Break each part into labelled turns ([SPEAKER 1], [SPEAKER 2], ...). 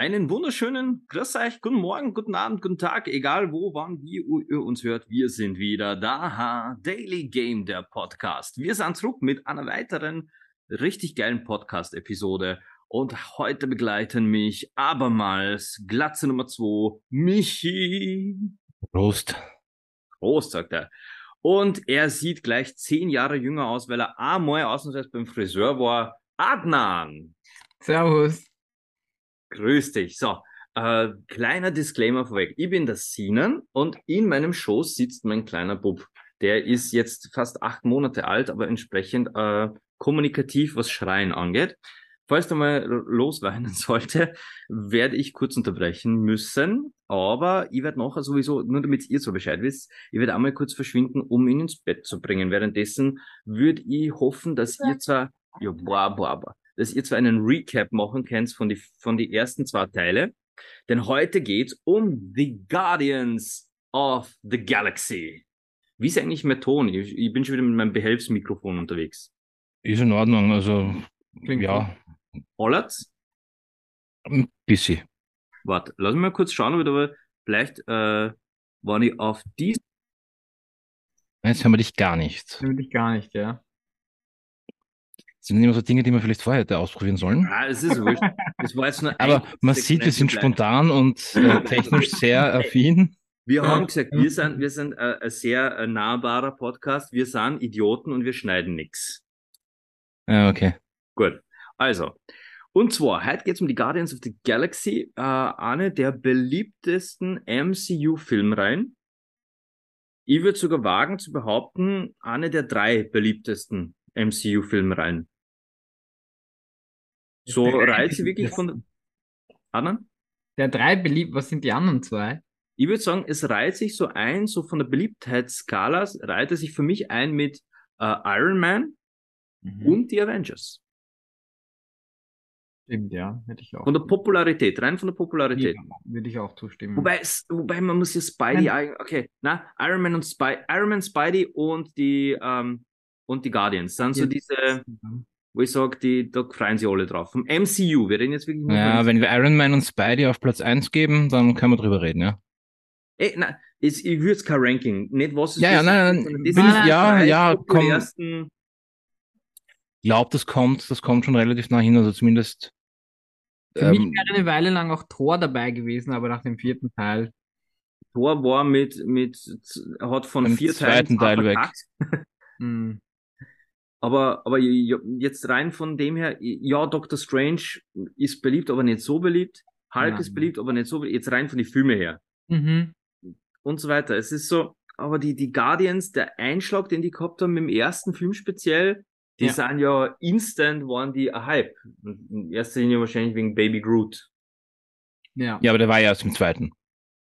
[SPEAKER 1] Einen wunderschönen Grüß euch, guten Morgen, guten Abend, guten Tag, egal wo, wann, wie ihr uns hört. Wir sind wieder da. Daily Game, der Podcast. Wir sind zurück mit einer weiteren richtig geilen Podcast-Episode. Und heute begleiten mich abermals Glatze Nummer 2, Michi.
[SPEAKER 2] Prost.
[SPEAKER 1] Prost, sagt er. Und er sieht gleich zehn Jahre jünger aus, weil er einmal ausnahmsweise beim Friseur war. Adnan.
[SPEAKER 3] Servus.
[SPEAKER 1] Grüß dich. So, äh, kleiner Disclaimer vorweg. Ich bin der Sinan und in meinem Schoß sitzt mein kleiner Bub. Der ist jetzt fast acht Monate alt, aber entsprechend äh, kommunikativ, was Schreien angeht. Falls du mal losweinen sollte, werde ich kurz unterbrechen müssen. Aber ich werde nachher sowieso, nur damit ihr so Bescheid wisst, ich werde einmal kurz verschwinden, um ihn ins Bett zu bringen. Währenddessen würde ich hoffen, dass ihr zwar, ja, boah, boah, boah, dass ihr zwar einen Recap machen könnt von die, von die ersten zwei Teile. Denn heute geht's um The Guardians of the Galaxy. Wie ist eigentlich mein Ton? Ich, ich bin schon wieder mit meinem Behelfsmikrofon unterwegs.
[SPEAKER 2] Ist in Ordnung, also
[SPEAKER 3] Klingt
[SPEAKER 2] ja,
[SPEAKER 1] Hollert's?
[SPEAKER 2] ein bisschen.
[SPEAKER 1] Warte, lass mich mal kurz schauen, ob ich aber vielleicht, äh, wenn ich auf die
[SPEAKER 2] Jetzt hören wir dich gar nicht.
[SPEAKER 3] Nämlich gar nicht, ja.
[SPEAKER 2] Das sind immer so Dinge, die wir vielleicht vorher hätte ausprobieren sollen.
[SPEAKER 1] Ah, es ist wurscht. Das war jetzt nur
[SPEAKER 2] Aber man sieht, wir sind spontan und äh, technisch sehr affin.
[SPEAKER 1] Wir haben gesagt, wir sind, wir sind äh, ein sehr äh, nahbarer Podcast. Wir sind Idioten und wir schneiden nix.
[SPEAKER 2] Ja, okay.
[SPEAKER 1] Gut. Also. Und zwar, heute geht's um die Guardians of the Galaxy, äh, eine der beliebtesten MCU-Filmreihen. Ich würde sogar wagen zu behaupten, eine der drei beliebtesten MCU-Filmreihen. So reiht sie wirklich von. Adnan?
[SPEAKER 3] Der drei beliebt, was sind die anderen zwei?
[SPEAKER 1] Ich würde sagen, es reiht sich so ein, so von der Beliebtheitsskala, reiht es sich für mich ein mit äh, Iron Man und die Avengers.
[SPEAKER 3] Stimmt, ja, hätte ich auch.
[SPEAKER 1] Von der Popularität, rein von der Popularität.
[SPEAKER 3] Ja, würde ich auch zustimmen.
[SPEAKER 1] Wobei, wobei man muss ja Spidey,
[SPEAKER 3] Nein.
[SPEAKER 1] okay, na, Iron Man und Spy, Iron Man, Spidey und die, ähm, und die Guardians, sind so
[SPEAKER 3] Ja.
[SPEAKER 1] diese, wo ich sage, die, da freuen sich alle drauf. Vom MCU, wir reden jetzt wirklich nur
[SPEAKER 2] Ja, wenn wir Iron Man und Spidey auf Platz 1 geben, dann können wir drüber reden, ja.
[SPEAKER 1] Ey, nein, ich, ich würde es kein Ranking, nicht was es
[SPEAKER 2] Ja, ja,
[SPEAKER 1] ist,
[SPEAKER 2] nein, nein,
[SPEAKER 3] ich-
[SPEAKER 1] die
[SPEAKER 2] ja, ja, komm. Ich glaube, das kommt, das kommt schon relativ nah hin, also zumindest.
[SPEAKER 3] Für mich
[SPEAKER 2] ähm,
[SPEAKER 3] wäre eine Weile lang auch Thor dabei gewesen, aber nach dem vierten Teil.
[SPEAKER 1] Thor war mit, mit, hat von vier Teilen
[SPEAKER 2] zweiten Teil weg.
[SPEAKER 3] Hm.
[SPEAKER 1] Aber, aber jetzt rein von dem her, ja, Doctor Strange ist beliebt, aber nicht so beliebt. Hulk
[SPEAKER 3] Nein.
[SPEAKER 1] ist beliebt, aber nicht so beliebt. Jetzt rein von den Filmen her.
[SPEAKER 3] Mhm.
[SPEAKER 1] Und so weiter. Es ist so, aber die, die Guardians, der Einschlag, den die gehabt haben mit dem ersten Film speziell, die
[SPEAKER 3] Ja.
[SPEAKER 1] sind ja instant, waren die ein Hype. In erster Linie wahrscheinlich wegen Baby Groot.
[SPEAKER 3] Ja.
[SPEAKER 2] ja, aber der war ja erst im zweiten.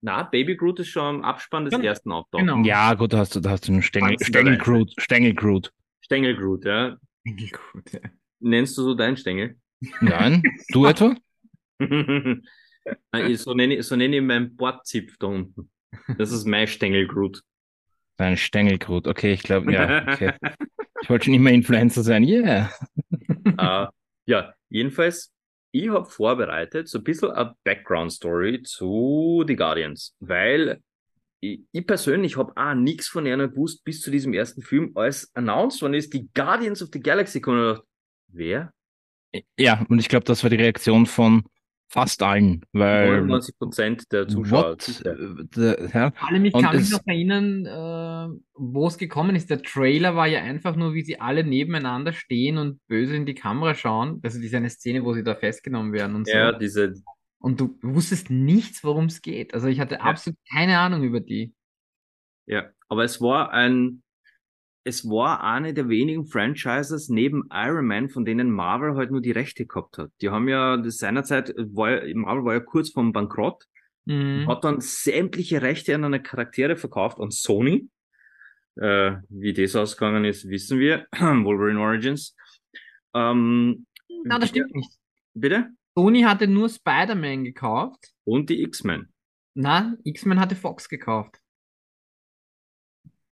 [SPEAKER 1] Na, Baby Groot ist schon am Abspann des
[SPEAKER 3] Genau.
[SPEAKER 1] ersten auftaucht.
[SPEAKER 3] Genau.
[SPEAKER 2] Ja, gut, da hast du, da hast du einen Stängel, Stängel. Groot, Stängel Groot.
[SPEAKER 1] Stängel Groot, ja.
[SPEAKER 3] Gut, ja.
[SPEAKER 1] Nennst du so deinen Stängel?
[SPEAKER 2] Nein, du etwa?
[SPEAKER 1] So nenne ich, so nenne ich meinen Bordzipf da unten. Das ist mein Stängelgrut.
[SPEAKER 2] Dein Stängel Groot. Okay, ich glaube, ja, okay. Ich wollte schon immer Influencer sein. Yeah.
[SPEAKER 1] äh, ja, jedenfalls, ich habe vorbereitet so ein bisschen eine Background-Story zu The Guardians, weil ich, ich persönlich habe auch nichts von einer gewusst bis zu diesem ersten Film, als announced worden ist, die Guardians of the Galaxy kommen. Und dachte, wer?
[SPEAKER 2] Ja, und ich glaube, das war die Reaktion von fast allen, weil
[SPEAKER 1] 99 Prozent der Zuschauer.
[SPEAKER 2] what?
[SPEAKER 1] sicher.
[SPEAKER 2] Äh, the- ja,
[SPEAKER 3] Vor allem, ich
[SPEAKER 2] Und
[SPEAKER 3] kann mich noch erinnern, äh, wo es gekommen ist. Der Trailer war ja einfach nur, wie sie alle nebeneinander stehen und böse in die Kamera schauen. Also diese eine Szene, wo sie da festgenommen werden und so.
[SPEAKER 1] Ja, diese,
[SPEAKER 3] Und du wusstest nichts, worum es geht. Also ich hatte absolut keine Ahnung über die.
[SPEAKER 1] Ja, aber es war ein, es war eine der wenigen Franchises neben Iron Man, von denen Marvel halt nur die Rechte gehabt hat. Die haben ja seinerzeit, war, ja- Marvel war ja kurz vom Bankrott,
[SPEAKER 3] Mhm.
[SPEAKER 1] hat dann sämtliche Rechte an eine Charaktere verkauft an Sony. Äh, wie das ausgegangen ist, wissen wir. Wolverine Origins. Ähm,
[SPEAKER 3] Na, das stimmt nicht.
[SPEAKER 1] Bitte?
[SPEAKER 3] Sony hatte nur Spider-Man gekauft.
[SPEAKER 1] Und die X-Men.
[SPEAKER 3] Na, X-Men hatte Fox gekauft.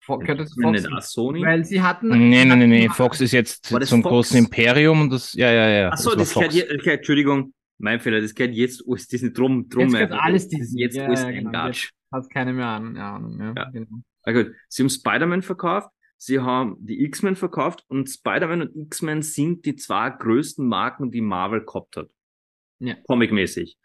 [SPEAKER 3] Fox, gehört das Fox
[SPEAKER 1] nicht Sony?
[SPEAKER 3] Weil sie hatten.
[SPEAKER 2] Nee, nee, nee, nee. Fox ist jetzt
[SPEAKER 1] das
[SPEAKER 2] zum
[SPEAKER 1] Fox?
[SPEAKER 2] großen Imperium und das, ja, ja, ja.
[SPEAKER 1] Ach so,
[SPEAKER 2] war
[SPEAKER 1] das gehört okay, Entschuldigung. mein Fehler, das geht jetzt alles Disney drum, drum.
[SPEAKER 3] Jetzt gehört alles
[SPEAKER 1] Das ist
[SPEAKER 3] Disney.
[SPEAKER 1] Jetzt
[SPEAKER 3] Ja,
[SPEAKER 1] alles
[SPEAKER 3] ja,
[SPEAKER 1] ein
[SPEAKER 3] genau.
[SPEAKER 1] Gatsch.
[SPEAKER 3] Hat keine mehr Ahnung. Ahnung ja,
[SPEAKER 1] Ja.
[SPEAKER 3] Genau.
[SPEAKER 1] Na gut, sie haben Spider-Man verkauft, sie haben die X-Men verkauft und Spider-Man und X-Men sind die zwei größten Marken, die Marvel gehabt hat.
[SPEAKER 3] Ja.
[SPEAKER 1] Comicmäßig.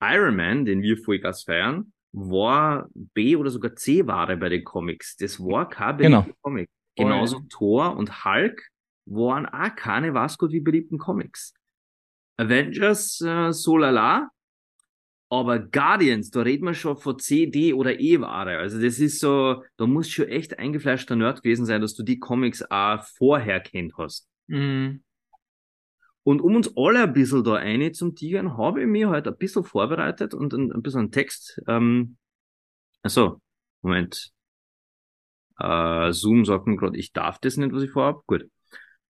[SPEAKER 1] Iron Man, den wir Vollgas feiern, war B- oder sogar C-Ware bei den Comics. Das war kein
[SPEAKER 2] Genau.
[SPEAKER 1] Comic. Genauso
[SPEAKER 3] ja.
[SPEAKER 1] Thor und Hulk waren auch keine gut wie beliebten Comics. Avengers, äh, so lala. Aber Guardians, da reden wir schon von C, D oder E-Ware. Also das ist so, da musst schon echt eingefleischter Nerd gewesen sein, dass du die Comics auch vorher kennt hast.
[SPEAKER 3] Mhm.
[SPEAKER 1] Und um uns alle ein bisschen da eine zum Tigern, habe ich mir heute ein bisschen vorbereitet und ein, ein bisschen einen Text. Ähm, achso, Moment. Äh, Zoom sagt mir gerade, ich darf das nicht, was ich vorhab. Gut.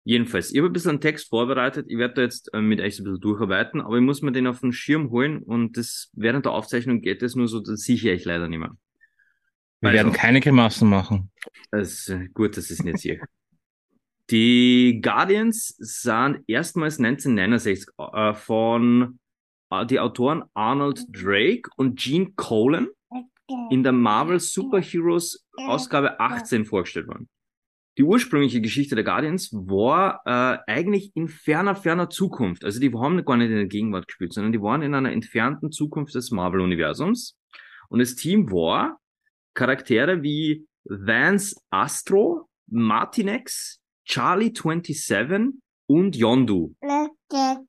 [SPEAKER 1] Jedenfalls, ich habe ein bisschen einen Text vorbereitet. Ich werde da jetzt äh, mit euch so ein bisschen durcharbeiten, aber ich muss mir den auf den Schirm holen und das während der Aufzeichnung geht das nur so, das sichere ich leider nicht mehr.
[SPEAKER 2] Wir
[SPEAKER 1] Also.
[SPEAKER 2] werden keine Grimassen machen.
[SPEAKER 1] Das ist äh, gut, ich es nicht sehe. Die Guardians sind erstmals 1969 äh, von äh, die Autoren Arnold Drake und Gene Colan in der Marvel Superheroes Ausgabe 18 vorgestellt worden. Die ursprüngliche Geschichte der Guardians war äh, eigentlich in ferner, ferner Zukunft. Also die haben gar nicht in der Gegenwart gespielt, sondern die waren in einer entfernten Zukunft des Marvel-Universums. Und das Team war Charaktere wie Vance Astro, Martinex, Charlie 27 und Yondu.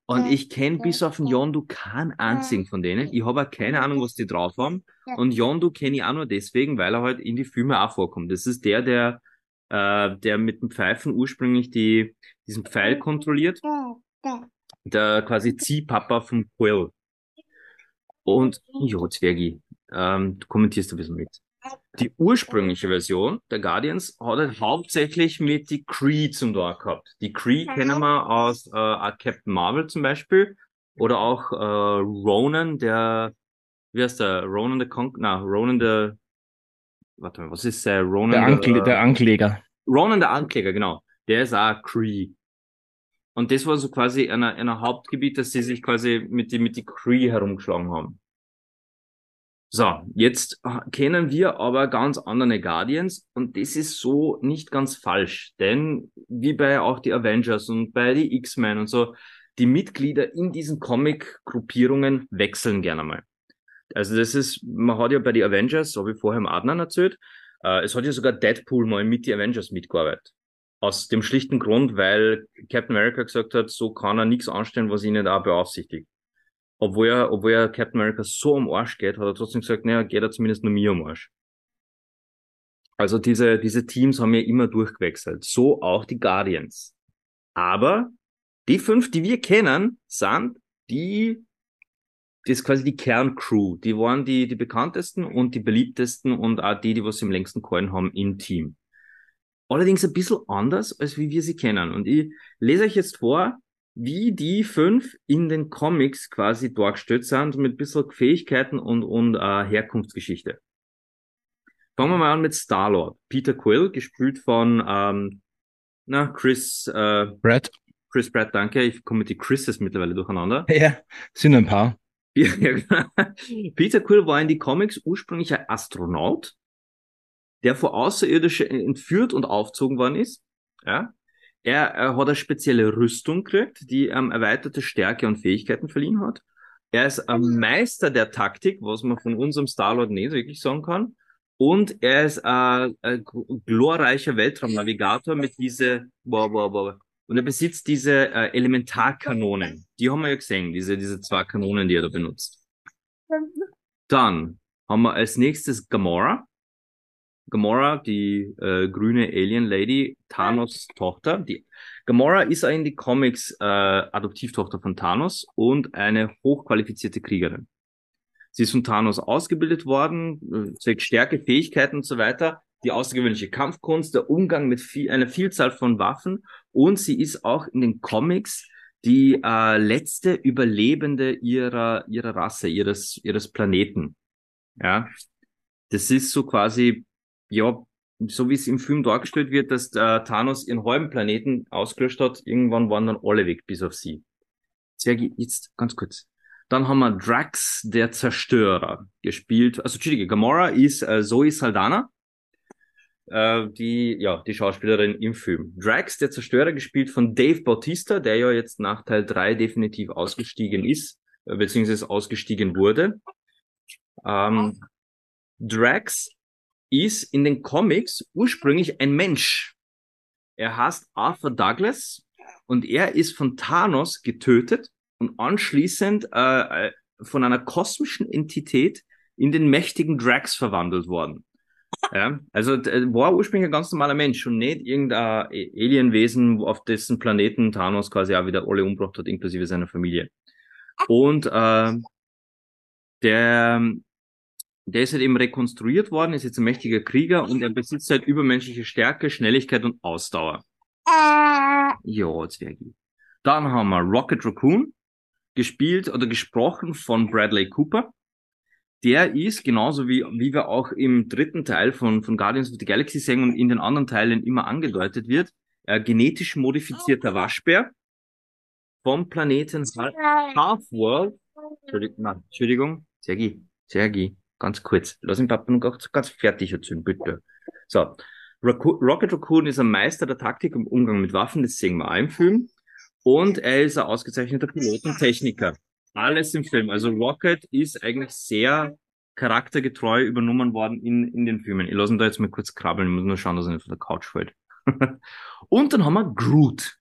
[SPEAKER 1] Und ich kenne bis auf den Yondu keinen einzigen von denen. Ich habe auch keine Ahnung, was die drauf haben. Und Yondu kenne ich auch nur deswegen, weil er halt in die Filme auch vorkommt. Das ist der, der, äh, der mit dem Pfeifen ursprünglich die, diesen Pfeil kontrolliert. Der quasi Ziehpapa vom Quill. Und, jo, Zwergi, ähm, du kommentierst ein bisschen mit. Die ursprüngliche Version der Guardians hat halt hauptsächlich mit die Kree zum Tor gehabt. Die Kree kennen wir aus äh, Captain Marvel zum Beispiel oder auch äh, Ronan, der, wie heißt der? Ronan der Con na, Ronan der, warte mal, was ist äh, Ronan
[SPEAKER 2] Der, Ankle der Ankläger.
[SPEAKER 1] Ronan der Ankläger, genau. Der ist auch Cree. Und das war so quasi ein, ein Hauptgebiet, dass sie sich quasi mit die, mit die Cree herumgeschlagen haben. So, jetzt kennen wir aber ganz andere Guardians und das ist so nicht ganz falsch, denn wie bei auch die Avengers und bei die X-Men und so, die Mitglieder in diesen Comic-Gruppierungen wechseln gerne mal. Also das ist, man hat ja bei die Avengers, habe ich vorher im Adnan erzählt, äh, es hat ja sogar Deadpool mal mit die Avengers mitgearbeitet. Aus dem schlichten Grund, weil Captain America gesagt hat, so kann er nichts anstellen, was ihn nicht auch beaufsichtigt. Obwohl er, obwohl er Captain America so am Arsch geht, hat er trotzdem gesagt, naja, geht er zumindest nur mir am Arsch. Also diese, diese Teams haben ja immer durchgewechselt. So auch die Guardians. Aber die fünf, die wir kennen, sind die, das ist quasi die Kerncrew. Die waren die, die bekanntesten und die beliebtesten und auch die, die was im längsten gehalten haben im Team. Allerdings ein bisschen anders, als wie wir sie kennen. Und ich lese euch jetzt vor, wie die fünf in den Comics quasi dargestellt sind, mit ein bisschen Fähigkeiten und, und äh, Herkunftsgeschichte. Fangen wir mal an mit Star-Lord. Peter Quill, gespielt von ähm, na, Chris, äh,
[SPEAKER 2] Brad?
[SPEAKER 1] Chris Pratt, danke. Ich komme mit die Chrises mittlerweile durcheinander.
[SPEAKER 2] Ja, sind ein paar.
[SPEAKER 1] Peter Quill war in die Comics ursprünglich ein Astronaut, der vor Außerirdische entführt und aufgezogen worden ist. Ja. Er, er hat eine spezielle Rüstung gekriegt, die ähm, erweiterte Stärke und Fähigkeiten verliehen hat. Er ist ein Meister der Taktik, was man von unserem Star-Lord nicht wirklich sagen kann. Und er ist ein, ein glorreicher Weltraumnavigator mit diese, wow, wow, wow. Und er besitzt diese äh, Elementarkanonen. Die haben wir ja gesehen, diese, diese zwei Kanonen, die er da benutzt. Dann haben wir als nächstes Gamora. Gamora, die äh, grüne Alien Lady, Thanos Tochter. Die Gamora ist in die Comics äh, Adoptivtochter von Thanos und eine hochqualifizierte Kriegerin. Sie ist von Thanos ausgebildet worden, äh, zwecks Stärke, Fähigkeiten und so weiter, die außergewöhnliche Kampfkunst, der Umgang mit viel, einer Vielzahl von Waffen und sie ist auch in den Comics die äh, letzte Überlebende ihrer ihrer Rasse, ihres ihres Planeten. Ja, das ist so quasi ja, so wie es im Film dargestellt wird, dass äh, Thanos ihren halben Planeten ausgelöscht hat, irgendwann waren dann alle weg, bis auf sie. Zwergi, jetzt ganz kurz. Dann haben wir Drax, der Zerstörer, gespielt. Also, Entschuldige, Gamora ist äh, Zoe Saldana, äh, die, ja, die Schauspielerin im Film. Drax, der Zerstörer, gespielt von Dave Bautista, der ja jetzt nach Teil 3 definitiv ausgestiegen ist, äh, beziehungsweise ausgestiegen wurde. Ähm, Drax ist in den Comics ursprünglich ein Mensch. Er heißt Arthur Douglas und er ist von Thanos getötet und anschließend äh, äh, von einer kosmischen Entität in den mächtigen Drax verwandelt worden. Ja, also äh, war ursprünglich ein ganz normaler Mensch und nicht irgendein Alienwesen, auf dessen Planeten Thanos quasi auch wieder alle umgebracht hat, inklusive seiner Familie. Und äh, der, der ist halt eben rekonstruiert worden, ist jetzt ein mächtiger Krieger und er besitzt halt übermenschliche Stärke, Schnelligkeit und Ausdauer. Ja, Zwergi. Dann haben wir Rocket Raccoon, gespielt oder gesprochen von Bradley Cooper. Der ist genauso wie, wie wir auch im dritten Teil von, von Guardians of the Galaxy sehen und in den anderen Teilen immer angedeutet wird, äh, genetisch modifizierter Waschbär vom Planeten Half-World. Entschuldigung, nein, Entschuldigung, Sergi, Sergi, ganz kurz. Lass den Papa noch ganz fertig erzählen, bitte. So. Rocket Raccoon ist ein Meister der Taktik im Umgang mit Waffen, das sehen wir auch im Film. Und er ist ein ausgezeichneter Pilot und Techniker. Alles im Film. Also Rocket ist eigentlich sehr charaktergetreu übernommen worden in, in den Filmen. Ich lasse ihn da jetzt mal kurz krabbeln, ich muss nur schauen, dass er nicht von der Couch fällt. und dann haben wir Groot.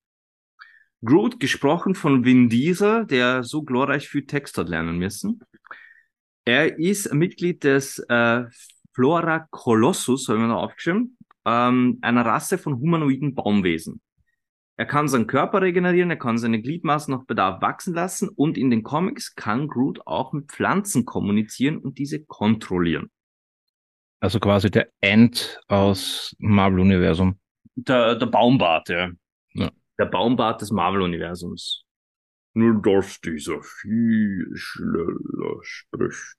[SPEAKER 1] Groot, gesprochen von Vin Diesel, der so glorreich viel Text hat lernen müssen. Er ist Mitglied des äh, Flora Colossus, haben wir noch aufgeschrieben, ähm, einer Rasse von humanoiden Baumwesen. Er kann seinen Körper regenerieren, er kann seine Gliedmaßen nach Bedarf wachsen lassen und in den Comics kann Groot auch mit Pflanzen kommunizieren und diese kontrollieren.
[SPEAKER 2] Also quasi der End aus Marvel-Universum.
[SPEAKER 1] Der, der Baumbart, ja. ja. Der Baumbart des Marvel-Universums. Nur dass dieser viel schneller spricht.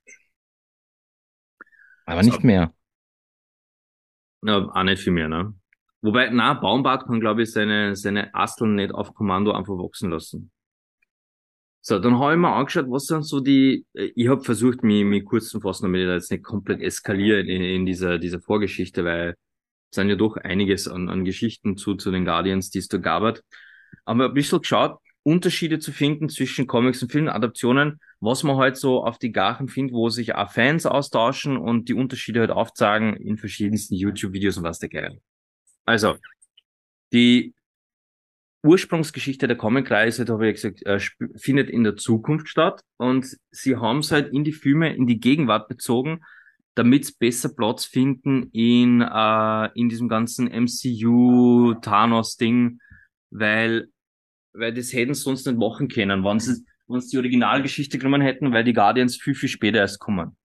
[SPEAKER 2] Aber nicht mehr.
[SPEAKER 1] Ja, auch nicht viel mehr, ne? Wobei, na, Baumbart kann, glaube ich, seine, seine Asteln nicht auf Kommando einfach wachsen lassen. So, dann habe ich mir angeschaut, was sind so die, äh, ich habe versucht, mich, mich kurz zu fassen, damit ich da jetzt nicht komplett eskaliere in, in dieser, dieser Vorgeschichte, weil es sind ja doch einiges an, an Geschichten zu, zu den Guardians, die es da gab. Aber ein bisschen geschaut, Unterschiede zu finden zwischen Comics und Filmadaptionen, was man halt so auf die Gachen findet, wo sich auch Fans austauschen und die Unterschiede halt aufzeigen in verschiedensten YouTube-Videos und was der Geil. Also, die Ursprungsgeschichte der Comic-Reise, da habe ich gesagt, äh, findet in der Zukunft statt und sie haben es halt in die Filme, in die Gegenwart bezogen, damit sie besser Platz finden in, äh, in diesem ganzen MCU-Thanos-Ding, weil, weil das hätten sie sonst nicht machen können, wenn sie, wenn sie die Originalgeschichte genommen hätten, weil die Guardians viel, viel später erst kommen.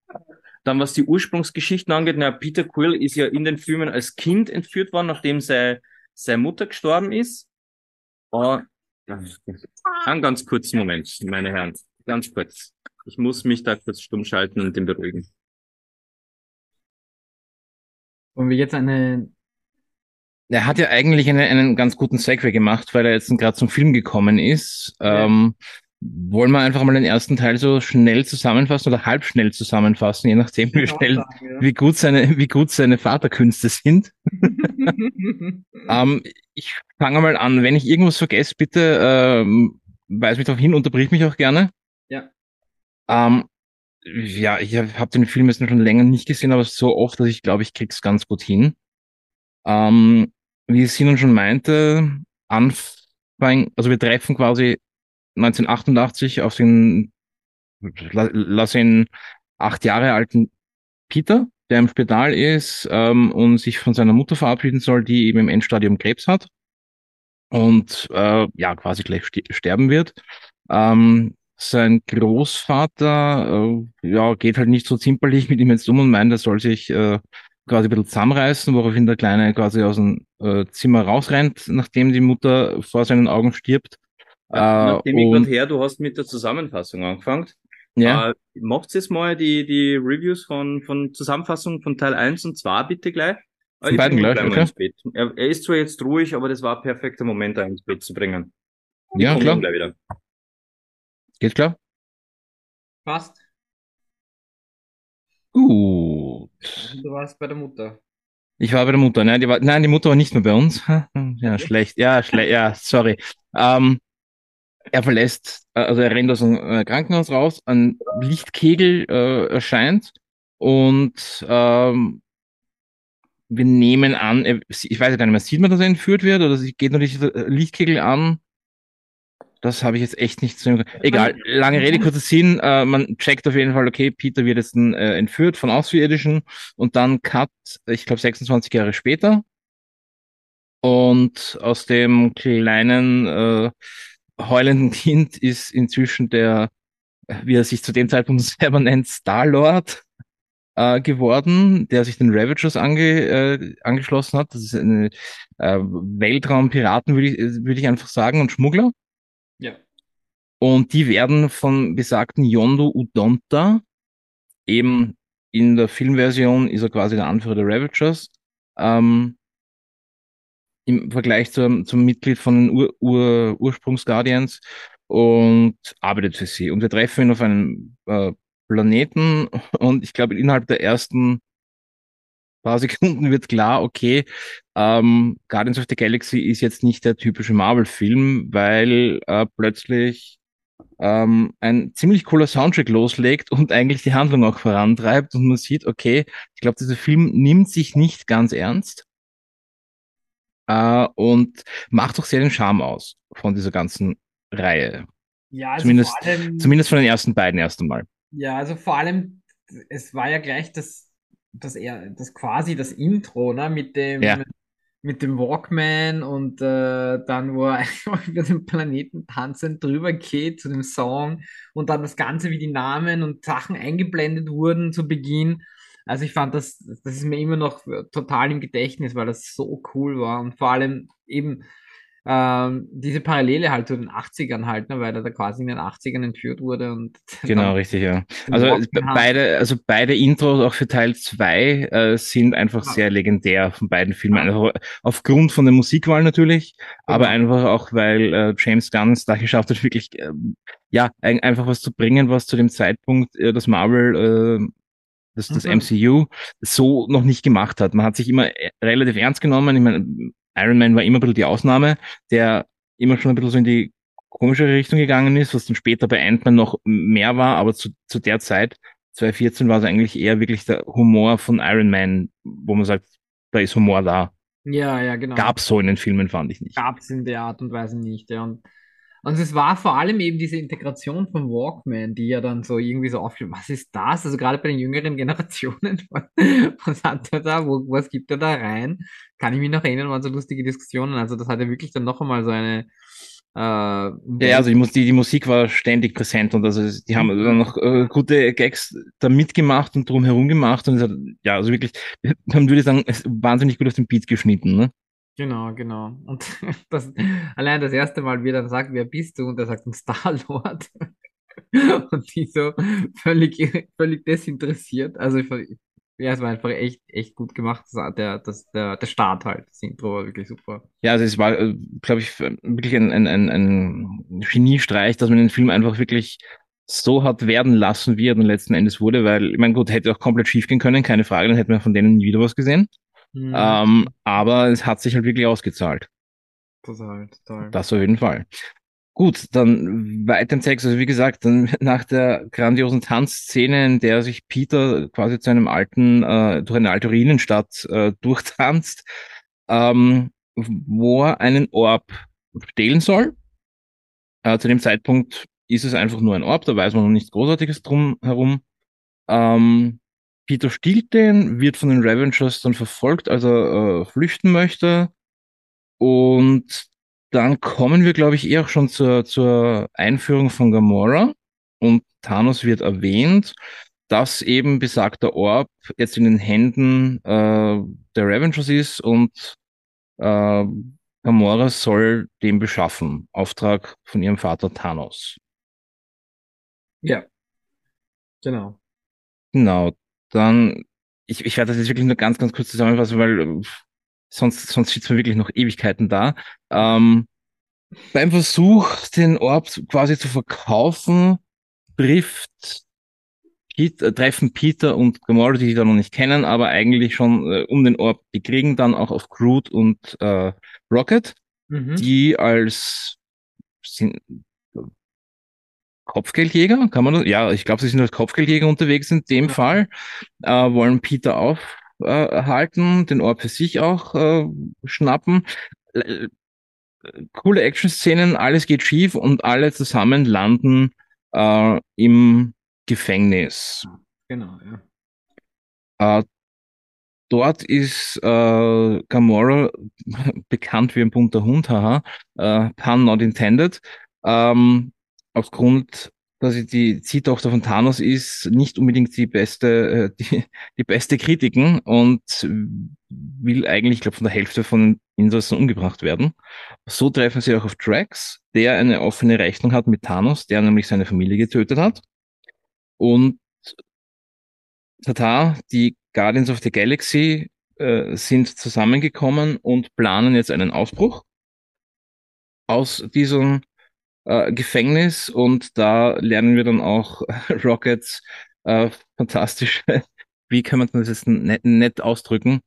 [SPEAKER 1] Dann, was die Ursprungsgeschichten angeht, na, Peter Quill ist ja in den Filmen als Kind entführt worden, nachdem seine, seine Mutter gestorben ist. Und, einen ganz kurzen Moment, meine Herren. Ganz kurz. Ich muss mich da kurz stumm schalten und den beruhigen.
[SPEAKER 3] Und wir jetzt eine.
[SPEAKER 2] Er hat ja eigentlich eine, einen ganz guten Segway gemacht, weil er jetzt gerade zum Film gekommen ist. Ja. Ähm, wollen wir einfach mal den ersten Teil so schnell zusammenfassen oder halb schnell zusammenfassen, je nachdem, wie schnell, sagen, ja. wie gut seine, wie gut seine Vaterkünste sind. ähm, ich fange mal an. Wenn ich irgendwas vergesse, bitte ähm, weis mich darauf hin, unterbrich mich auch gerne.
[SPEAKER 3] Ja.
[SPEAKER 2] Ähm, ja, ich habe hab den Film jetzt schon länger nicht gesehen, aber so oft, dass ich glaube, ich krieg's ganz gut hin. Ähm, wie Sinan schon meinte, Anfang, also wir treffen quasi 1988 auf den, lass ihn acht Jahre alten Peter, der im Spital ist ähm, und sich von seiner Mutter verabschieden soll, die eben im Endstadium Krebs hat und äh, ja quasi gleich sterben wird. Ähm, sein Großvater äh, ja geht halt nicht so zimperlich mit ihm jetzt um und meint, er soll sich äh, quasi ein bisschen zusammenreißen, woraufhin der Kleine quasi aus dem äh, Zimmer rausrennt, nachdem die Mutter vor seinen Augen stirbt
[SPEAKER 1] Nachdem äh, ich gerade her, du hast mit der Zusammenfassung angefangen. Ja. Äh, macht jetzt mal die, die Reviews von, von Zusammenfassung von Teil 1 und 2 bitte gleich.
[SPEAKER 2] Von beiden gleich, okay.
[SPEAKER 1] ins Bett. Er, er, ist zwar jetzt ruhig, aber das war ein perfekter Moment, da ins Bett zu bringen.
[SPEAKER 2] Ja, klar. Gleich wieder. Geht klar?
[SPEAKER 3] Passt. Du warst bei der Mutter.
[SPEAKER 2] Ich war bei der Mutter. Nein, die, war, nein, die Mutter war nicht mehr bei uns. Ja, schlecht. Ja, schlecht. Ja, sorry. Ähm, er verlässt, äh, also er rennt aus dem äh, Krankenhaus raus, ein Lichtkegel äh, erscheint und ähm, wir nehmen an, ich weiß ja nicht mehr, sieht man, dass er entführt wird oder geht nur die Lichtkegel an? Das habe ich jetzt echt nicht zu. Egal, lange Rede, kurzer Sinn. Äh, man checkt auf jeden Fall, okay, Peter wird jetzt äh, entführt von Außerirdischen und dann Cut, ich glaube 26 Jahre später. Und aus dem kleinen äh, heulenden Kind ist inzwischen der, wie er sich zu dem Zeitpunkt selber nennt, Star-Lord äh, geworden, der sich den Ravagers ange, äh, angeschlossen hat. Das ist eine äh, Weltraumpiraten, würde ich, würd ich einfach sagen, und Schmuggler.
[SPEAKER 3] Ja.
[SPEAKER 2] Und die werden von besagten Yondo Udonta, eben in der Filmversion ist er quasi der Anführer der Ravagers, ähm, im Vergleich zum, zum Mitglied von den Ur, Ur, Ursprungs-Guardians und arbeitet für sie. Und wir treffen ihn auf einem äh, Planeten und ich glaube, innerhalb der ersten paar Sekunden wird klar, okay, ähm, Guardians of the Galaxy ist jetzt nicht der typische Marvel-Film, weil äh, plötzlich ähm, ein ziemlich cooler Soundtrack loslegt und eigentlich die Handlung auch vorantreibt und man sieht, okay, ich glaube, dieser Film nimmt sich nicht ganz ernst äh, und macht doch sehr den Charme aus von dieser ganzen Reihe.
[SPEAKER 3] Ja, also
[SPEAKER 2] zumindest,
[SPEAKER 3] vor allem,
[SPEAKER 2] zumindest von den ersten beiden erst einmal.
[SPEAKER 3] ja, also vor allem, es war ja gleich das, das, das quasi das Intro, ne, mit dem,
[SPEAKER 2] Ja.
[SPEAKER 3] mit dem Walkman und äh, dann, wo er einfach über den Planeten tanzend drüber geht zu dem Song und dann das Ganze, wie die Namen und Sachen eingeblendet wurden zu Beginn. Also ich fand das, das ist mir immer noch total im Gedächtnis, weil das so cool war und vor allem eben ähm, diese Parallele halt zu den 80ern halt, ne, weil er da quasi in den 80ern entführt wurde und
[SPEAKER 2] Genau, richtig, ja. Also
[SPEAKER 3] hat.
[SPEAKER 2] beide, also beide Intros auch für Teil 2 äh, sind einfach
[SPEAKER 3] Ja.
[SPEAKER 2] sehr legendär von beiden Filmen. Einfach aufgrund von der Musikwahl natürlich, aber
[SPEAKER 3] Genau.
[SPEAKER 2] einfach auch, weil äh, James Gunn es da geschafft hat, wirklich ähm, ja ein, einfach was zu bringen, was zu dem Zeitpunkt äh, das Marvel, äh, das, das
[SPEAKER 3] Mhm.
[SPEAKER 2] MCU so noch nicht gemacht hat. Man hat sich immer äh, relativ ernst genommen. Ich meine, Iron Man war immer ein bisschen die Ausnahme, der immer schon ein bisschen so in die komischere Richtung gegangen ist, was dann später bei Ant-Man noch mehr war, aber zu, zu der Zeit, 2014, war es eigentlich eher wirklich der Humor von Iron Man, wo man sagt, da ist Humor da.
[SPEAKER 3] Ja, ja, genau.
[SPEAKER 2] Gab's so in den Filmen, fand ich nicht.
[SPEAKER 3] Gab's in der Art und Weise nicht, ja. Und, und es war vor allem eben diese Integration von Walkman, die ja dann so irgendwie so auffiel, was ist das? Also gerade bei den jüngeren Generationen, was hat er da, wo, was gibt er da rein? Kann ich mich noch erinnern, waren so lustige Diskussionen. Also das hat ja wirklich dann noch einmal so eine äh,
[SPEAKER 2] Ja, also ich muss, die, die Musik war ständig präsent und also die haben dann noch äh, gute Gags da mitgemacht und drumherum gemacht und hat, ja, also wirklich, man würde sagen, es ist wahnsinnig gut auf den Beat geschnitten, ne?
[SPEAKER 3] Genau, genau. Und das, allein das erste Mal, wie er dann sagt, wer bist du? Und er sagt, ein Star-Lord. Und die so völlig, völlig desinteressiert. Also, ja, es war einfach echt, echt gut gemacht. Der, das, der, der Start halt. Das Intro war wirklich super.
[SPEAKER 2] Ja, also es war, äh, glaube ich, wirklich ein, ein, ein, ein Geniestreich, dass man den Film einfach wirklich so hat werden lassen, wie er dann letzten Endes wurde, weil, ich meine, gut, hätte auch komplett schief gehen können, keine Frage, dann hätten wir von denen nie wieder was gesehen.
[SPEAKER 3] Mhm.
[SPEAKER 2] Ähm, aber es hat sich halt wirklich ausgezahlt.
[SPEAKER 3] Total, total.
[SPEAKER 2] Das auf jeden Fall. Gut, dann weiter im Text. Also wie gesagt, dann nach der grandiosen Tanzszene, in der sich Peter quasi zu einem alten, äh, durch eine alte Ruinenstadt äh, durchtanzt, ähm, wo er einen Orb stehlen soll. Äh, zu dem Zeitpunkt ist es einfach nur ein Orb, da weiß man noch nichts Großartiges drum herum. Ähm, Peter stiehlt den, wird von den Ravengers dann verfolgt, als er äh, flüchten möchte. Und dann kommen wir, glaube ich, eher auch schon zur, zur Einführung von Gamora. Und Thanos wird erwähnt, dass eben besagter Orb jetzt in den Händen äh, der Ravengers ist und äh, Gamora soll den beschaffen. Auftrag von ihrem Vater Thanos.
[SPEAKER 3] Ja, genau.
[SPEAKER 2] Genau. Dann, ich, ich werde das jetzt wirklich nur ganz, ganz kurz zusammenfassen, weil äh, sonst, sonst sitzt man wirklich noch Ewigkeiten da. Ähm, beim Versuch, den Orb quasi zu verkaufen, trifft Pete, äh, treffen Peter und Gamora, die sie da noch nicht kennen, aber eigentlich schon äh, um den Orb, die kriegen dann auch auf Groot und äh, Rocket,
[SPEAKER 3] Mhm.
[SPEAKER 2] die als sind, Kopfgeldjäger, kann man das? Ja, ich glaube, sie sind als Kopfgeldjäger unterwegs in dem
[SPEAKER 3] Ja.
[SPEAKER 2] Fall, äh, wollen Peter aufhalten, den Orb für sich auch äh, schnappen. Äh, coole Action-Szenen, alles geht schief und alle zusammen landen äh, im Gefängnis.
[SPEAKER 3] Genau, ja.
[SPEAKER 2] Äh, dort ist äh, Gamora bekannt wie ein bunter Hund, haha, äh, pun not intended. Ähm, aufgrund, dass sie die Ziehtochter von Thanos ist, nicht unbedingt die beste, äh, die, die beste Kritiken und will eigentlich, ich glaube, von der Hälfte von den Insassen umgebracht werden. So treffen sie auch auf Drax, der eine offene Rechnung hat mit Thanos, der nämlich seine Familie getötet hat. Und Tata, die Guardians of the Galaxy äh, sind zusammengekommen und planen jetzt einen Ausbruch aus diesem äh, Gefängnis und da lernen wir dann auch Rockets äh, fantastische, wie kann man das jetzt nett, nett ausdrücken,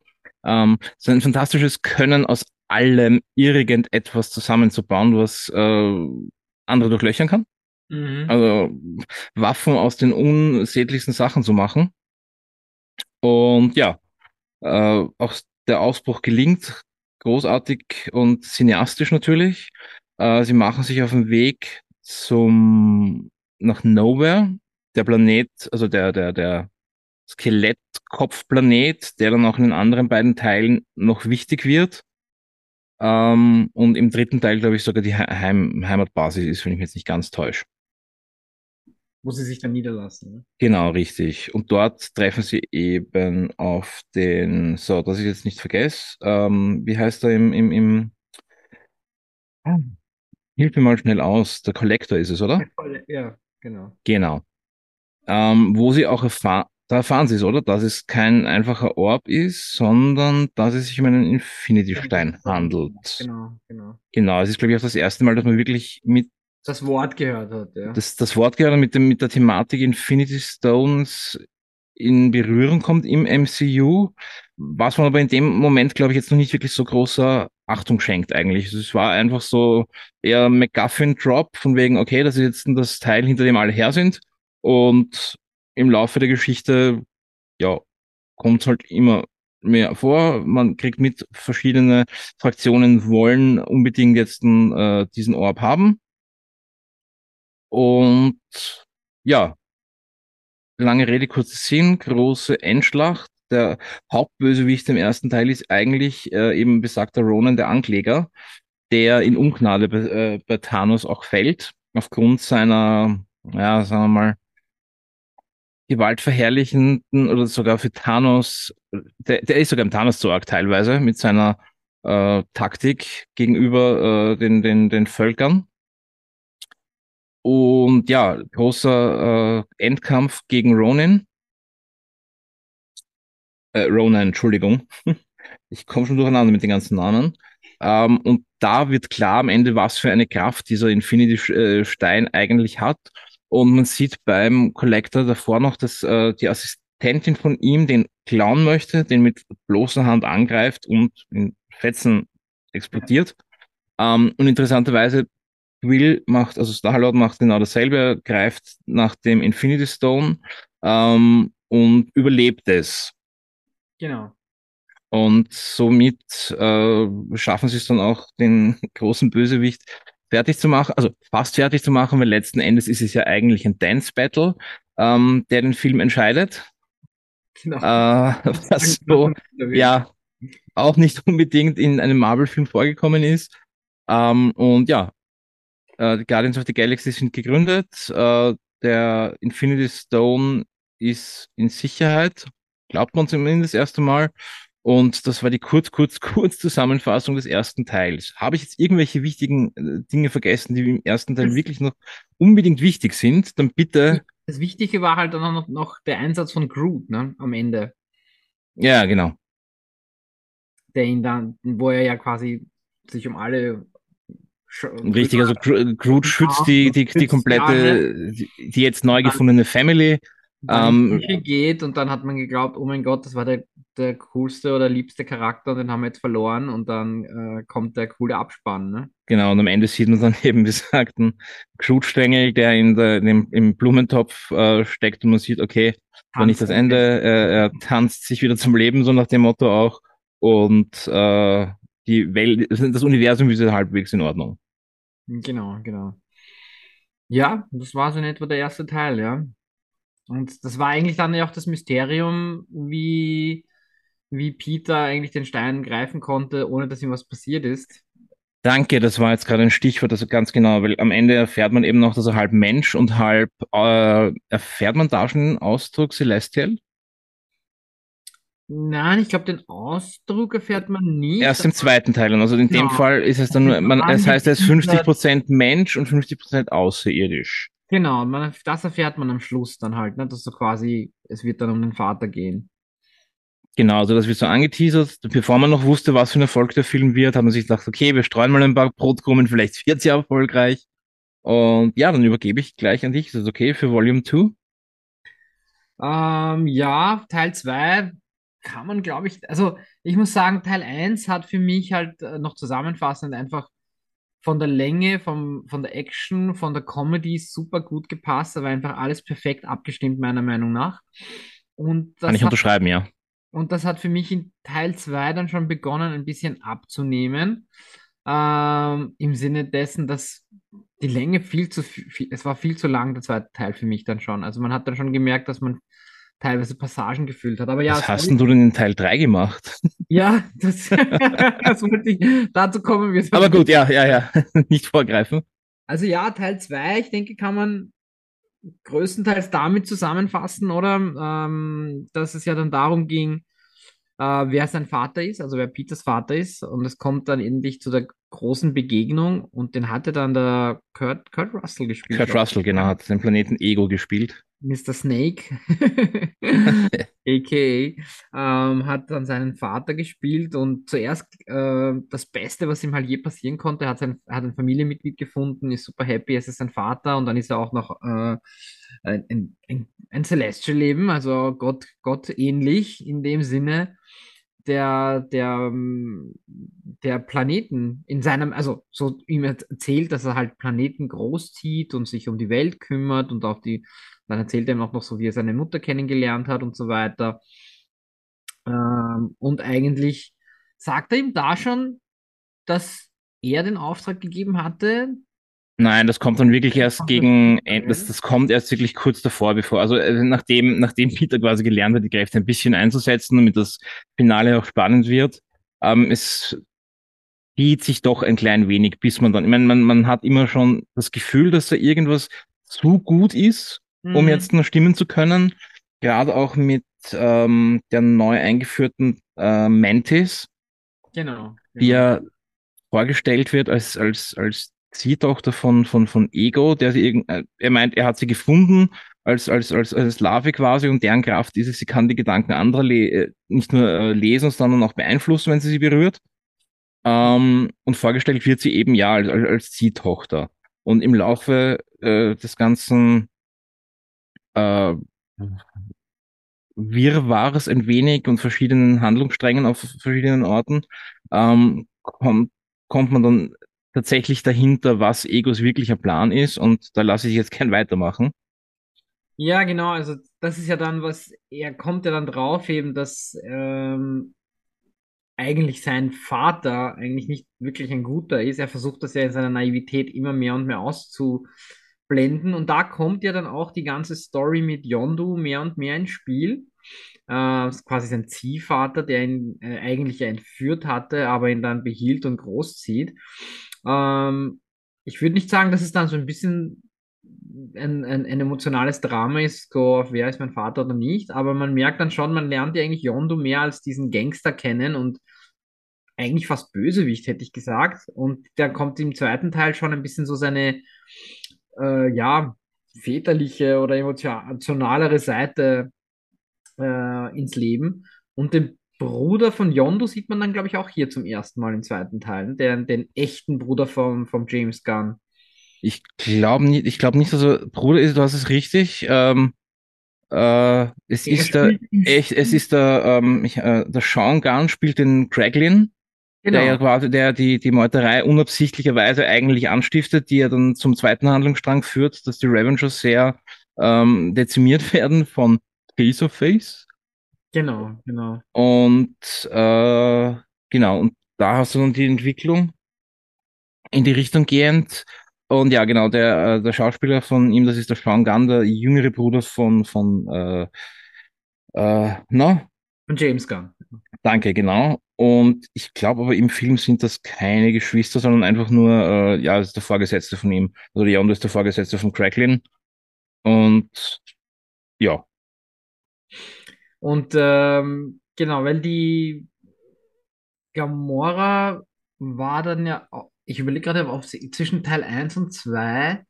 [SPEAKER 2] ähm, so ein fantastisches Können aus allem irgendetwas zusammenzubauen, was äh, andere durchlöchern kann.
[SPEAKER 3] Mhm.
[SPEAKER 2] Also Waffen aus den unsäglichsten Sachen zu machen. Und ja, äh, auch der Ausbruch gelingt, großartig und cineastisch natürlich. Äh, sie machen sich auf den Weg zum nach Nowhere, der Planet, also der der der Skelettkopfplanet, der dann auch in den anderen beiden Teilen noch wichtig wird. Ähm, und im dritten Teil, glaube ich, sogar die Heim Heimatbasis ist, wenn ich mich jetzt nicht ganz täusche.
[SPEAKER 3] Wo sie sich dann niederlassen. Ne?
[SPEAKER 2] Genau, richtig. Und dort treffen sie eben auf den, so, dass ich jetzt nicht vergesse, ähm, wie heißt er im, im, im, hilf mir mal schnell aus, der Collector ist es, oder?
[SPEAKER 3] Ja, genau.
[SPEAKER 2] Genau. Ähm, wo sie auch erfahren, da erfahren sie es, oder? Dass es kein einfacher Orb ist, sondern dass es sich um einen Infinity-Stein handelt.
[SPEAKER 3] Genau, genau.
[SPEAKER 2] Genau, es ist, glaube ich, auch das erste Mal, dass man wirklich mit
[SPEAKER 3] Das Wort gehört hat, ja.
[SPEAKER 2] das, das Wort gerade mit dem, mit der Thematik Infinity Stones in Berührung kommt im MCU, was man aber in dem Moment, glaube ich, jetzt noch nicht wirklich so großer Achtung schenkt eigentlich. Es war einfach so eher MacGuffin-Drop von wegen, okay, das ist jetzt das Teil, hinter dem alle her sind und im Laufe der Geschichte, ja, kommt es halt immer mehr vor. Man kriegt mit, verschiedene Fraktionen wollen unbedingt jetzt äh, diesen Orb haben. Und ja, lange Rede, kurzer Sinn, große Endschlacht. Der Hauptbösewicht im ersten Teil ist eigentlich äh, eben besagter Ronan, der Ankläger, der in Ungnade bei, äh, bei Thanos auch fällt, aufgrund seiner, ja, sagen wir mal, gewaltverherrlichenden oder sogar für Thanos, der, der ist sogar im Thanos zu arg teilweise mit seiner äh, Taktik gegenüber äh, den, den, den Völkern. Und ja, großer äh, Endkampf gegen Ronin. Äh, Ronan, Entschuldigung. Ich komme schon durcheinander mit den ganzen Namen. Ähm, und da wird klar am Ende, was für eine Kraft dieser Infinity-Stein eigentlich hat. Und man sieht beim Collector davor noch, dass äh, die Assistentin von ihm den klauen möchte, den mit bloßer Hand angreift und in Fetzen explodiert. Ähm, und interessanterweise Will macht, also Star-Lord macht genau dasselbe, greift nach dem Infinity Stone ähm, und überlebt es.
[SPEAKER 3] Genau.
[SPEAKER 2] Und somit äh, schaffen sie es dann auch, den großen Bösewicht fertig zu machen, also fast fertig zu machen, weil letzten Endes ist es ja eigentlich ein Dance Battle, ähm, der den Film entscheidet.
[SPEAKER 3] genau.
[SPEAKER 2] Äh, was so, ja, auch nicht unbedingt in einem Marvel-Film vorgekommen ist. Ähm, und ja, äh, die Guardians of the Galaxy sind gegründet. Äh, der Infinity Stone ist in Sicherheit, glaubt man zumindest das erste Mal. Und das war die kurz, kurz, kurz Zusammenfassung des ersten Teils. Habe ich jetzt irgendwelche wichtigen äh, Dinge vergessen, die im ersten Teil
[SPEAKER 3] Das-
[SPEAKER 2] wirklich noch unbedingt wichtig sind, dann bitte.
[SPEAKER 3] Das Wichtige war halt dann noch, noch der Einsatz von Groot, ne, am Ende.
[SPEAKER 2] Ja, genau.
[SPEAKER 3] Der ihn dann, wo er ja quasi sich um alle
[SPEAKER 2] Richtig, also Gro- Groot schützt die, die, die komplette, die, jetzt neu gefundene Family Ähm,
[SPEAKER 3] in die Küche geht und dann hat man geglaubt, oh mein Gott, das war der, der coolste oder liebste Charakter und den haben wir jetzt verloren und dann äh, kommt der coole Abspann, ne?
[SPEAKER 2] Genau, und am Ende sieht man dann eben, wie gesagt, einen Knutstängel, der in der, in dem, im Blumentopf äh, steckt und man sieht, okay, war nicht das. Ende, äh, er tanzt sich wieder zum Leben, so nach dem Motto auch. Und äh, die Welt, das Universum ist halbwegs in Ordnung.
[SPEAKER 3] Genau, genau. Ja, das war so in etwa der erste Teil, ja. Und das war eigentlich dann ja auch das Mysterium, wie, wie Peter eigentlich den Stein greifen konnte, ohne dass ihm was passiert ist.
[SPEAKER 2] Danke, das war jetzt gerade ein Stichwort, also ganz genau, weil am Ende erfährt man eben noch, dass er halb Mensch und halb, äh, erfährt man da schon den Ausdruck Celestial?
[SPEAKER 3] Nein, ich glaube, den Ausdruck erfährt man nicht.
[SPEAKER 2] Erst im zweiten Teil. Also in dem
[SPEAKER 3] Genau.
[SPEAKER 2] Fall ist es dann nur, man, es heißt, er ist 50% Mensch und 50% außerirdisch.
[SPEAKER 3] Genau, man, das erfährt man am Schluss dann halt, ne? Dass so quasi, es wird dann um den Vater gehen.
[SPEAKER 2] Genau, also das wird so angeteasert. Bevor man noch wusste, was für ein Erfolg der Film wird, hat man sich gedacht, okay, wir streuen mal ein paar Brotkrumen, vielleicht wird's ja erfolgreich. Und ja, dann übergebe ich gleich an dich. Ist das okay für Volume 2?
[SPEAKER 3] Ähm, ja, Teil 2 kann man, glaube ich, also ich muss sagen, Teil 1 hat für mich halt äh, noch zusammenfassend einfach von der Länge, vom, von der Action, von der Comedy super gut gepasst. Da war einfach alles perfekt abgestimmt, meiner Meinung nach. Und
[SPEAKER 2] Kann
[SPEAKER 3] das
[SPEAKER 2] ich
[SPEAKER 3] hat,
[SPEAKER 2] unterschreiben, ja.
[SPEAKER 3] und das hat für mich in Teil 2 dann schon begonnen, ein bisschen abzunehmen. Ähm, Im Sinne dessen, dass die Länge viel zu viel, es war viel zu lang, der zweite Teil für mich dann schon. Also man hat dann schon gemerkt, dass man teilweise Passagen gefüllt hat. Aber ja,
[SPEAKER 2] Was hast denn du denn in Teil 3 gemacht?
[SPEAKER 3] Ja, das, das wollte ich, dazu kommen wir.
[SPEAKER 2] Aber gut, ja, ja, ja. Nicht vorgreifen.
[SPEAKER 3] Also ja, Teil 2, ich denke, kann man größtenteils damit zusammenfassen, oder? Ähm, dass es ja dann darum ging, äh, wer sein Vater ist, also wer Peters Vater ist. Und es kommt dann endlich zu der großen Begegnung und den hatte dann der Kurt, Kurt Russell gespielt.
[SPEAKER 2] Kurt Russell, genau, hat den Planeten Ego gespielt.
[SPEAKER 3] Mr. Snake, a.k.a., ähm, hat dann seinen Vater gespielt und zuerst äh, das Beste, was ihm halt je passieren konnte, hat sein, hat ein Familienmitglied gefunden, ist super happy, es ist sein Vater und dann ist er auch noch äh, ein, ein, ein, Celestial-Leben, also Gott, Gott ähnlich in dem Sinne, der, der, der Planeten in seinem, also so ihm erzählt, dass er halt Planeten großzieht und sich um die Welt kümmert und auf die dann erzählt er ihm auch noch so, wie er seine Mutter kennengelernt hat und so weiter. Ähm, und eigentlich sagt er ihm da schon, dass er den Auftrag gegeben hatte.
[SPEAKER 2] Nein, das kommt dann wirklich erst gegen,
[SPEAKER 3] das-
[SPEAKER 2] End- das, das kommt erst wirklich kurz davor, bevor, also äh, nachdem, nachdem Peter quasi gelernt hat, die Kräfte ein bisschen einzusetzen, damit das Finale auch spannend wird, ähm, es zieht sich doch ein klein wenig, bis man dann, ich meine, man, man hat immer schon das Gefühl, dass da irgendwas zu gut ist, um
[SPEAKER 3] Mhm.
[SPEAKER 2] jetzt noch stimmen zu können. Gerade auch mit ähm, der neu eingeführten äh, Mantis,
[SPEAKER 3] Genau.
[SPEAKER 2] die
[SPEAKER 3] genau.
[SPEAKER 2] ja vorgestellt wird als, als, als Ziehtochter von, von, von Ego, der sie irgend, äh, er meint, er hat sie gefunden als, als, als, als Larve quasi und deren Kraft ist es, sie kann die Gedanken anderer le äh, nicht nur äh, lesen, sondern auch beeinflussen, wenn sie sie berührt. Ähm, und vorgestellt wird sie eben ja als, als, als Ziehtochter. Und im Laufe äh, des ganzen äh, Wirrwarrs ein wenig und verschiedenen Handlungssträngen auf verschiedenen Orten, ähm, kommt, kommt man dann tatsächlich dahinter, was Egos wirklicher Plan ist. Und da lasse ich jetzt kein weitermachen.
[SPEAKER 3] Ja, genau, also das ist ja dann was, er kommt ja dann drauf eben, dass ähm, eigentlich sein Vater eigentlich nicht wirklich ein guter ist. Er versucht das ja in seiner Naivität immer mehr und mehr auszublenden. Und da kommt ja dann auch die ganze Story mit Yondu mehr und mehr ins Spiel. Äh, quasi sein Ziehvater, der ihn äh, eigentlich entführt hatte, aber ihn dann behielt und großzieht. Ähm, ich würde nicht sagen, dass es dann so ein bisschen ein, ein, ein emotionales Drama ist, so, wer ist mein Vater oder nicht, aber man merkt dann schon, man lernt ja eigentlich Yondu mehr als diesen Gangster kennen und eigentlich fast Bösewicht, hätte ich gesagt. Und dann kommt im zweiten Teil schon ein bisschen so seine, äh, ja, väterliche oder emotionalere Seite äh, ins Leben. Und den Bruder von Yondu sieht man dann, glaube ich, auch hier zum ersten Mal im zweiten Teil, den, den echten Bruder vom, vom James Gunn.
[SPEAKER 2] Ich glaube nicht, ich glaube nicht, dass er Bruder ist, du hast es richtig. Ähm, Äh, es ist der, echt, es ist der, ähm, ich, äh, der Sean Gunn spielt den Craglin,
[SPEAKER 3] Genau.
[SPEAKER 2] der ja quasi, der die, die Meuterei unabsichtlicherweise eigentlich anstiftet, die ja dann zum zweiten Handlungsstrang führt, dass die Revengers sehr ähm, dezimiert werden von Face of Face.
[SPEAKER 3] Genau, genau.
[SPEAKER 2] Und äh, genau, und da hast du dann die Entwicklung in die Richtung gehend. Und ja, genau, der, äh, der Schauspieler von ihm, das ist der Sean Gunn, der jüngere Bruder von, von äh, äh, na,
[SPEAKER 3] Von James Gunn.
[SPEAKER 2] danke, genau. Und ich glaube aber im Film sind das keine Geschwister, sondern einfach nur, äh, ja, das ist der Vorgesetzte von ihm. Also Leon ist der Vorgesetzte von Cracklin. Und ja,
[SPEAKER 3] Und ähm, genau, weil die Gamora war dann ja, ich überlege gerade, ob sie zwischen Teil 1 und 2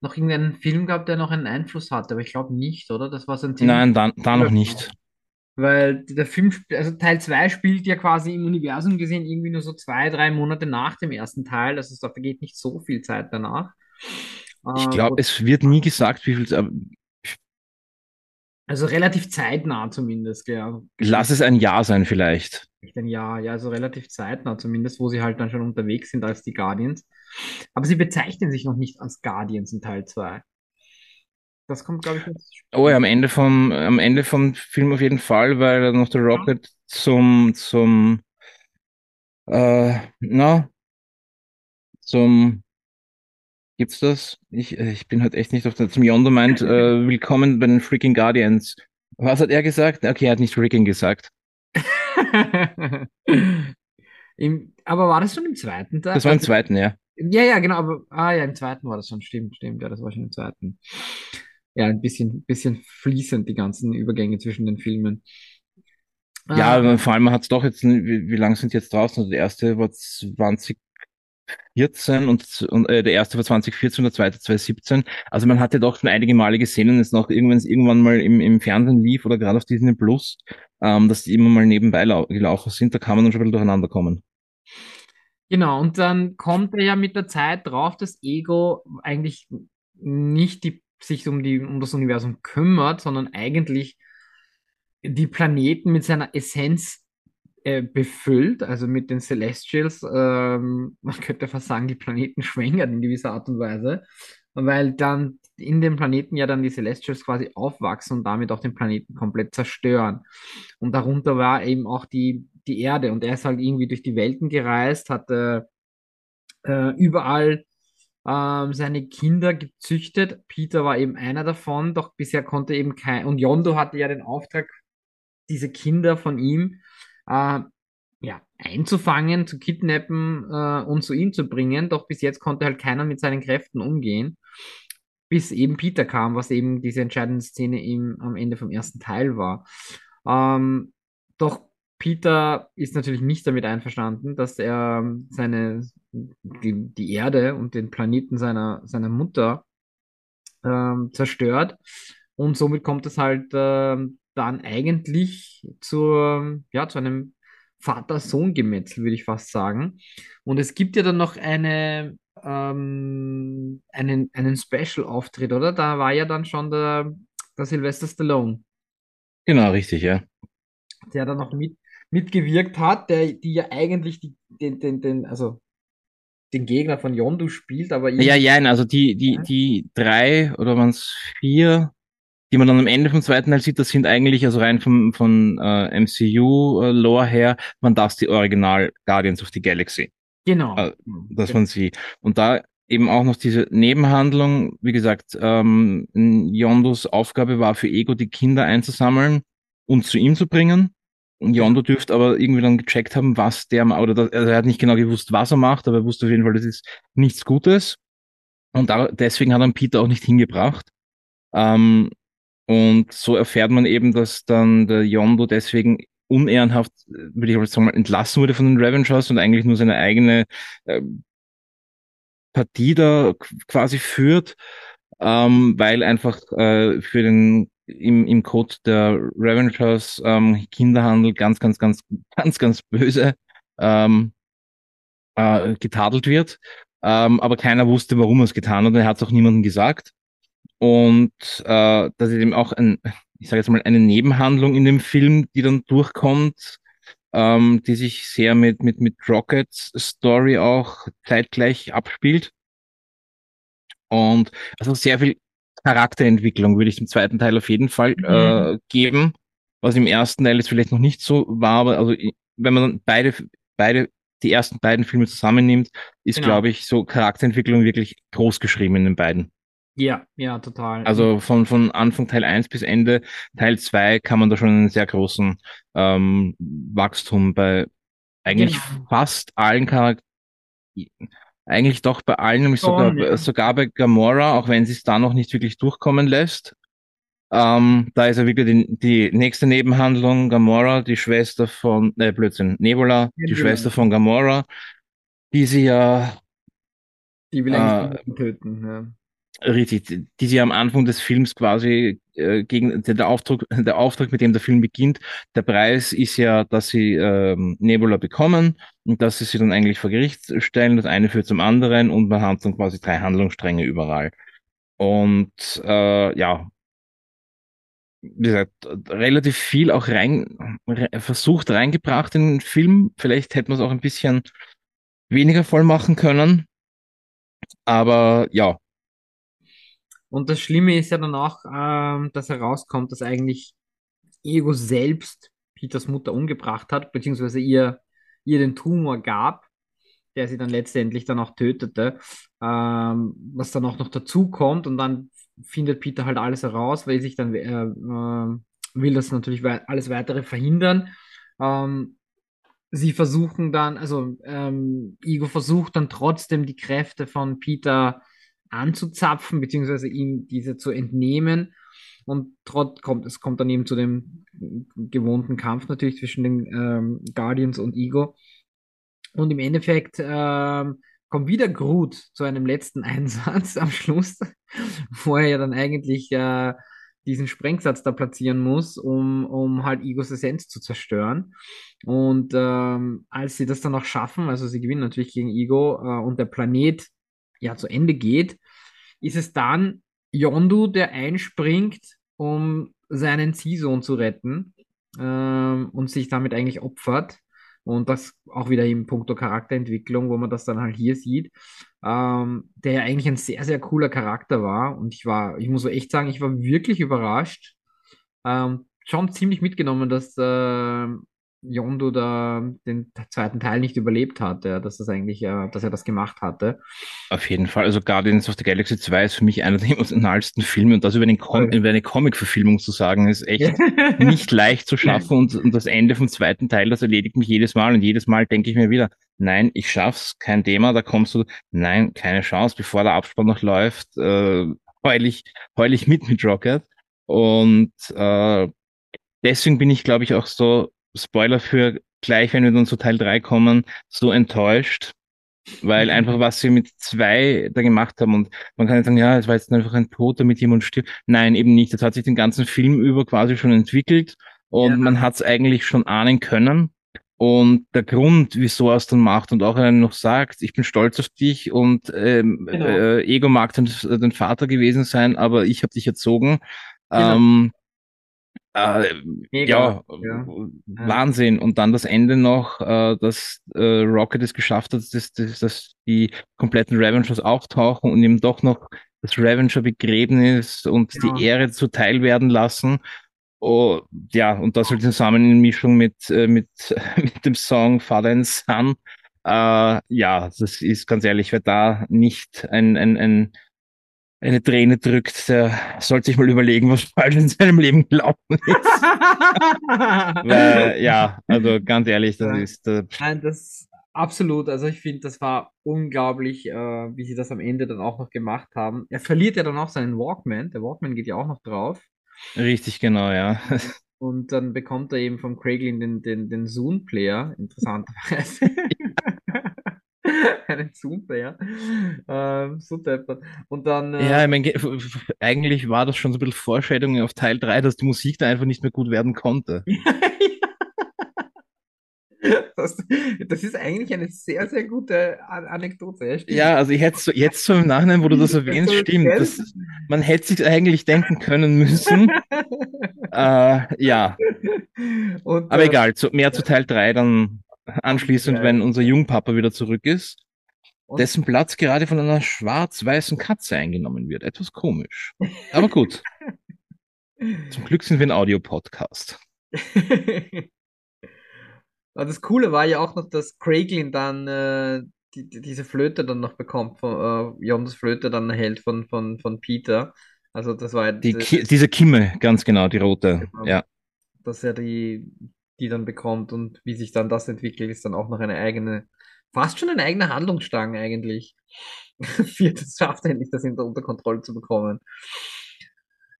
[SPEAKER 3] noch irgendeinen Film gab, der noch einen Einfluss hatte, aber ich glaube nicht, oder? Das war so ein Thema.
[SPEAKER 2] nein, da, da noch nicht.
[SPEAKER 3] Weil der Film, also Teil 2 spielt ja quasi im Universum gesehen irgendwie nur so zwei, drei Monate nach dem ersten Teil. Also da vergeht nicht so viel Zeit danach.
[SPEAKER 2] Ich
[SPEAKER 3] Ähm,
[SPEAKER 2] glaube, es wird nie gesagt, wie viel, aber
[SPEAKER 3] also relativ zeitnah zumindest, ja.
[SPEAKER 2] lass es ein Jahr sein vielleicht.
[SPEAKER 3] Echt ein Jahr, ja, also relativ zeitnah zumindest, wo sie halt dann schon unterwegs sind als die Guardians. Aber sie bezeichnen sich noch nicht als Guardians in Teil 2. Das kommt, glaube ich, jetzt.
[SPEAKER 2] Oh ja, am Ende vom, am Ende vom Film auf jeden Fall, weil dann noch der Rocket zum, zum, äh, na, zum, gibt's das? Ich, äh, ich bin halt echt nicht auf der, zum Yonder meint, äh, willkommen bei den freaking Guardians. Was hat er gesagt? Okay, er hat nicht freaking gesagt.
[SPEAKER 3] Im, aber war das schon im zweiten Teil?
[SPEAKER 2] Das war im
[SPEAKER 3] Also-
[SPEAKER 2] zweiten, ja.
[SPEAKER 3] Ja, ja, genau, aber ah ja, im zweiten war das schon, stimmt, stimmt, ja, das war schon im zweiten. Ja, ein bisschen, bisschen fließend, die ganzen Übergänge zwischen den Filmen.
[SPEAKER 2] Ja,
[SPEAKER 3] Ah,
[SPEAKER 2] vor allem hat es doch jetzt, wie, wie lange sind die jetzt draußen? Also der erste war 2014 und, und äh, der erste war 2014 und der zweite 2017. Also man hat ja doch schon einige Male gesehen und es noch irgendwann, irgendwann mal im, im Fernsehen lief oder gerade auf Disney Plus, ähm, dass die immer mal nebenbei lau gelaufen sind, da kann man dann schon ein bisschen durcheinander kommen.
[SPEAKER 3] Genau, und dann kommt er ja mit der Zeit drauf, dass Ego eigentlich nicht die, sich um, die, um das Universum kümmert, sondern eigentlich die Planeten mit seiner Essenz äh, befüllt, also mit den Celestials. Ähm, man könnte fast sagen, die Planeten schwängert in gewisser Art und Weise, weil dann in den Planeten ja dann die Celestials quasi aufwachsen und damit auch den Planeten komplett zerstören. Und darunter war eben auch die, die Erde. Und er ist halt irgendwie durch die Welten gereist, hat äh, äh, überall ähm, seine Kinder gezüchtet. Peter war eben einer davon, doch bisher konnte eben kein. Und Yondo hatte ja den Auftrag, diese Kinder von ihm äh, ja, einzufangen, zu kidnappen äh, und zu ihm zu bringen. Doch bis jetzt konnte halt keiner mit seinen Kräften umgehen. Bis eben Peter kam, was eben diese entscheidende Szene im, am Ende vom ersten Teil war. Ähm, doch Peter ist natürlich nicht damit einverstanden, dass er ähm, seine, die, die Erde und den Planeten seiner, seiner Mutter ähm, zerstört. Und somit kommt es halt ähm, dann eigentlich zur, ja, zu einem Vater-Sohn-Gemetzel, würde ich fast sagen. Und es gibt ja dann noch eine, ähm, einen, einen Special-Auftritt, oder? Da war ja dann schon der, der Sylvester Stallone
[SPEAKER 2] Genau, richtig, ja.
[SPEAKER 3] der da noch mit, mitgewirkt hat, der, die ja eigentlich die, den, den, den, also den Gegner von Yondu spielt, aber
[SPEAKER 2] Ja, ja, also die, die, die drei oder waren es vier, die man dann am Ende vom zweiten Teil sieht, das sind eigentlich, also rein vom, von äh, MCU-Lore her, waren das die Original Guardians of the Galaxy.
[SPEAKER 3] genau.
[SPEAKER 2] Äh, Das waren sie. Und da eben auch noch diese Nebenhandlung, wie gesagt, ähm, Yondos Aufgabe war für Ego, die Kinder einzusammeln und zu ihm zu bringen. Yondo dürfte aber irgendwie dann gecheckt haben, was der, oder das, also er hat nicht genau gewusst, was er macht, aber er wusste auf jeden Fall, das ist nichts Gutes. Und da, deswegen hat er Peter auch nicht hingebracht. Ähm, und so erfährt man eben, dass dann der Yondo deswegen unehrenhaft, würde ich aber sagen, mal entlassen wurde von den Revengers und eigentlich nur seine eigene äh, Partie da qu- quasi führt, ähm, weil einfach äh, für den im, im Code der Revengers ähm, Kinderhandel ganz, ganz, ganz, ganz, ganz böse ähm, äh, getadelt wird. Ähm, aber keiner wusste, warum er es getan hat und er hat es auch niemandem gesagt. Und äh, das ist eben auch ein, ich sage jetzt mal, eine Nebenhandlung in dem Film, die dann durchkommt, ähm, die sich sehr mit, mit, mit Rockets Story auch zeitgleich abspielt. Und also sehr viel Charakterentwicklung würde ich dem zweiten Teil auf jeden Fall äh,
[SPEAKER 3] Mhm.
[SPEAKER 2] geben, was im ersten Teil jetzt vielleicht noch nicht so war, aber also wenn man dann beide, beide, die ersten beiden Filme zusammennimmt, ist,
[SPEAKER 3] Genau.
[SPEAKER 2] glaube ich, so Charakterentwicklung wirklich groß geschrieben in den beiden.
[SPEAKER 3] Ja, ja, total.
[SPEAKER 2] Also von, von Anfang Teil 1 bis Ende Teil 2 kann man da schon einen sehr großen ähm, Wachstum bei eigentlich
[SPEAKER 3] Genau.
[SPEAKER 2] fast allen Charakteren, eigentlich doch bei allen, sogar,
[SPEAKER 3] ja.
[SPEAKER 2] sogar bei Gamora, auch wenn sie es da noch nicht wirklich durchkommen lässt. Ähm, da ist ja wirklich die, die nächste Nebenhandlung, Gamora, die Schwester von, äh, Blödsinn, Nebula, die
[SPEAKER 3] Nebula.
[SPEAKER 2] Schwester von Gamora, die sie ja
[SPEAKER 3] Die will
[SPEAKER 2] Äh,
[SPEAKER 3] eigentlich niemanden töten. Ja.
[SPEAKER 2] Richtig, die- sie am Anfang des Films quasi äh, gegen der, Auftrag, der Auftrag, mit dem der Film beginnt, der Preis ist ja, dass sie ähm, Nebula bekommen und dass sie sie dann eigentlich vor Gericht stellen. Das eine führt zum anderen und man hat dann quasi drei Handlungsstränge überall. Und äh, ja, wie gesagt, relativ viel auch rein re versucht reingebracht in den Film. Vielleicht hätte man es auch ein bisschen weniger voll machen können. Aber ja,
[SPEAKER 3] Und das Schlimme ist ja dann auch, ähm, dass herauskommt, dass eigentlich Ego selbst Peters Mutter umgebracht hat, beziehungsweise ihr, ihr den Tumor gab, der sie dann letztendlich dann auch tötete, ähm, was dann auch noch dazu kommt und dann findet Peter halt alles heraus, weil sich dann äh, äh, will das natürlich wei- alles weitere verhindern. Ähm, sie versuchen dann, also ähm, Ego versucht dann trotzdem die Kräfte von Peter anzuzapfen, beziehungsweise ihm diese zu entnehmen. Und trotz kommt, es kommt dann eben zu dem gewohnten Kampf natürlich zwischen den ähm, Guardians und Ego. Und im Endeffekt ähm, kommt wieder Groot zu einem letzten Einsatz am Schluss, wo er ja dann eigentlich äh, diesen Sprengsatz da platzieren muss, um, um halt Egos Essenz zu zerstören. Und ähm, als sie das dann auch schaffen, also sie gewinnen natürlich gegen Ego äh, und der Planet ja zu Ende geht, ist es dann Yondu, der einspringt, um seinen Ziehsohn zu retten ähm, und sich damit eigentlich opfert. Und das auch wieder im puncto Charakterentwicklung, wo man das dann halt hier sieht, ähm, der ja eigentlich ein sehr, sehr cooler Charakter war. Und ich war, ich muss so echt sagen, ich war wirklich überrascht. Ähm, schon ziemlich mitgenommen, dass äh, Yondu da den zweiten Teil nicht überlebt hatte, dass das eigentlich, äh, dass er das gemacht hatte.
[SPEAKER 2] Auf jeden Fall. Also Guardians of the Galaxy 2 ist für mich einer der emotionalsten Filme und das über, einen Com
[SPEAKER 3] Voll.
[SPEAKER 2] über eine Comic-Verfilmung zu sagen, ist echt nicht leicht zu schaffen und, und das Ende vom zweiten Teil, das erledigt mich jedes Mal und jedes Mal denke ich mir wieder, nein, ich schaff's, kein Thema, da kommst du, nein, keine Chance, bevor der Abspann noch läuft, äh, heul ich, heul ich mit mit Rocket und äh, deswegen bin ich, glaube ich, auch so, Spoiler für gleich, wenn wir dann zu Teil 3 kommen, so enttäuscht, weil einfach was sie mit zwei da gemacht haben und man kann jetzt sagen, ja, es war jetzt einfach ein Tod, damit jemand stirbt. Nein, eben nicht. Das hat sich den ganzen Film über quasi schon entwickelt und
[SPEAKER 3] Ja.
[SPEAKER 2] man hat es eigentlich schon ahnen können. Und der Grund, wieso er es dann macht und auch er noch sagt, ich bin stolz auf dich und ähm,
[SPEAKER 3] Genau.
[SPEAKER 2] äh, Ego mag dein, dein Vater gewesen sein, aber ich habe dich erzogen.
[SPEAKER 3] Genau.
[SPEAKER 2] Ähm, äh, ja,
[SPEAKER 3] ja.
[SPEAKER 2] Wahnsinn. Und dann das Ende noch, äh, dass äh, Rocket es geschafft hat, dass, dass, dass die kompletten Revengers auftauchen und ihm doch noch das Revenger Begräbnis und
[SPEAKER 3] Genau.
[SPEAKER 2] die Ehre zuteil werden lassen. Oh, ja, und das halt zusammen in Mischung mit, äh, mit, mit dem Song Father and Son. Äh, ja, das ist ganz ehrlich, wer da nicht ein, ein, ein, eine Träne drückt, der sollte sich mal überlegen, was falsch in seinem Leben gelaufen ist. Weil, ja, also ganz ehrlich, das
[SPEAKER 3] Ja.
[SPEAKER 2] ist äh,
[SPEAKER 3] Nein, das absolut. Also ich finde, das war unglaublich, äh, wie sie das am Ende dann auch noch gemacht haben. Er verliert ja dann auch seinen Walkman. Der Walkman geht ja auch noch drauf.
[SPEAKER 2] richtig genau, ja.
[SPEAKER 3] Und dann bekommt er eben vom Craiglin den, den, den Zoom-Player, interessanterweise. Einen Zoom-Player. Ähm, so deppert. Und dann. äh,
[SPEAKER 2] Ja, ich meine, eigentlich war das schon so ein bisschen Vorstellung auf Teil 3, dass die Musik da einfach nicht mehr gut werden konnte.
[SPEAKER 3] Das, das ist eigentlich eine sehr, sehr gute An Anekdote. Ja.
[SPEAKER 2] Ja, also ich hätte so, jetzt so im Nachhinein, wo du das erwähnst, stimmt. Das, man hätte sich eigentlich denken können müssen. Äh, ja,
[SPEAKER 3] Und,
[SPEAKER 2] aber
[SPEAKER 3] äh,
[SPEAKER 2] egal, zu, mehr zu Teil 3 dann anschließend,
[SPEAKER 3] Ja.
[SPEAKER 2] wenn unser Jungpapa wieder zurück ist,
[SPEAKER 3] Und-
[SPEAKER 2] dessen Platz gerade von einer schwarz-weißen Katze eingenommen wird. Etwas komisch. Aber gut, zum Glück sind wir ein Audiopodcast.
[SPEAKER 3] Das Coole war ja auch noch, dass Craiglin dann äh, die, die, diese Flöte dann noch bekommt, von, äh, Jondas Flöte dann erhält von, von, von Peter. Also das war ja
[SPEAKER 2] Die,
[SPEAKER 3] diese-
[SPEAKER 2] Ki diese Kimme, ganz genau, die rote.
[SPEAKER 3] Genau.
[SPEAKER 2] Ja,
[SPEAKER 3] dass er die, die dann bekommt und wie sich dann das entwickelt, ist dann auch noch eine eigene, fast schon eine eigene Handlungsstrang eigentlich. Viertes schafft er endlich, das hinter unter Kontrolle zu bekommen.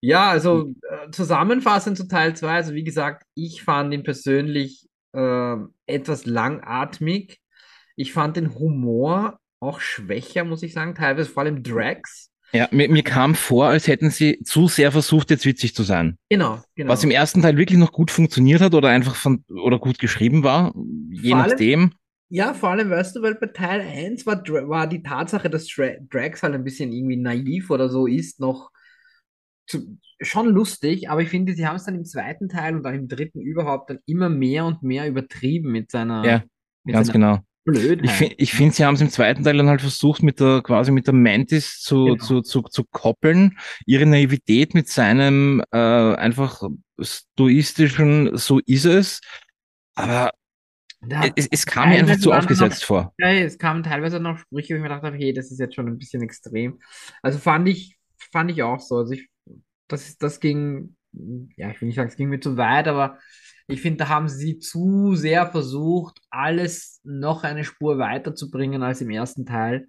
[SPEAKER 3] Ja, also äh, zusammenfassend zu Teil 2, also wie gesagt, ich fand ihn persönlich äh, etwas langatmig. Ich fand den Humor auch schwächer, muss ich sagen, teilweise vor allem Drax.
[SPEAKER 2] Ja mir, mir kam vor, als hätten sie zu sehr versucht, jetzt witzig zu sein.
[SPEAKER 3] Genau, genau.
[SPEAKER 2] Was im ersten Teil wirklich noch gut funktioniert hat oder einfach von oder gut geschrieben war, je
[SPEAKER 3] Vor allem-
[SPEAKER 2] nachdem.
[SPEAKER 3] Ja, vor allem, weißt du, weil bei Teil 1 war, war die Tatsache, dass Dra Drax halt ein bisschen irgendwie naiv oder so ist, noch zu, schon lustig, aber ich finde, sie haben es dann im zweiten Teil und dann im dritten überhaupt dann immer mehr und mehr übertrieben mit seiner,
[SPEAKER 2] Ja,
[SPEAKER 3] mit
[SPEAKER 2] Ganz
[SPEAKER 3] seiner
[SPEAKER 2] genau.
[SPEAKER 3] Blödheit.
[SPEAKER 2] Ich finde, ich sie haben es im zweiten Teil dann halt versucht, mit der, quasi mit der Mantis zu,
[SPEAKER 3] Genau.
[SPEAKER 2] zu, zu, zu koppeln, ihre Naivität mit seinem äh, einfach stoistischen, so ist es. Aber
[SPEAKER 3] Da-
[SPEAKER 2] es, es kam mir einfach zu aufgesetzt vor.
[SPEAKER 3] Ja, es kamen teilweise noch Sprüche, wo ich mir gedacht habe, hey, das ist jetzt schon ein bisschen extrem. Also fand ich, fand ich auch so. Also ich, das das ging, ja, ich will nicht sagen, es ging mir zu weit, aber ich finde, da haben sie zu sehr versucht, alles noch eine Spur weiterzubringen als im ersten Teil.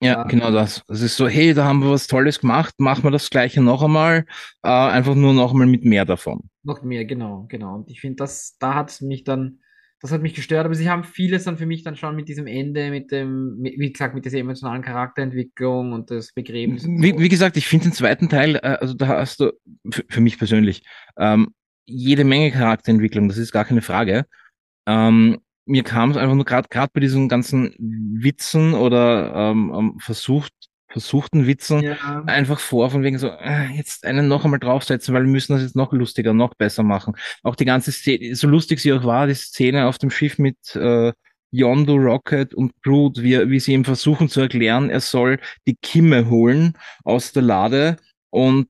[SPEAKER 2] Ja,
[SPEAKER 3] Ja.
[SPEAKER 2] genau das. Es ist so, hey, da haben wir was Tolles gemacht, machen wir das Gleiche noch einmal, äh, einfach nur noch einmal mit mehr davon.
[SPEAKER 3] Noch mehr, genau, genau. Und ich finde, das, da hat es mich dann, das hat mich gestört, aber sie haben vieles dann für mich dann schon mit diesem Ende, mit dem, mit, wie gesagt, mit dieser emotionalen Charakterentwicklung und das Begräbnis.
[SPEAKER 2] Wie, wie gesagt, ich finde den zweiten Teil, äh, also da hast du, für, für mich persönlich, ähm, jede Menge Charakterentwicklung, das ist gar keine Frage. Ähm, mir kam es einfach nur gerade gerade bei diesen ganzen Witzen oder ähm, ähm, versucht, versuchten Witzen
[SPEAKER 3] Ja.
[SPEAKER 2] einfach vor, von wegen so, äh, jetzt einen noch einmal draufsetzen, weil wir müssen das jetzt noch lustiger, noch besser machen. Auch die ganze Szene, so lustig sie auch war, die Szene auf dem Schiff mit äh, Yondu, Rocket und Groot, wie, wie sie ihm versuchen zu erklären, er soll die Kimme holen aus der Lade und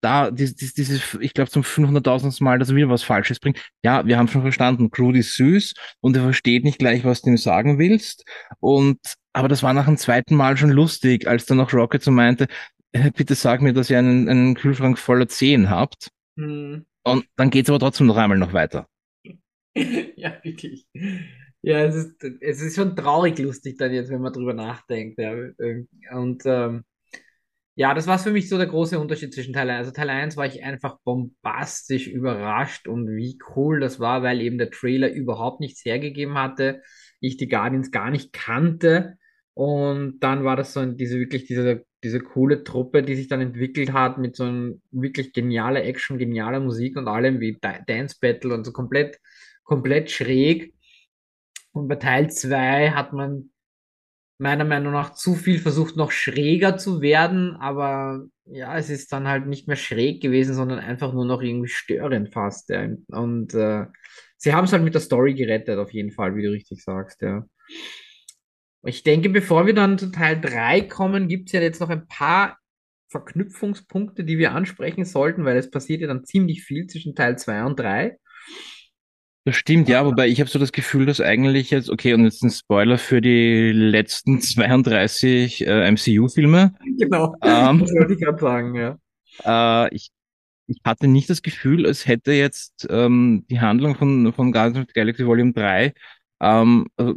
[SPEAKER 2] da, dieses, dieses, ich glaube zum 500.000. Mal, dass er wieder was Falsches bringt. Ja, wir haben schon verstanden, Groot ist süß und er versteht nicht gleich, was du ihm sagen willst. Und, aber das war nach dem zweiten Mal schon lustig, als dann noch Rocket so meinte, "Äh, bitte sag mir, dass ihr einen, einen Kühlschrank voller Zehen habt.
[SPEAKER 3] Hm.
[SPEAKER 2] Und dann geht's aber trotzdem noch einmal noch weiter.
[SPEAKER 3] Ja, wirklich. Ja, es ist, es ist schon traurig lustig dann jetzt, wenn man drüber nachdenkt. Ja. Und ähm, ja, das war für mich so der große Unterschied zwischen Teil 1. Also Teil 1 war ich einfach bombastisch überrascht und wie cool das war, weil eben der Trailer überhaupt nichts hergegeben hatte. Ich die Guardians gar nicht kannte. Und dann war das so diese wirklich diese, diese coole Truppe, die sich dann entwickelt hat mit so einem wirklich genialer Action, genialer Musik und allem wie Da- Dance Battle und so komplett, komplett schräg. Und bei Teil 2 hat man meiner Meinung nach zu viel versucht, noch schräger zu werden, aber ja, es ist dann halt nicht mehr schräg gewesen, sondern einfach nur noch irgendwie störend fast. Ja. Und äh, sie haben es halt mit der Story gerettet, auf jeden Fall, wie du richtig sagst, ja. Ich denke, bevor wir dann zu Teil 3 kommen, gibt es ja jetzt noch ein paar Verknüpfungspunkte, die wir ansprechen sollten, weil es passiert ja dann ziemlich viel zwischen Teil 2 und 3.
[SPEAKER 2] Das stimmt, ja, wobei ich habe so das Gefühl, dass eigentlich jetzt, okay, und jetzt ein Spoiler für die letzten 32 äh, MCU-Filme.
[SPEAKER 3] Genau,
[SPEAKER 2] Ähm.
[SPEAKER 3] das wollte ich gerade sagen, ja.
[SPEAKER 2] Äh, ich, ich hatte nicht das Gefühl, es hätte jetzt ähm, die Handlung von, von Guardians of the Galaxy Volume 3 ähm, also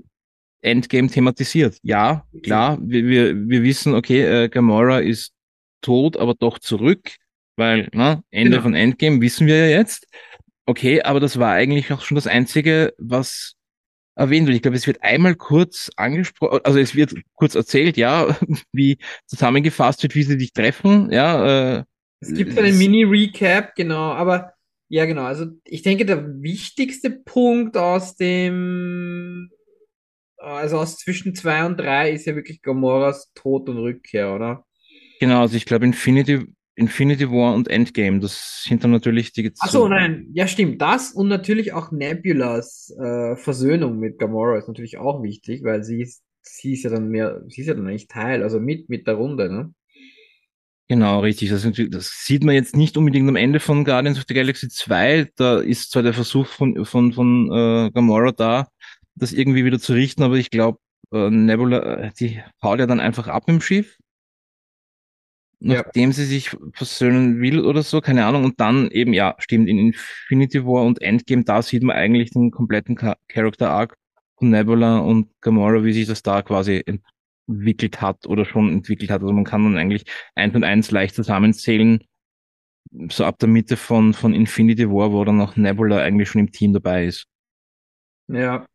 [SPEAKER 2] Endgame thematisiert. Ja, klar, wir, wir, wir wissen, okay, äh, Gamora ist tot, aber doch zurück, weil, na, Ende
[SPEAKER 3] Genau.
[SPEAKER 2] von Endgame wissen wir ja jetzt. Okay, aber das war eigentlich auch schon das Einzige, was erwähnt wird. Ich glaube, es wird einmal kurz angesprochen, also es wird kurz erzählt, ja, wie zusammengefasst wird, wie sie dich treffen, ja, äh,
[SPEAKER 3] Es gibt einen Mini-Recap, genau, aber ja, genau. Also ich denke, der wichtigste Punkt aus dem, also aus zwischen zwei und drei ist ja wirklich Gamoras Tod und Rückkehr, oder?
[SPEAKER 2] Genau, also ich glaube, Infinity, Infinity War und Endgame. Das sind dann natürlich die.
[SPEAKER 3] Ach so, nein, ja stimmt, das und natürlich auch Nebulas äh, Versöhnung mit Gamora ist natürlich auch wichtig, weil sie ist, sie ist ja dann mehr, sie ist ja dann eigentlich Teil, also mit, mit der Runde, ne?
[SPEAKER 2] Genau, richtig. Das, das, sieht man jetzt nicht unbedingt am Ende von Guardians of the Galaxy 2. Da ist zwar der Versuch von, von, von äh, Gamora da, das irgendwie wieder zu richten, aber ich glaube, äh, Nebula, äh, die haut ja dann einfach ab im Schiff. Nachdem ja. sie sich versöhnen will oder so, keine Ahnung. Und dann eben, ja, stimmt, in Infinity War und Endgame, da sieht man eigentlich den kompletten Character Arc von Nebula und Gamora, wie sich das da quasi entwickelt hat oder schon entwickelt hat. Also man kann dann eigentlich eins und eins leicht zusammenzählen, so ab der Mitte von, von Infinity War, wo dann auch Nebula eigentlich schon im Team dabei ist.
[SPEAKER 3] Ja.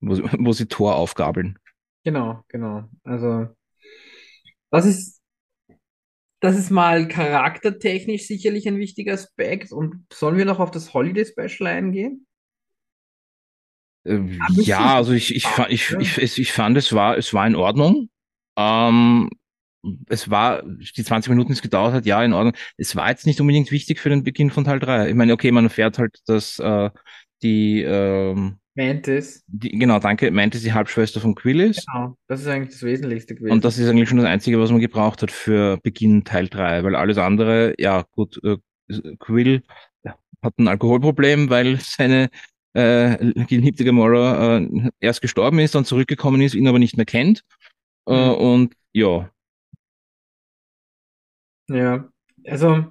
[SPEAKER 2] Wo, wo sie Tor aufgabeln.
[SPEAKER 3] Genau, genau. Also, das ist, das ist mal charaktertechnisch sicherlich ein wichtiger Aspekt. Und sollen wir noch auf das Holiday Special eingehen?
[SPEAKER 2] Äh, ja, also ich, ich, ich, ich, ich, ich fand, es war, es war in Ordnung. Ähm, es war, die 20 Minuten, es gedauert hat, ja, in Ordnung. Es war jetzt nicht unbedingt wichtig für den Beginn von Teil 3. Ich meine, okay, man erfährt halt, dass äh, die ähm,
[SPEAKER 3] Mantis.
[SPEAKER 2] Die, genau, danke. Mantis die Halbschwester von Quill ist.
[SPEAKER 3] Genau, das ist eigentlich das Wesentlichste gewesen.
[SPEAKER 2] Und das ist eigentlich schon das Einzige, was man gebraucht hat für Beginn Teil 3, weil alles andere, ja gut, äh, Quill hat ein Alkoholproblem, weil seine äh, geliebte Gamora äh, erst gestorben ist, dann zurückgekommen ist, ihn aber nicht mehr kennt. Äh, mhm. Und ja.
[SPEAKER 3] Ja, also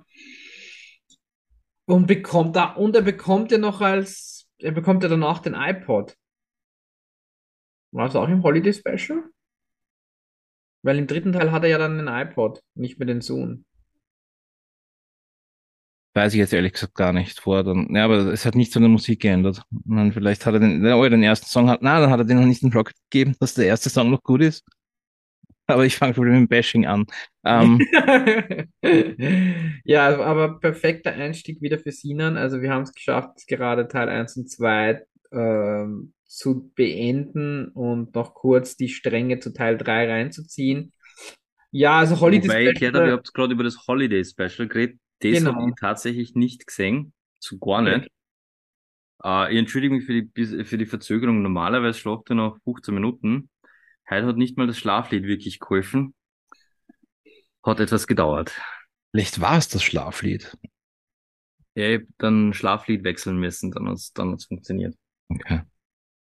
[SPEAKER 3] und bekommt da und er bekommt ja noch als er bekommt ja danach den iPod. War es auch im Holiday Special? Weil im dritten Teil hat er ja dann den iPod, nicht mehr den Sohn.
[SPEAKER 2] Weiß ich jetzt ehrlich gesagt gar nicht vor. Dann, ja, aber es hat nichts an der Musik geändert. Man, vielleicht hat er den, oh, den ersten Song hat, na, dann hat er den noch nicht in Rocket gegeben, dass der erste Song noch gut ist. Aber ich fange schon mit dem Bashing an. Ähm,
[SPEAKER 3] ja, aber perfekter Einstieg wieder für Sinan. Also wir haben es geschafft, gerade Teil 1 und 2 ähm, zu beenden und noch kurz die Stränge zu Teil 3 reinzuziehen. Ja, also Holiday
[SPEAKER 1] Wobei, Special. Ich ihr habt gerade über das Holiday Special geredet. Das genau. habe ich tatsächlich nicht gesehen. Zu gar nicht. Okay. Äh, ich entschuldige mich für die, für die Verzögerung. Normalerweise schlaft er noch 15 Minuten. Heute hat nicht mal das Schlaflied wirklich geholfen. Hat etwas gedauert.
[SPEAKER 2] Vielleicht war es das Schlaflied.
[SPEAKER 1] Ja, ich hab dann Schlaflied wechseln müssen, dann hat es dann funktioniert.
[SPEAKER 2] Okay.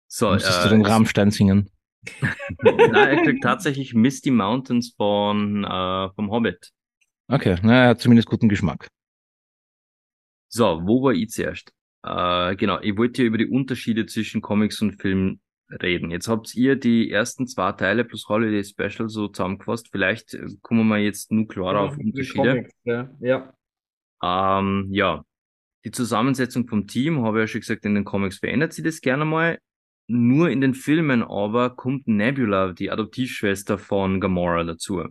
[SPEAKER 2] So, Musstest äh, du den Rammstein singen?
[SPEAKER 1] Nein, er kriegt tatsächlich Misty Mountains von, äh, vom Hobbit.
[SPEAKER 2] Okay, na, er hat zumindest guten Geschmack.
[SPEAKER 1] So, wo war ich zuerst? Äh, genau, ich wollte ja über die Unterschiede zwischen Comics und Film reden. Jetzt habt ihr die ersten zwei Teile plus Holiday Special so zusammengefasst. Vielleicht äh, kommen wir jetzt nur klarer ja, auf Unterschiede. Comics,
[SPEAKER 3] ja. Ja.
[SPEAKER 1] Ähm, ja, die Zusammensetzung vom Team, habe ich ja schon gesagt, in den Comics verändert sich das gerne mal. Nur in den Filmen aber kommt Nebula, die Adoptivschwester von Gamora, dazu.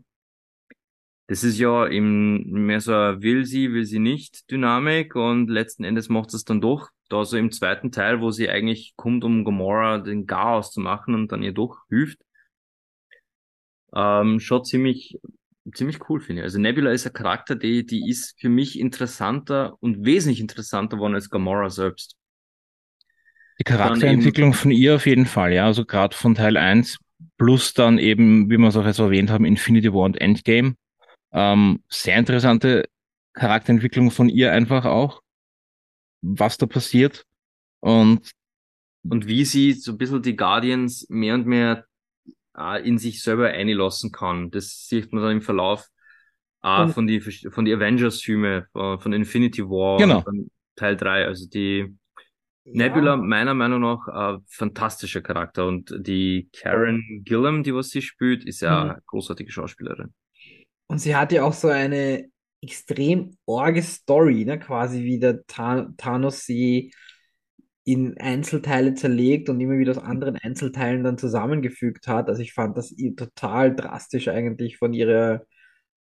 [SPEAKER 1] Das ist ja eben mehr so ein will sie, will sie nicht Dynamik und letzten Endes macht es dann doch. Da so im zweiten Teil, wo sie eigentlich kommt, um Gamora den Chaos zu machen und dann ihr doch hilft. Ähm, schon ziemlich, ziemlich cool finde ich. Also Nebula ist ein Charakter, die, die ist für mich interessanter und wesentlich interessanter geworden als Gamora selbst.
[SPEAKER 2] Die Charakterentwicklung von ihr auf jeden Fall, ja. Also gerade von Teil 1 plus dann eben, wie wir es auch jetzt erwähnt haben, Infinity War und Endgame ähm, sehr interessante Charakterentwicklung von ihr einfach auch, was da passiert. Und,
[SPEAKER 1] und wie sie so ein bisschen die Guardians mehr und mehr äh, in sich selber einlassen kann. Das sieht man dann im Verlauf äh, von die von die Avengers-Filme, von, äh, von Infinity War,
[SPEAKER 2] genau.
[SPEAKER 1] Teil 3. Also die Nebula, meiner Meinung nach, ein fantastischer Charakter. Und die Karen Gillam, die was sie spielt, ist ja mhm. eine großartige Schauspielerin.
[SPEAKER 3] Und sie hat ja auch so eine extrem orge Story, ne? quasi wie der Thanos sie in Einzelteile zerlegt und immer wieder aus anderen Einzelteilen dann zusammengefügt hat. Also ich fand das total drastisch eigentlich von ihrer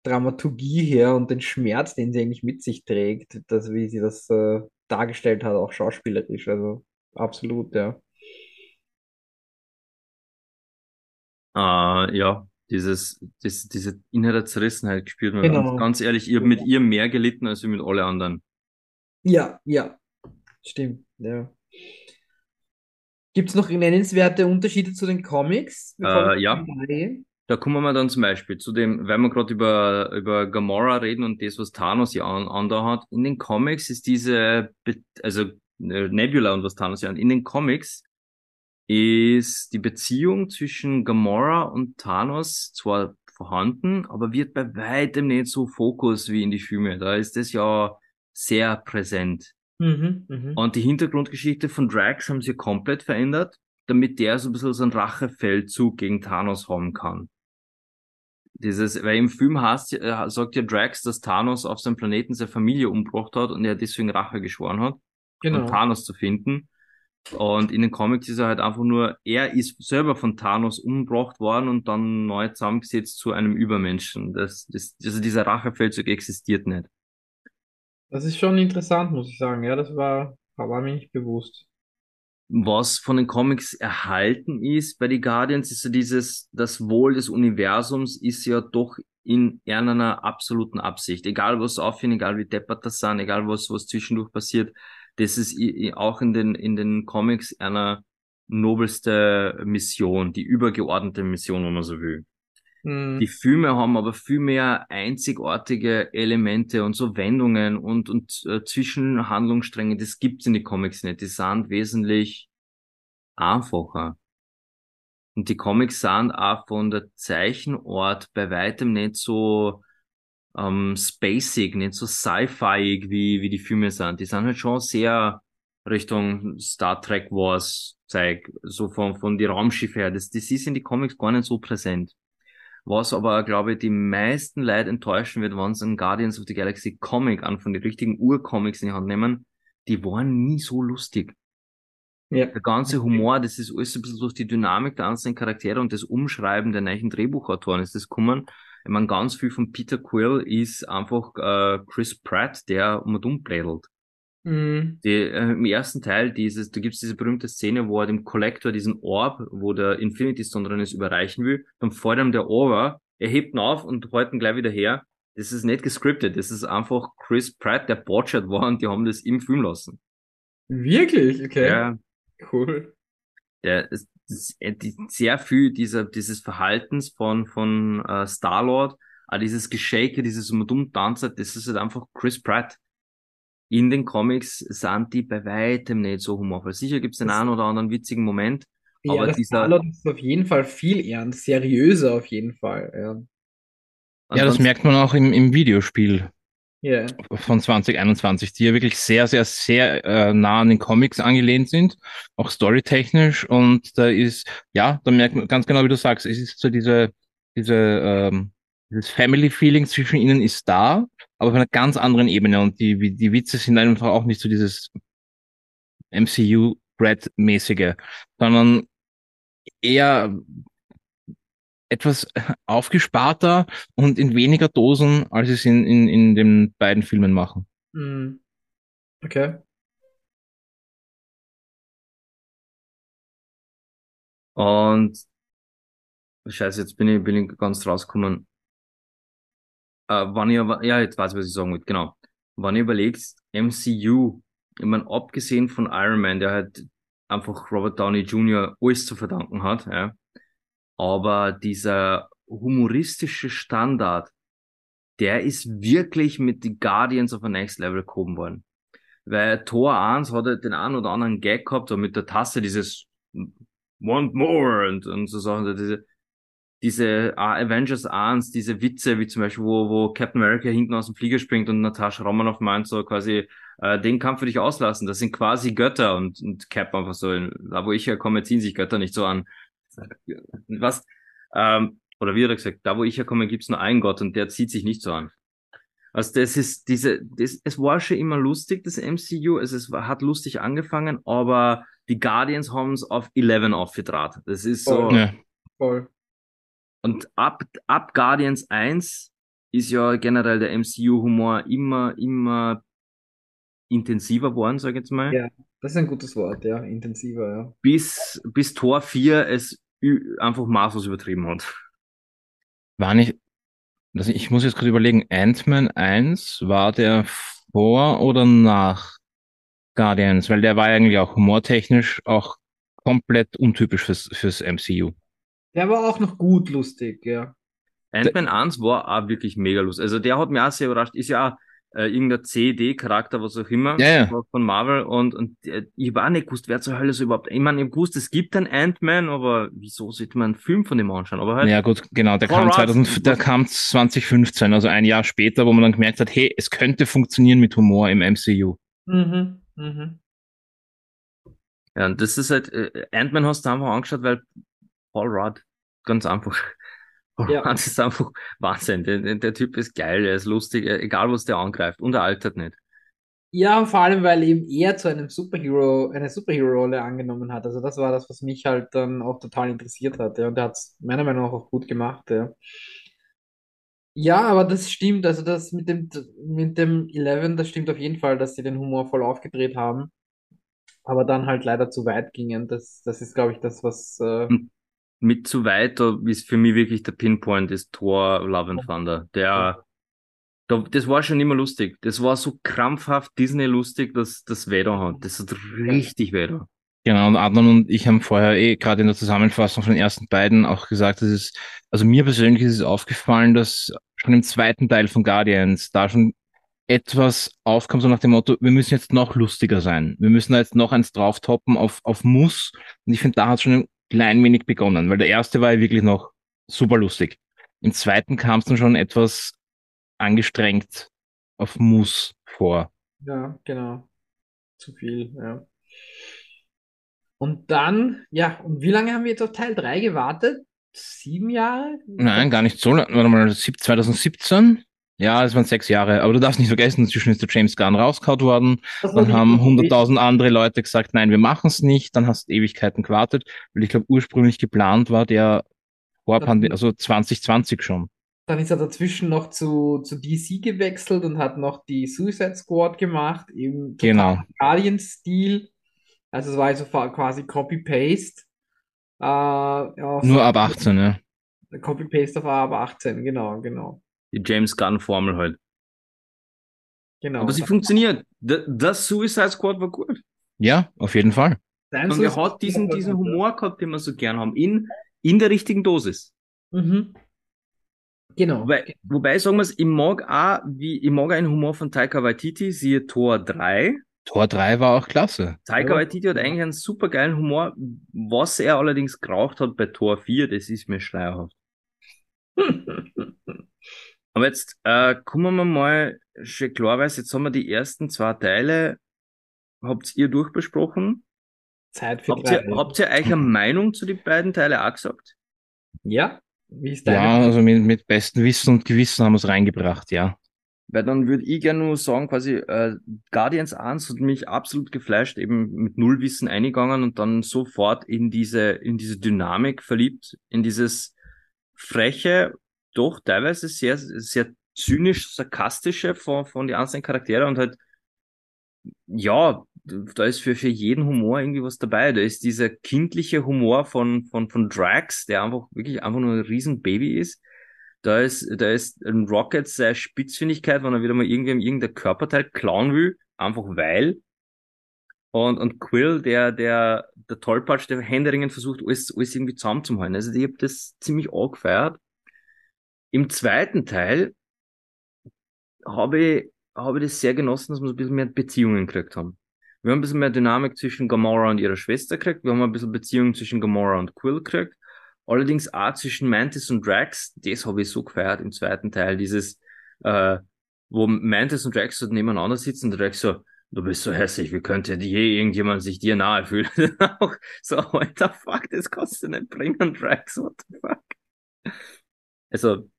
[SPEAKER 3] Dramaturgie her und den Schmerz, den sie eigentlich mit sich trägt, dass wie sie das äh, dargestellt hat, auch schauspielerisch. Also absolut, ja.
[SPEAKER 1] Uh, ja, Dieses, das, diese innere Zerrissenheit gespürt man.
[SPEAKER 3] Genau.
[SPEAKER 1] Und ganz ehrlich, ich habe mit ihr mehr gelitten als mit alle anderen.
[SPEAKER 3] Ja, ja, stimmt, ja. Gibt es noch nennenswerte Unterschiede zu den Comics?
[SPEAKER 1] Äh, ja. Da kommen wir dann zum Beispiel zu dem, weil wir gerade über, über Gamora reden und das, was Thanos ja an, an da hat. In den Comics ist diese, also äh, Nebula und was Thanos ja an, in den Comics ist die Beziehung zwischen Gamora und Thanos zwar vorhanden, aber wird bei weitem nicht so Fokus wie in die Filme. Da ist das ja sehr präsent.
[SPEAKER 3] Mhm, mhm.
[SPEAKER 1] Und die Hintergrundgeschichte von Drax haben sie komplett verändert, damit der so ein bisschen so einen Rachefeldzug gegen Thanos haben kann. Dieses, weil im Film heißt, äh, sagt ja Drax, dass Thanos auf seinem Planeten seine Familie umgebracht hat und er deswegen Rache geschworen hat, um
[SPEAKER 3] Genau.
[SPEAKER 1] Thanos zu finden. Und in den Comics ist er halt einfach nur, er ist selber von Thanos umgebracht worden und dann neu zusammengesetzt zu einem Übermenschen. Das, das, also dieser Rachefeldzug existiert nicht.
[SPEAKER 3] Das ist schon interessant, muss ich sagen. Ja, das war, war mir nicht bewusst.
[SPEAKER 1] was von den Comics erhalten ist bei die Guardians, ist so dieses, das Wohl des Universums ist ja doch in einer absoluten Absicht. Egal was aufhört, egal wie deppert das sind, egal was, was zwischendurch passiert, das ist auch in den, in den Comics einer nobelste Mission, die übergeordnete Mission, wenn man so will.
[SPEAKER 3] Mhm.
[SPEAKER 1] Die Filme haben aber viel mehr einzigartige Elemente und so Wendungen und, und äh, Zwischenhandlungsstränge. Das gibt's in die Comics nicht. Die sind wesentlich einfacher. Und die Comics sind auch von der Zeichenart bei weitem nicht so ähm, spacig, nicht so sci-fiig wie, wie die Filme sind. Die sind halt schon sehr Richtung Star Trek Wars Zeug, so von, von die Raumschiffe her. Das, das ist in die Comics gar nicht so präsent. Was aber, glaube ich, die meisten Leute enttäuschen wird, wenn sie einen Guardians of the Galaxy Comic an von den richtigen Urcomics in die Hand nehmen, die waren nie so lustig.
[SPEAKER 3] Ja.
[SPEAKER 1] Der ganze Humor, das ist alles ein bisschen durch die Dynamik der einzelnen Charaktere und das Umschreiben der neuen Drehbuchautoren ist das gekommen. Ich meine, ganz viel von Peter Quill ist einfach äh, Chris Pratt, der um und um blädelt.
[SPEAKER 3] Mhm.
[SPEAKER 1] Die, äh, Im ersten Teil dieses, da gibt's diese berühmte Szene, wo er dem Collector diesen Orb, wo der Infinity Stone drin ist, überreichen will, dann fällt ihm der Over, er hebt ihn auf und hält ihn gleich wieder her. Das ist nicht gescriptet, das ist einfach Chris Pratt, der botchert war und die haben das im Film lassen.
[SPEAKER 3] Wirklich? Okay.
[SPEAKER 1] Ja,
[SPEAKER 3] Cool.
[SPEAKER 1] der äh, sehr viel dieser, dieses Verhaltens von, von äh, Star-Lord, auch dieses Geschäke, dieses um und um Tanzen, das ist halt einfach Chris Pratt. In den Comics sind die bei weitem nicht so humorvoll. Sicher gibt's den
[SPEAKER 3] Das-
[SPEAKER 1] einen oder anderen witzigen Moment,
[SPEAKER 3] Ja,
[SPEAKER 1] aber dieser,
[SPEAKER 3] Star-Lord ist auf jeden Fall viel ernst, seriöser auf jeden Fall. Ja.
[SPEAKER 2] Ja, das merkt man auch im, im Videospiel
[SPEAKER 3] Ja.
[SPEAKER 2] von 2021, die ja wirklich sehr, sehr, sehr äh, nah an den Comics angelehnt sind, auch storytechnisch. Und da ist, ja, da merkt man ganz genau, wie du sagst, es ist so diese, diese, ähm, dieses Family-Feeling zwischen ihnen ist da, aber auf einer ganz anderen Ebene. Und die, die Witze sind einfach auch nicht so dieses MCU-Brad-mäßige, sondern eher etwas aufgesparter und in weniger Dosen, als sie es in, in, in den beiden Filmen machen.
[SPEAKER 3] Mhm. Okay.
[SPEAKER 1] Und Scheiße, jetzt bin ich, bin ich ganz rausgekommen. Äh, wann ich aber, ja, jetzt weiß ich, was ich sagen wollte, genau. Wenn ihr überlegt, MCU, ich meine, abgesehen von Iron Man, der halt einfach Robert Downey Jr. alles zu verdanken hat, ja, aber dieser humoristische Standard, der ist wirklich mit die Guardians of the Next Level gehoben worden. Weil Tor 1 hat halt den einen oder anderen Gag gehabt, und mit der Tasse dieses Want more und, und so Sachen, diese, diese uh, Avengers 1, diese Witze, wie zum Beispiel, wo, wo Captain America hinten aus dem Flieger springt und Natascha Romanoff meint so quasi, äh, den Kampf würde ich auslassen, das sind quasi Götter und, und Cap einfach so, da wo ich herkomme, ziehen sich Götter nicht so an. Was? Ähm, oder wie hat er gesagt, da wo ich herkomme, gibt's nur einen Gott und der zieht sich nicht so an. Also das ist diese, das, es war schon immer lustig, das MCU, also es war, hat lustig angefangen, aber die Guardians haben es auf 11 aufgedraht. Das ist so,
[SPEAKER 3] Voll.
[SPEAKER 2] Ja.
[SPEAKER 3] Voll.
[SPEAKER 1] und ab, ab Guardians 1 ist ja generell der MCU-Humor immer, immer intensiver worden, sag ich jetzt mal.
[SPEAKER 3] Ja. Das ist ein gutes Wort, ja. Intensiver, ja.
[SPEAKER 1] Bis, bis Tor 4 es einfach maßlos übertrieben hat.
[SPEAKER 2] War nicht, also ich muss jetzt gerade überlegen, Ant-Man 1, war der vor oder nach Guardians? Weil der war eigentlich auch humortechnisch auch komplett untypisch fürs, fürs MCU.
[SPEAKER 3] Der war auch noch gut lustig, ja.
[SPEAKER 1] Ant-Man 1 war auch wirklich mega lustig. Also der hat mich auch sehr überrascht. Ist ja auch äh, irgendein CD-Charakter, was auch immer,
[SPEAKER 2] Ja, ja.
[SPEAKER 1] von Marvel. Und, und äh, ich war nicht gewusst, wer zur Hölle so überhaupt. Ich meine, ich gewusst, es gibt einen Ant-Man, aber wieso sollte man einen Film von dem anschauen? Aber halt,
[SPEAKER 2] Ja, gut, genau, der kam,
[SPEAKER 1] Rudd-
[SPEAKER 2] 2000, der kam 2015, also ein Jahr später, wo man dann gemerkt hat, hey, es könnte funktionieren mit Humor im MCU.
[SPEAKER 3] Mhm. Mhm.
[SPEAKER 1] ja, und das ist halt, äh, Ant-Man hast du einfach angeschaut, weil Paul Rudd, ganz einfach.
[SPEAKER 3] Ja.
[SPEAKER 1] Rudd ist einfach Wahnsinn. Der, der, Typ ist geil, er ist lustig, egal was der angreift. Und er altert nicht.
[SPEAKER 3] Ja, und vor allem, weil eben er zu einem Superhero, eine Superhero-Rolle angenommen hat. Also das war das, was mich halt dann auch total interessiert hat. Ja. Und er hat es meiner Meinung nach auch gut gemacht. Ja. Ja, aber das stimmt. Also das mit dem, mit dem Eleven, das stimmt auf jeden Fall, dass sie den Humor voll aufgedreht haben. Aber dann halt leider zu weit gingen. Das, das ist, glaube ich, das, was. Äh,
[SPEAKER 1] Mit zu weit, da ist für mich wirklich der Pinpoint, ist Thor Love and Thunder. Der, da, das war schon immer lustig. Das war so krampfhaft Disney lustig, dass das da hat. Das hat richtig da.
[SPEAKER 2] Genau, und Adnan und ich haben vorher eh gerade in der Zusammenfassung von den ersten beiden auch gesagt, dass es, also mir persönlich ist es aufgefallen, dass schon im zweiten Teil von Guardians da schon etwas aufkam, so nach dem Motto, wir müssen jetzt noch lustiger sein. Wir müssen da jetzt noch eins drauftoppen auf, auf Muss. Und ich finde, da hat schon ein klein wenig begonnen, weil der erste war ja wirklich noch super lustig. Im zweiten kam es dann schon etwas angestrengt auf Muss vor.
[SPEAKER 3] ja, genau. Zu viel, ja. Und dann, ja, und wie lange haben wir jetzt auf Teil 3 gewartet? Sieben Jahre?
[SPEAKER 2] Nein, gar nicht so lange. Warte mal, sieb- 2017? Ja, es waren sechs Jahre. Aber du darfst nicht vergessen, inzwischen ist der James Gunn rausgehauen worden. Dann haben hunderttausend andere Leute gesagt, nein, wir machen es nicht. Dann hast du Ewigkeiten gewartet. Weil ich glaube, ursprünglich geplant war der vor Pandemie, also 2020 schon.
[SPEAKER 3] Dann ist er dazwischen noch zu, zu DC gewechselt und hat noch die Suicide Squad gemacht, eben total
[SPEAKER 2] Genau.
[SPEAKER 3] Guardian-Stil. Also es war also quasi Copy-Paste. Äh,
[SPEAKER 2] Nur ab 18, ja.
[SPEAKER 3] Copy-Paste auf ab 18, genau, genau.
[SPEAKER 1] Die James Gunn-Formel halt.
[SPEAKER 3] Genau.
[SPEAKER 1] Aber sie funktioniert. Das Suicide Squad war gut.
[SPEAKER 2] Ja, auf jeden Fall.
[SPEAKER 3] Dein
[SPEAKER 1] Und er hat diesen, diesen. Humor gehabt, den wir so gern haben, in, in der richtigen Dosis.
[SPEAKER 3] Mhm. Genau.
[SPEAKER 1] Wobei, wobei sagen wir es, ich mag auch, wie, ich mag den Humor von Taika Waititi, siehe Tor 3.
[SPEAKER 2] Tor 3 war auch klasse.
[SPEAKER 1] Taika
[SPEAKER 3] Ja.
[SPEAKER 1] Waititi hat eigentlich einen super geilen Humor. Was er allerdings geraucht hat bei Tor 4, das ist mir schleierhaft. Aber jetzt äh, kommen wir mal schon klarweise, jetzt haben wir die ersten zwei Teile. Habt ihr durchbesprochen?
[SPEAKER 3] Zeit für
[SPEAKER 1] Habt
[SPEAKER 3] drei.
[SPEAKER 1] ihr, habt ihr euch eine Meinung zu den beiden Teile auch gesagt?
[SPEAKER 3] Ja? Wie ist
[SPEAKER 2] Ja,
[SPEAKER 3] deine?
[SPEAKER 2] also mit, mit bestem Wissen und Gewissen haben wir es reingebracht, ja.
[SPEAKER 1] Weil dann würde ich gerne nur sagen, quasi, äh, Guardians 1 hat mich absolut geflasht, eben mit Nullwissen eingegangen und dann sofort in diese, in diese Dynamik verliebt, in dieses freche, doch teilweise sehr, sehr zynisch, sarkastische von, von den einzelnen Charaktere und halt, ja, da ist für, für jeden Humor irgendwie was dabei. Da ist dieser kindliche Humor von, von, von Drax, der einfach wirklich einfach nur ein Riesenbaby ist. Da ist, da ist ein Rocket seine Spitzfindigkeit, wenn er wieder mal irgendwem irgendein Körperteil klauen will, einfach weil. Und, und Quill, der, der, der Tollpatsch, der händeringend versucht, alles, alles irgendwie zusammenzuhalten. Also ich habe das ziemlich arg gefeiert. Im zweiten Teil habe ich, habe ich das sehr genossen, dass wir ein bisschen mehr Beziehungen gekriegt haben. Wir haben ein bisschen mehr Dynamik zwischen Gamora und ihrer Schwester gekriegt. Wir haben ein bisschen Beziehung zwischen Gamora und Quill gekriegt. Allerdings auch zwischen Mantis und Drax, das habe ich so gefeiert im zweiten Teil, dieses, äh, wo Mantis und Drax so nebeneinander sitzen und Drax so, du bist so hässlich, wie könnte je irgendjemand sich dir nahe fühlen? Auch so, what the fuck, das kannst du nicht bringen, Drax, what the fuck? Also,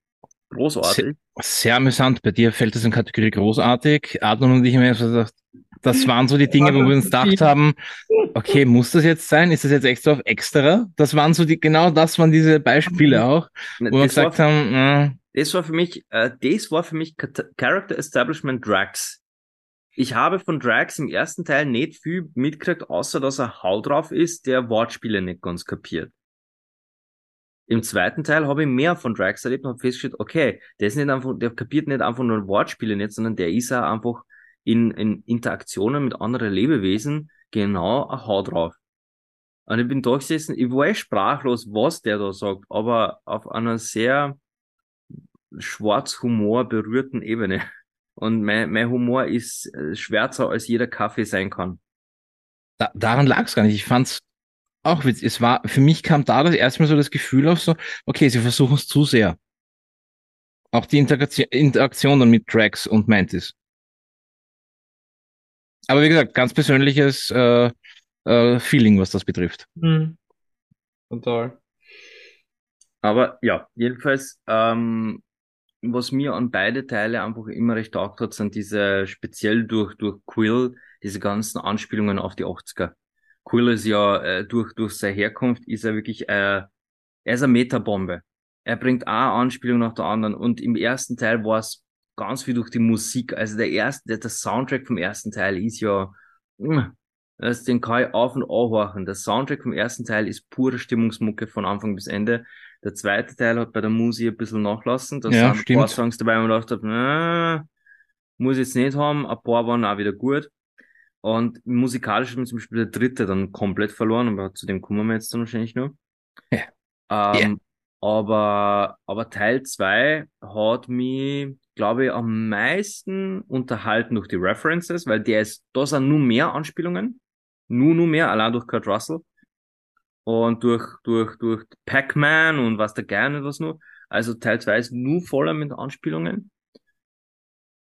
[SPEAKER 1] großartig.
[SPEAKER 2] Sehr amüsant. Bei dir fällt es in Kategorie großartig. Adnan und ich haben ja so gesagt, das waren so die Dinge, wo wir uns gedacht haben, okay, muss das jetzt sein? Ist das jetzt extra auf extra? Das waren so die, genau das waren diese Beispiele auch, wo wir
[SPEAKER 1] Das war,
[SPEAKER 2] gesagt haben, äh,
[SPEAKER 1] das war für mich, äh, das war für mich Character Establishment Drax. Ich habe von Drax im ersten Teil nicht viel mitgekriegt, außer dass er Hau drauf ist, der Wortspiele nicht ganz kapiert. Im zweiten Teil habe ich mehr von Drax erlebt und habe festgestellt, okay, der ist nicht einfach, der kapiert nicht einfach nur Wortspiele nicht, sondern der ist auch einfach in, in Interaktionen mit anderen Lebewesen genau ein Haar drauf. Und ich bin da gesessen, ich war echt sprachlos, was der da sagt, aber auf einer sehr Schwarzhumor berührten Ebene. Und mein, mein Humor ist äh, schwärzer, als jeder Kaffee sein kann.
[SPEAKER 2] Da, daran lag es gar nicht. Ich fand's auch witzig. Es war, für mich kam da das erstmal so das Gefühl auf so, okay, sie versuchen es zu sehr. Auch die Interaktion, Interaktion dann mit Drax und Mantis. Aber wie gesagt, ganz persönliches äh, äh, Feeling, was das betrifft.
[SPEAKER 3] Mhm. Total.
[SPEAKER 1] Aber ja, jedenfalls, ähm, was mir an beide Teile einfach immer recht taugt hat, sind diese, speziell durch, durch Quill, diese ganzen Anspielungen auf die 80er. Quill ist ja, äh, durch, durch seine Herkunft, ist er wirklich, äh, er ist eine Metabombe. Er bringt eine Anspielung nach der anderen und im ersten Teil war es ganz viel durch die Musik. Also der erste, der, der Soundtrack vom ersten Teil ist ja, das, den kann ich auf und anhorchen. Der Soundtrack vom ersten Teil ist pure Stimmungsmucke von Anfang bis Ende. Der zweite Teil hat bei der Musik ein bisschen nachlassen. Da
[SPEAKER 2] Ja,
[SPEAKER 1] sind ein paar Songs dabei, wo ich gedacht habe, äh, muss ich jetzt nicht haben. Ein paar waren auch wieder gut. Und musikalisch mir zum Beispiel der dritte dann komplett verloren, aber zu dem kommen wir jetzt dann wahrscheinlich noch.
[SPEAKER 2] Ja.
[SPEAKER 1] Ähm, aber, aber Teil zwei hat mich, glaube ich, am meisten unterhalten durch die References, weil der ist, da sind nur mehr Anspielungen. Nur, nur mehr, allein durch Kurt Russell. Und durch, durch, durch Pac-Man und was da gerne was nur. Also Teil zwei ist nur voller mit Anspielungen.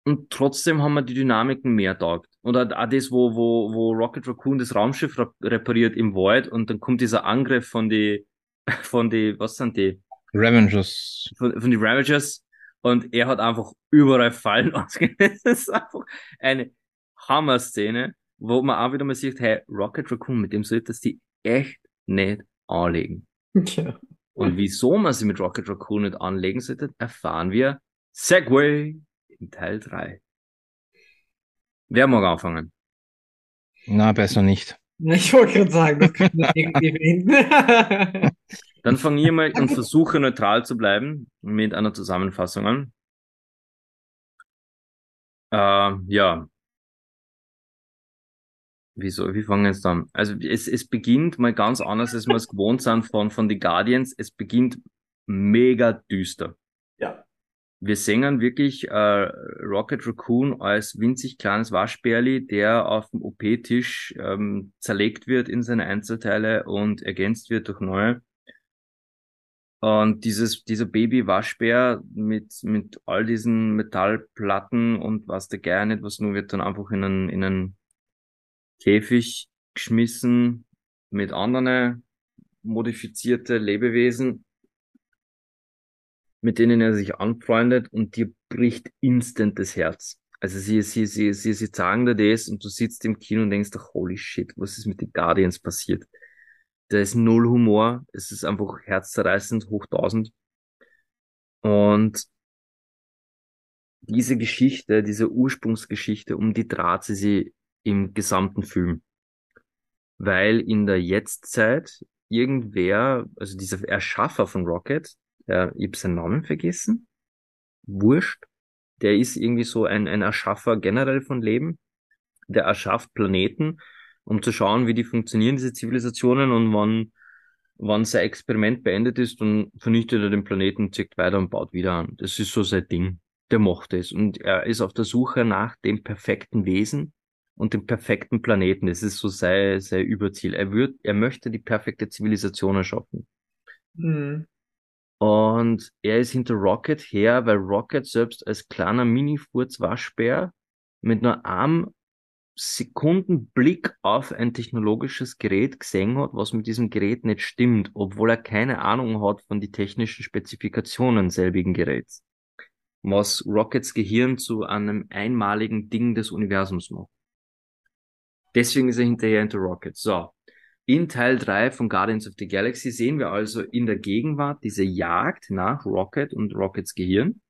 [SPEAKER 1] Und trotzdem haben wir die Dynamiken mehr taugt. Oder auch das, wo, wo, wo Rocket Raccoon das Raumschiff rep- repariert im Wald und dann kommt dieser Angriff von die, von die, was sind die?
[SPEAKER 2] Revengers.
[SPEAKER 1] Von, von die Ravagers. Und er hat einfach überall Fallen ausgelöst. Das ist einfach eine Hammer-Szene, wo man auch wieder mal sieht, hey, Rocket Raccoon, mit dem solltest du die echt nicht anlegen.
[SPEAKER 3] Ja.
[SPEAKER 1] Und wieso man sie mit Rocket Raccoon nicht anlegen sollte, erfahren wir Segway in Teil 3. Wer mag anfangen?
[SPEAKER 2] Na, besser nicht.
[SPEAKER 3] Ich wollte gerade sagen, das könnte man irgendwie finden.
[SPEAKER 1] Dann fange ich mal und versuche neutral zu bleiben mit einer Zusammenfassung an. Äh, ja. Wieso, wie fangen wir jetzt an? Also es, es beginnt mal ganz anders, als wir es gewohnt sind von, von The Guardians. Es beginnt mega düster.
[SPEAKER 3] Ja.
[SPEAKER 1] Wir sehen wirklich äh, Rocket Raccoon als winzig kleines Waschbärli, der auf dem OP-Tisch ähm, zerlegt wird in seine Einzelteile und ergänzt wird durch neue. Und dieses, dieser Baby-Waschbär mit, mit all diesen Metallplatten und was der gerne nicht, was nur wird dann einfach in einen, in einen Käfig geschmissen mit anderen modifizierte Lebewesen, mit denen er sich anfreundet und dir bricht instant das Herz. Also sie, sie, sie, sie, sie sagen dir das und du sitzt im Kino und denkst, holy shit, was ist mit den Guardians passiert? Da ist null Humor, es ist einfach herzzerreißend, hoch tausend. Und diese Geschichte, diese Ursprungsgeschichte, um die dreht sie sich im gesamten Film. Weil in der Jetztzeit irgendwer, also dieser Erschaffer von Rocket, der, ich hab seinen Namen vergessen, wurscht, der ist irgendwie so ein, ein Erschaffer generell von Leben, der erschafft Planeten, um zu schauen, wie die funktionieren, diese Zivilisationen und wann, wann sein Experiment beendet ist, dann vernichtet er den Planeten, zieht weiter und baut wieder an. Das ist so sein Ding. Der macht es. Und er ist auf der Suche nach dem perfekten Wesen und dem perfekten Planeten. Das ist so sein, sein Überziel. Er wird, er möchte die perfekte Zivilisation erschaffen.
[SPEAKER 3] Mhm.
[SPEAKER 1] Und er ist hinter Rocket her, weil Rocket selbst als kleiner Mini-Furz-Waschbär mit nur einem Sekundenblick auf ein technologisches Gerät gesehen hat, was mit diesem Gerät nicht stimmt, obwohl er keine Ahnung hat von die technischen Spezifikationen selbigen Geräts. Was Rockets Gehirn zu einem einmaligen Ding des Universums macht. Deswegen ist er hinterher hinter Rocket. So. In Teil 3 von Guardians of the Galaxy sehen wir also in der Gegenwart diese Jagd nach Rocket und Rockets Gehirn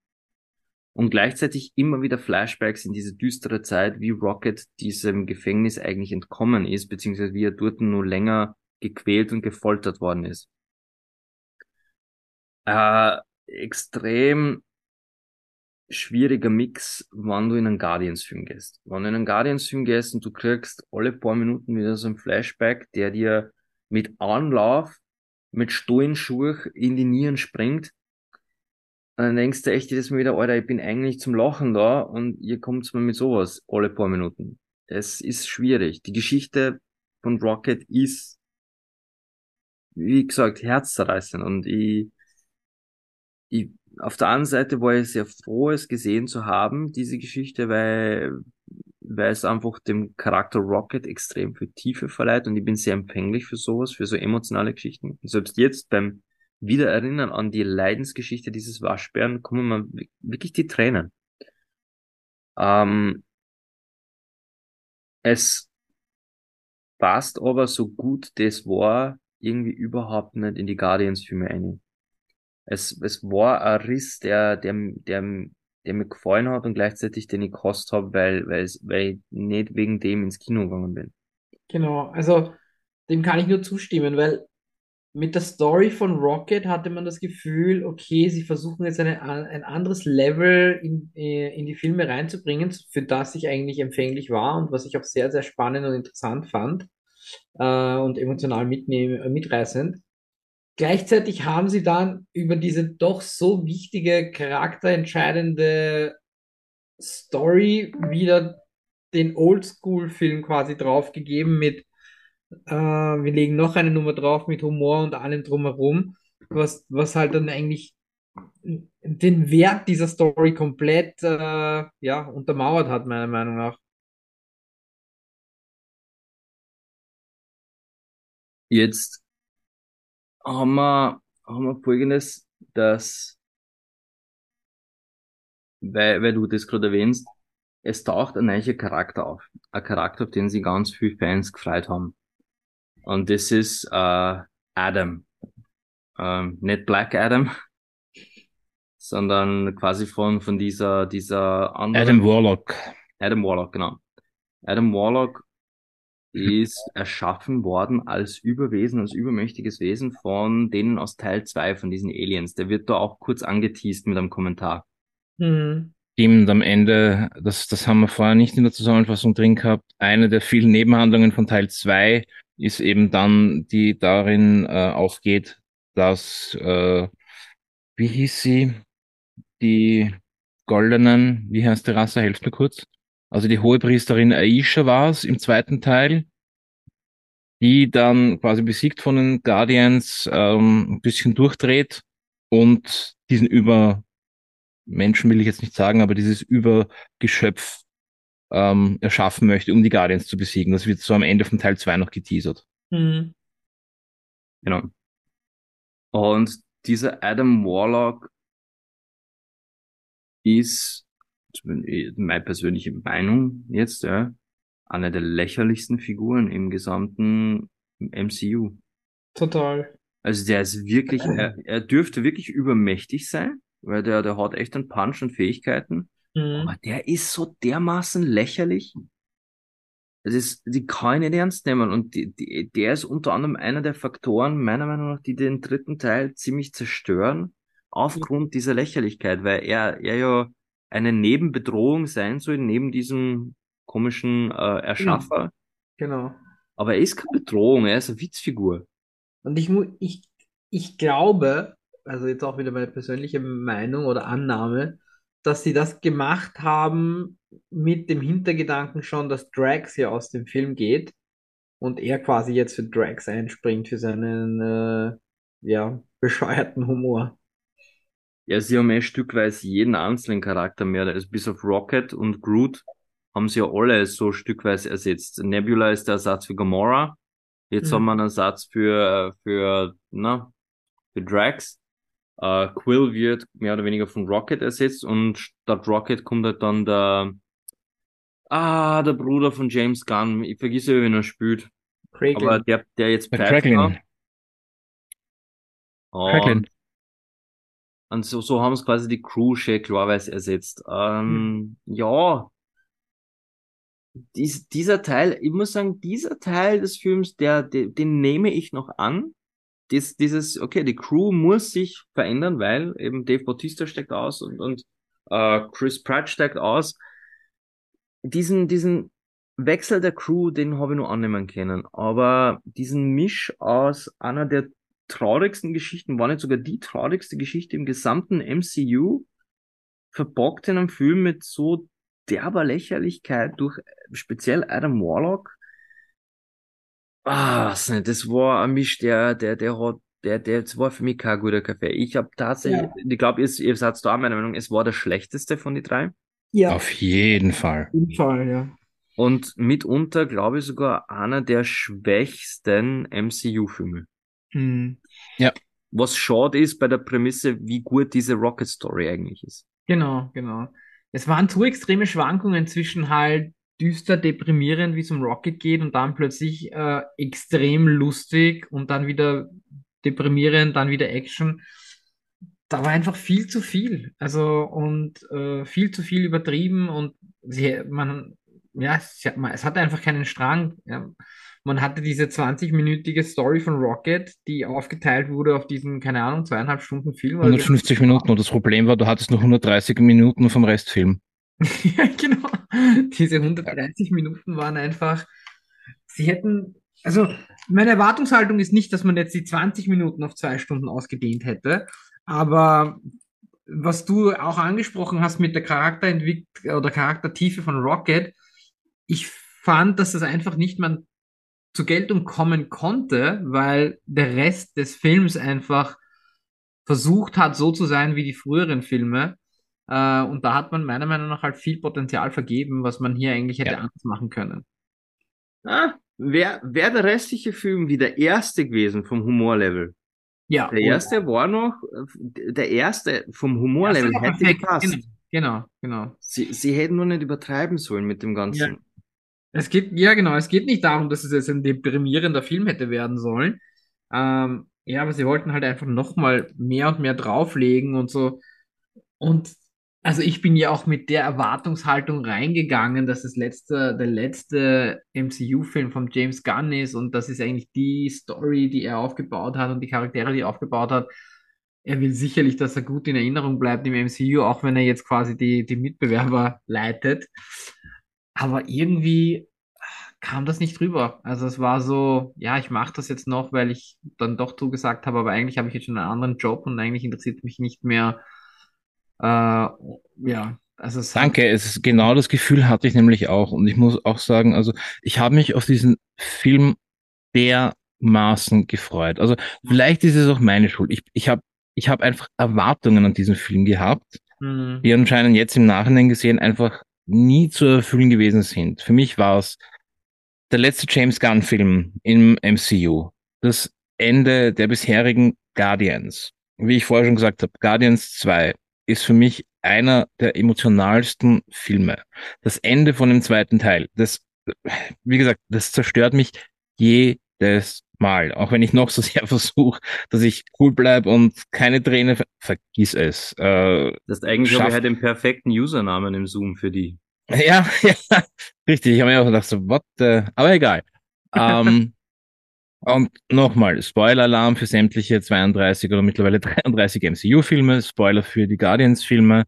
[SPEAKER 1] und gleichzeitig immer wieder Flashbacks in diese düstere Zeit, wie Rocket diesem Gefängnis eigentlich entkommen ist, beziehungsweise wie er dort nur länger gequält und gefoltert worden ist. Äh, extrem schwieriger Mix, wann du in einen Guardians-Film gehst. Wenn du in einen Guardians-Film gehst und du kriegst alle paar Minuten wieder so ein Flashback, der dir mit Anlauf, mit Stohlenschuhe in die Nieren springt, dann denkst du echt jedes Mal wieder, Alter, ich bin eigentlich zum Lachen da und ihr kommt mir mit sowas alle paar Minuten. Es ist schwierig. Die Geschichte von Rocket ist, wie gesagt, herzzerreißend und ich, ich auf der anderen Seite war ich sehr froh, es gesehen zu haben, diese Geschichte, weil, weil es einfach dem Charakter Rocket extrem viel Tiefe verleiht und ich bin sehr empfänglich für sowas, für so emotionale Geschichten. Und selbst jetzt beim Wiedererinnern an die Leidensgeschichte dieses Waschbären kommen mir wirklich die Tränen. Ähm, es passt aber so gut das war irgendwie überhaupt nicht in die Guardians-Filme ein es, es war ein Riss, der, der, der, der mir gefallen hat und gleichzeitig den ich gehasst habe, weil, weil, weil ich nicht wegen dem ins Kino gegangen bin.
[SPEAKER 3] Genau, also dem kann ich nur zustimmen, weil mit der Story von Rocket hatte man das Gefühl, okay, sie versuchen jetzt eine, ein anderes Level in, äh, in die Filme reinzubringen, für das ich eigentlich empfänglich war und was ich auch sehr, sehr spannend und interessant fand äh, und emotional mitnehmen, mitreißend. Gleichzeitig haben sie dann über diese doch so wichtige, charakterentscheidende Story wieder den Oldschool-Film quasi draufgegeben mit, äh, wir legen noch eine Nummer drauf mit Humor und allem drumherum, was, was halt dann eigentlich den Wert dieser Story komplett äh, ja, untermauert hat, meiner Meinung nach.
[SPEAKER 1] Jetzt haben wir, haben wir folgendes, dass, weil, weil du das gerade erwähnst, es taucht ein neuer Charakter auf. Ein Charakter, auf den sich ganz viele Fans gefreut haben. Und das ist äh, Adam. Ähm, nicht Black Adam, sondern quasi von, von dieser, dieser
[SPEAKER 2] anderen. Adam Warlock.
[SPEAKER 1] Adam Warlock, genau. Adam Warlock ist erschaffen worden als Überwesen, als übermächtiges Wesen von denen aus Teil 2 von diesen Aliens. Der wird da auch kurz angeteased mit einem Kommentar.
[SPEAKER 2] Mhm. Stimmt, am Ende, das, das haben wir vorher nicht in der Zusammenfassung drin gehabt, eine der vielen Nebenhandlungen von Teil 2 ist eben dann, die darin äh, aufgeht, dass, äh, wie hieß sie, die goldenen, wie heißt die Rasse, helft mir kurz. Also die Hohepriesterin Aisha war es im zweiten Teil, die dann quasi besiegt von den Guardians ähm, ein bisschen durchdreht und diesen Übermenschen will ich jetzt nicht sagen, aber dieses Übergeschöpf ähm, erschaffen möchte, um die Guardians zu besiegen. Das wird so am Ende von Teil 2 noch geteasert. Mhm.
[SPEAKER 1] Genau. Und dieser Adam Warlock ist meine persönliche Meinung jetzt, ja, eine der lächerlichsten Figuren im gesamten MCU.
[SPEAKER 3] Total.
[SPEAKER 1] Also der ist wirklich, er, er dürfte wirklich übermächtig sein, weil der, der hat echt einen Punch und Fähigkeiten. Mhm. Aber der ist so dermaßen lächerlich. Das ist, die kann ich nicht ernst nehmen. Und die, die, der ist unter anderem einer der Faktoren, meiner Meinung nach, die den dritten Teil ziemlich zerstören, aufgrund dieser Lächerlichkeit, weil er, er ja eine Nebenbedrohung sein soll, neben diesem komischen äh, Erschaffer.
[SPEAKER 3] Genau.
[SPEAKER 1] Aber er ist keine Bedrohung, er ist eine Witzfigur.
[SPEAKER 3] Und ich, ich, ich glaube, also jetzt auch wieder meine persönliche Meinung oder Annahme, dass sie das gemacht haben mit dem Hintergedanken schon, dass Drax hier aus dem Film geht und er quasi jetzt für Drax einspringt für seinen äh, ja, bescheuerten Humor.
[SPEAKER 1] Ja, sie haben eh stückweise jeden einzelnen Charakter mehr, also bis auf Rocket und Groot haben sie ja alle so stückweise ersetzt. Nebula ist der Ersatz für Gamora. Jetzt mhm. haben wir einen Ersatz für, für, na, für Drax. Uh, Quill wird mehr oder weniger von Rocket ersetzt und statt Rocket kommt halt dann der, ah, der Bruder von James Gunn. Ich vergesse, wen er spielt. Craiglin. Aber der, der jetzt
[SPEAKER 2] Craiglin.
[SPEAKER 1] Craiglin. Und so, so haben es quasi die Crew klarweise ersetzt. Ähm, hm. Ja, dies, dieser Teil, ich muss sagen, dieser Teil des Films, der, der, den nehme ich noch an. dies, dieses, okay, die Crew muss sich verändern, weil eben Dave Bautista steckt aus und, und äh, Chris Pratt steckt aus. Diesen, diesen Wechsel der Crew, den habe ich nur annehmen können. Aber diesen Misch aus einer der traurigsten Geschichten, war nicht sogar die traurigste Geschichte im gesamten MCU, verbockt in einem Film mit so derber Lächerlichkeit durch speziell Adam Warlock. Ah, was nicht, das war ein Misch, der, der, der hat, der, der, das war für mich kein guter Kaffee. Ich habe tatsächlich, ja. ich glaube, ihr, ihr seid da meiner Meinung, es war der schlechteste von den drei.
[SPEAKER 2] Ja. Auf jeden Fall. Auf
[SPEAKER 3] jeden Fall, ja.
[SPEAKER 1] Und mitunter, glaube ich, sogar einer der schwächsten MCU-Filme.
[SPEAKER 3] Mhm.
[SPEAKER 1] Ja. Was schade ist bei der Prämisse, wie gut diese Rocket Story eigentlich ist.
[SPEAKER 3] Genau, genau. Es waren zu extreme Schwankungen zwischen halt düster, deprimierend, wie es um Rocket geht, und dann plötzlich äh, extrem lustig und dann wieder deprimierend, dann wieder Action. Da war einfach viel zu viel. Also und äh, viel zu viel übertrieben und sie, man, ja, es, es hatte einfach keinen Strang. Ja. Man hatte diese 20-minütige Story von Rocket, die aufgeteilt wurde auf diesen, keine Ahnung, zweieinhalb Stunden Film.
[SPEAKER 2] 150 Minuten und das Problem war, du hattest noch 130 Minuten vom Restfilm.
[SPEAKER 3] ja, genau. Diese 130 Minuten waren einfach, sie hätten, also meine Erwartungshaltung ist nicht, dass man jetzt die 20 Minuten auf zwei Stunden ausgedehnt hätte, aber was du auch angesprochen hast mit der Charakterentwicklung oder Charaktertiefe von Rocket, ich fand, dass das einfach nicht mal zur Geltung kommen konnte, weil der Rest des Films einfach versucht hat, so zu sein wie die früheren Filme. Äh, und da hat man meiner Meinung nach halt viel Potenzial vergeben, was man hier eigentlich hätte ja. anders machen können.
[SPEAKER 1] Ah, wäre wär der restliche Film wie der erste gewesen vom Humorlevel. Ja. Der erste war noch, der erste vom Humorlevel hätte gepasst.
[SPEAKER 3] Genau, genau.
[SPEAKER 1] Sie, sie hätten nur nicht übertreiben sollen mit dem Ganzen.
[SPEAKER 3] Ja. Es geht, ja genau, es geht nicht darum, dass es jetzt ein deprimierender Film hätte werden sollen. Ähm, ja, aber sie wollten halt einfach nochmal mehr und mehr drauflegen und so. Und also ich bin ja auch mit der Erwartungshaltung reingegangen, dass das letzte, der letzte MCU-Film von James Gunn ist und das ist eigentlich die Story, die er aufgebaut hat und die Charaktere, die er aufgebaut hat. Er will sicherlich, dass er gut in Erinnerung bleibt im MCU, auch wenn er jetzt quasi die, die Mitbewerber leitet. Aber irgendwie kam das nicht rüber. Also es war so, ja, ich mache das jetzt noch, weil ich dann doch zugesagt habe, aber eigentlich habe ich jetzt schon einen anderen Job und eigentlich interessiert mich nicht mehr äh, ja, also es
[SPEAKER 2] Danke, es ist genau das Gefühl hatte ich nämlich auch. Und ich muss auch sagen, also ich habe mich auf diesen Film dermaßen gefreut. Also vielleicht ist es auch meine Schuld. Ich, ich habe ich hab einfach Erwartungen an diesen Film gehabt, mhm. die anscheinend jetzt im Nachhinein gesehen einfach nie zu erfüllen gewesen sind. Für mich war es der letzte James Gunn-Film im MCU. Das Ende der bisherigen Guardians. Wie ich vorher schon gesagt habe, Guardians 2 ist für mich einer der emotionalsten Filme. Das Ende von dem zweiten Teil, das, wie gesagt, das zerstört mich jedes Mal. Auch wenn ich noch so sehr versuche, dass ich cool bleibe und keine Träne, vergiss es.
[SPEAKER 1] Äh, das ist eigentlich schafft... halt den perfekten Usernamen im Zoom für die.
[SPEAKER 2] Ja, ja, richtig. Ich habe mir auch gedacht, so, what the... aber egal. ähm, Und nochmal, Spoiler-Alarm für sämtliche 32 oder mittlerweile 33 MCU-Filme, Spoiler für die Guardians-Filme.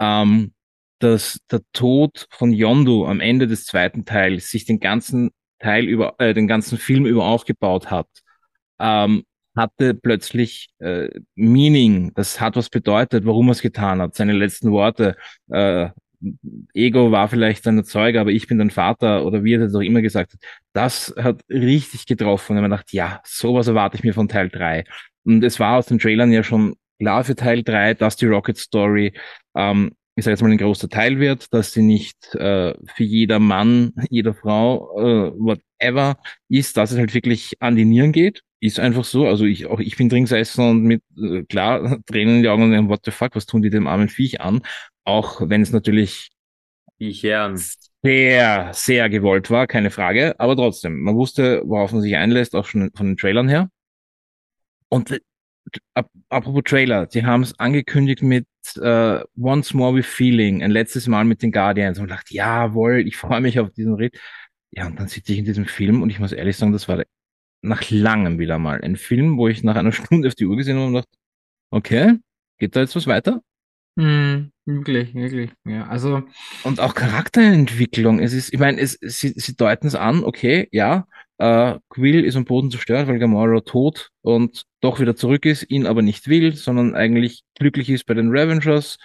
[SPEAKER 2] Ähm, dass der Tod von Yondu am Ende des zweiten Teils sich den ganzen Teil über, äh, den ganzen Film über aufgebaut hat, ähm, hatte plötzlich äh, Meaning. Das hat was bedeutet, warum er es getan hat. Seine letzten Worte, äh, Ego war vielleicht sein Zeuge, aber ich bin dein Vater oder wie er das auch immer gesagt hat. Das hat richtig getroffen und man dachte, ja, sowas erwarte ich mir von Teil 3. Und es war aus den Trailern ja schon klar für Teil 3, dass die Rocket Story, ähm, ich sage jetzt mal, ein großer Teil wird, dass sie nicht äh, für jeder Mann, jeder Frau, äh, whatever ist, dass es halt wirklich an die Nieren geht. Ist einfach so. Also ich, auch ich bin drin gesessen und mit, äh, klar, Tränen in die Augen und what the fuck, was tun die dem armen Viech an? Auch wenn es natürlich sehr, sehr gewollt war, keine Frage. Aber trotzdem, man wusste, worauf man sich einlässt, auch schon von den Trailern her. Und äh, apropos Trailer, sie haben es angekündigt mit uh, Once More with Feeling, ein letztes Mal mit den Guardians und dachte, jawohl, ich freue mich auf diesen Ritt. Ja, und dann sitze ich in diesem Film und ich muss ehrlich sagen, das war nach langem wieder mal ein Film, wo ich nach einer Stunde auf die Uhr gesehen habe und dachte, okay, geht da jetzt was weiter?
[SPEAKER 3] Hm, wirklich, wirklich. Ja, also.
[SPEAKER 2] Und auch Charakterentwicklung. Es ist, ich meine, es, sie, sie deuten es an, okay, ja, äh, Quill ist am Boden zerstört, weil Gamora tot und doch wieder zurück ist, ihn aber nicht will, sondern eigentlich glücklich ist bei den Ravengers.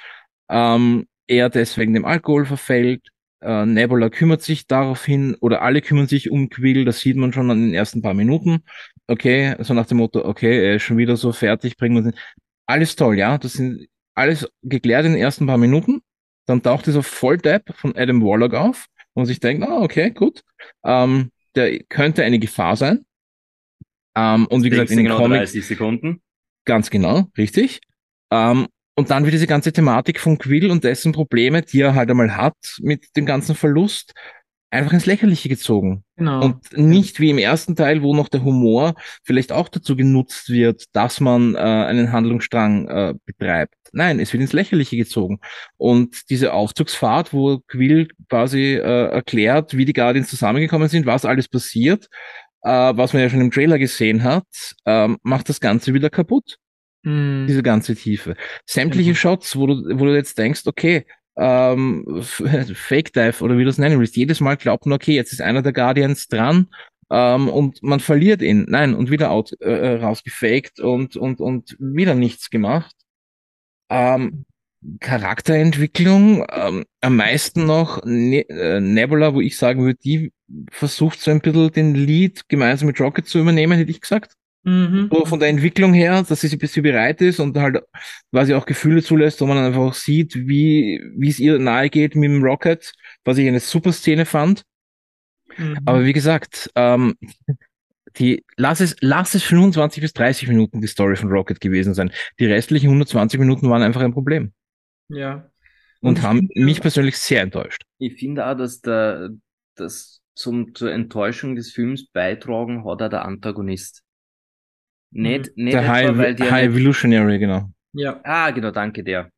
[SPEAKER 2] Ähm, er deswegen dem Alkohol verfällt. Äh, Nebula kümmert sich daraufhin, oder alle kümmern sich um Quill, das sieht man schon an den ersten paar Minuten. Okay, so nach dem Motto, okay, er ist schon wieder so fertig, bringen wir ihn. Alles toll, ja. Das sind alles geklärt in den ersten paar Minuten. Dann taucht dieser Volldepp von Adam Warlock auf und sich denkt, ah, okay, gut. Ähm, der könnte eine Gefahr sein. Ähm, und wie gesagt, in den
[SPEAKER 1] genau
[SPEAKER 2] Comics.
[SPEAKER 1] 30 Sekunden.
[SPEAKER 2] Ganz genau, richtig. Ähm, und dann wird diese ganze Thematik von Quill und dessen Probleme, die er halt einmal hat mit dem ganzen Verlust, einfach ins Lächerliche gezogen.
[SPEAKER 3] Genau.
[SPEAKER 2] Und nicht wie im ersten Teil, wo noch der Humor vielleicht auch dazu genutzt wird, dass man äh, einen Handlungsstrang äh, betreibt. Nein, es wird ins Lächerliche gezogen. Und diese Aufzugsfahrt, wo Quill quasi äh, erklärt, wie die Guardians zusammengekommen sind, was alles passiert, äh, was man ja schon im Trailer gesehen hat, ähm, macht das Ganze wieder kaputt.
[SPEAKER 3] Hm.
[SPEAKER 2] Diese ganze Tiefe. Sämtliche
[SPEAKER 3] Genau.
[SPEAKER 2] Shots, wo du, wo du jetzt denkst, okay, ähm, Fake Dive oder wie du es nennen willst. Jedes Mal glaubt man, okay, jetzt ist einer der Guardians dran ähm, und man verliert ihn. Nein, und wieder out, äh, rausgefaked und, und, und wieder nichts gemacht. Ähm, Charakterentwicklung, ähm, am meisten noch ne äh, Nebula, wo ich sagen würde, die versucht so ein bisschen den Lead gemeinsam mit Rocket zu übernehmen, hätte ich gesagt
[SPEAKER 3] Mhm.
[SPEAKER 2] so von der Entwicklung her, dass sie bis sie bereit ist und halt quasi auch Gefühle zulässt, wo man dann einfach auch sieht, wie, wie es ihr nahe geht mit dem Rocket, was ich eine super Szene fand.
[SPEAKER 3] Mhm.
[SPEAKER 2] Aber wie gesagt, ähm, die, lass es, lass es 25 bis 30 Minuten die Story von Rocket gewesen sein. Die restlichen 120 Minuten waren einfach ein Problem
[SPEAKER 3] ja.
[SPEAKER 2] und,
[SPEAKER 3] Und
[SPEAKER 2] haben
[SPEAKER 3] finde-
[SPEAKER 2] mich persönlich sehr enttäuscht.
[SPEAKER 1] Ich finde auch, dass der, das zum, zur Enttäuschung des Films beitragen hat auch der Antagonist. Nicht, nicht
[SPEAKER 2] Der
[SPEAKER 1] etwa,
[SPEAKER 2] High,
[SPEAKER 1] weil der
[SPEAKER 2] High
[SPEAKER 1] nicht,
[SPEAKER 2] Evolutionary, genau.
[SPEAKER 3] Ja.
[SPEAKER 1] Ah, genau, danke der.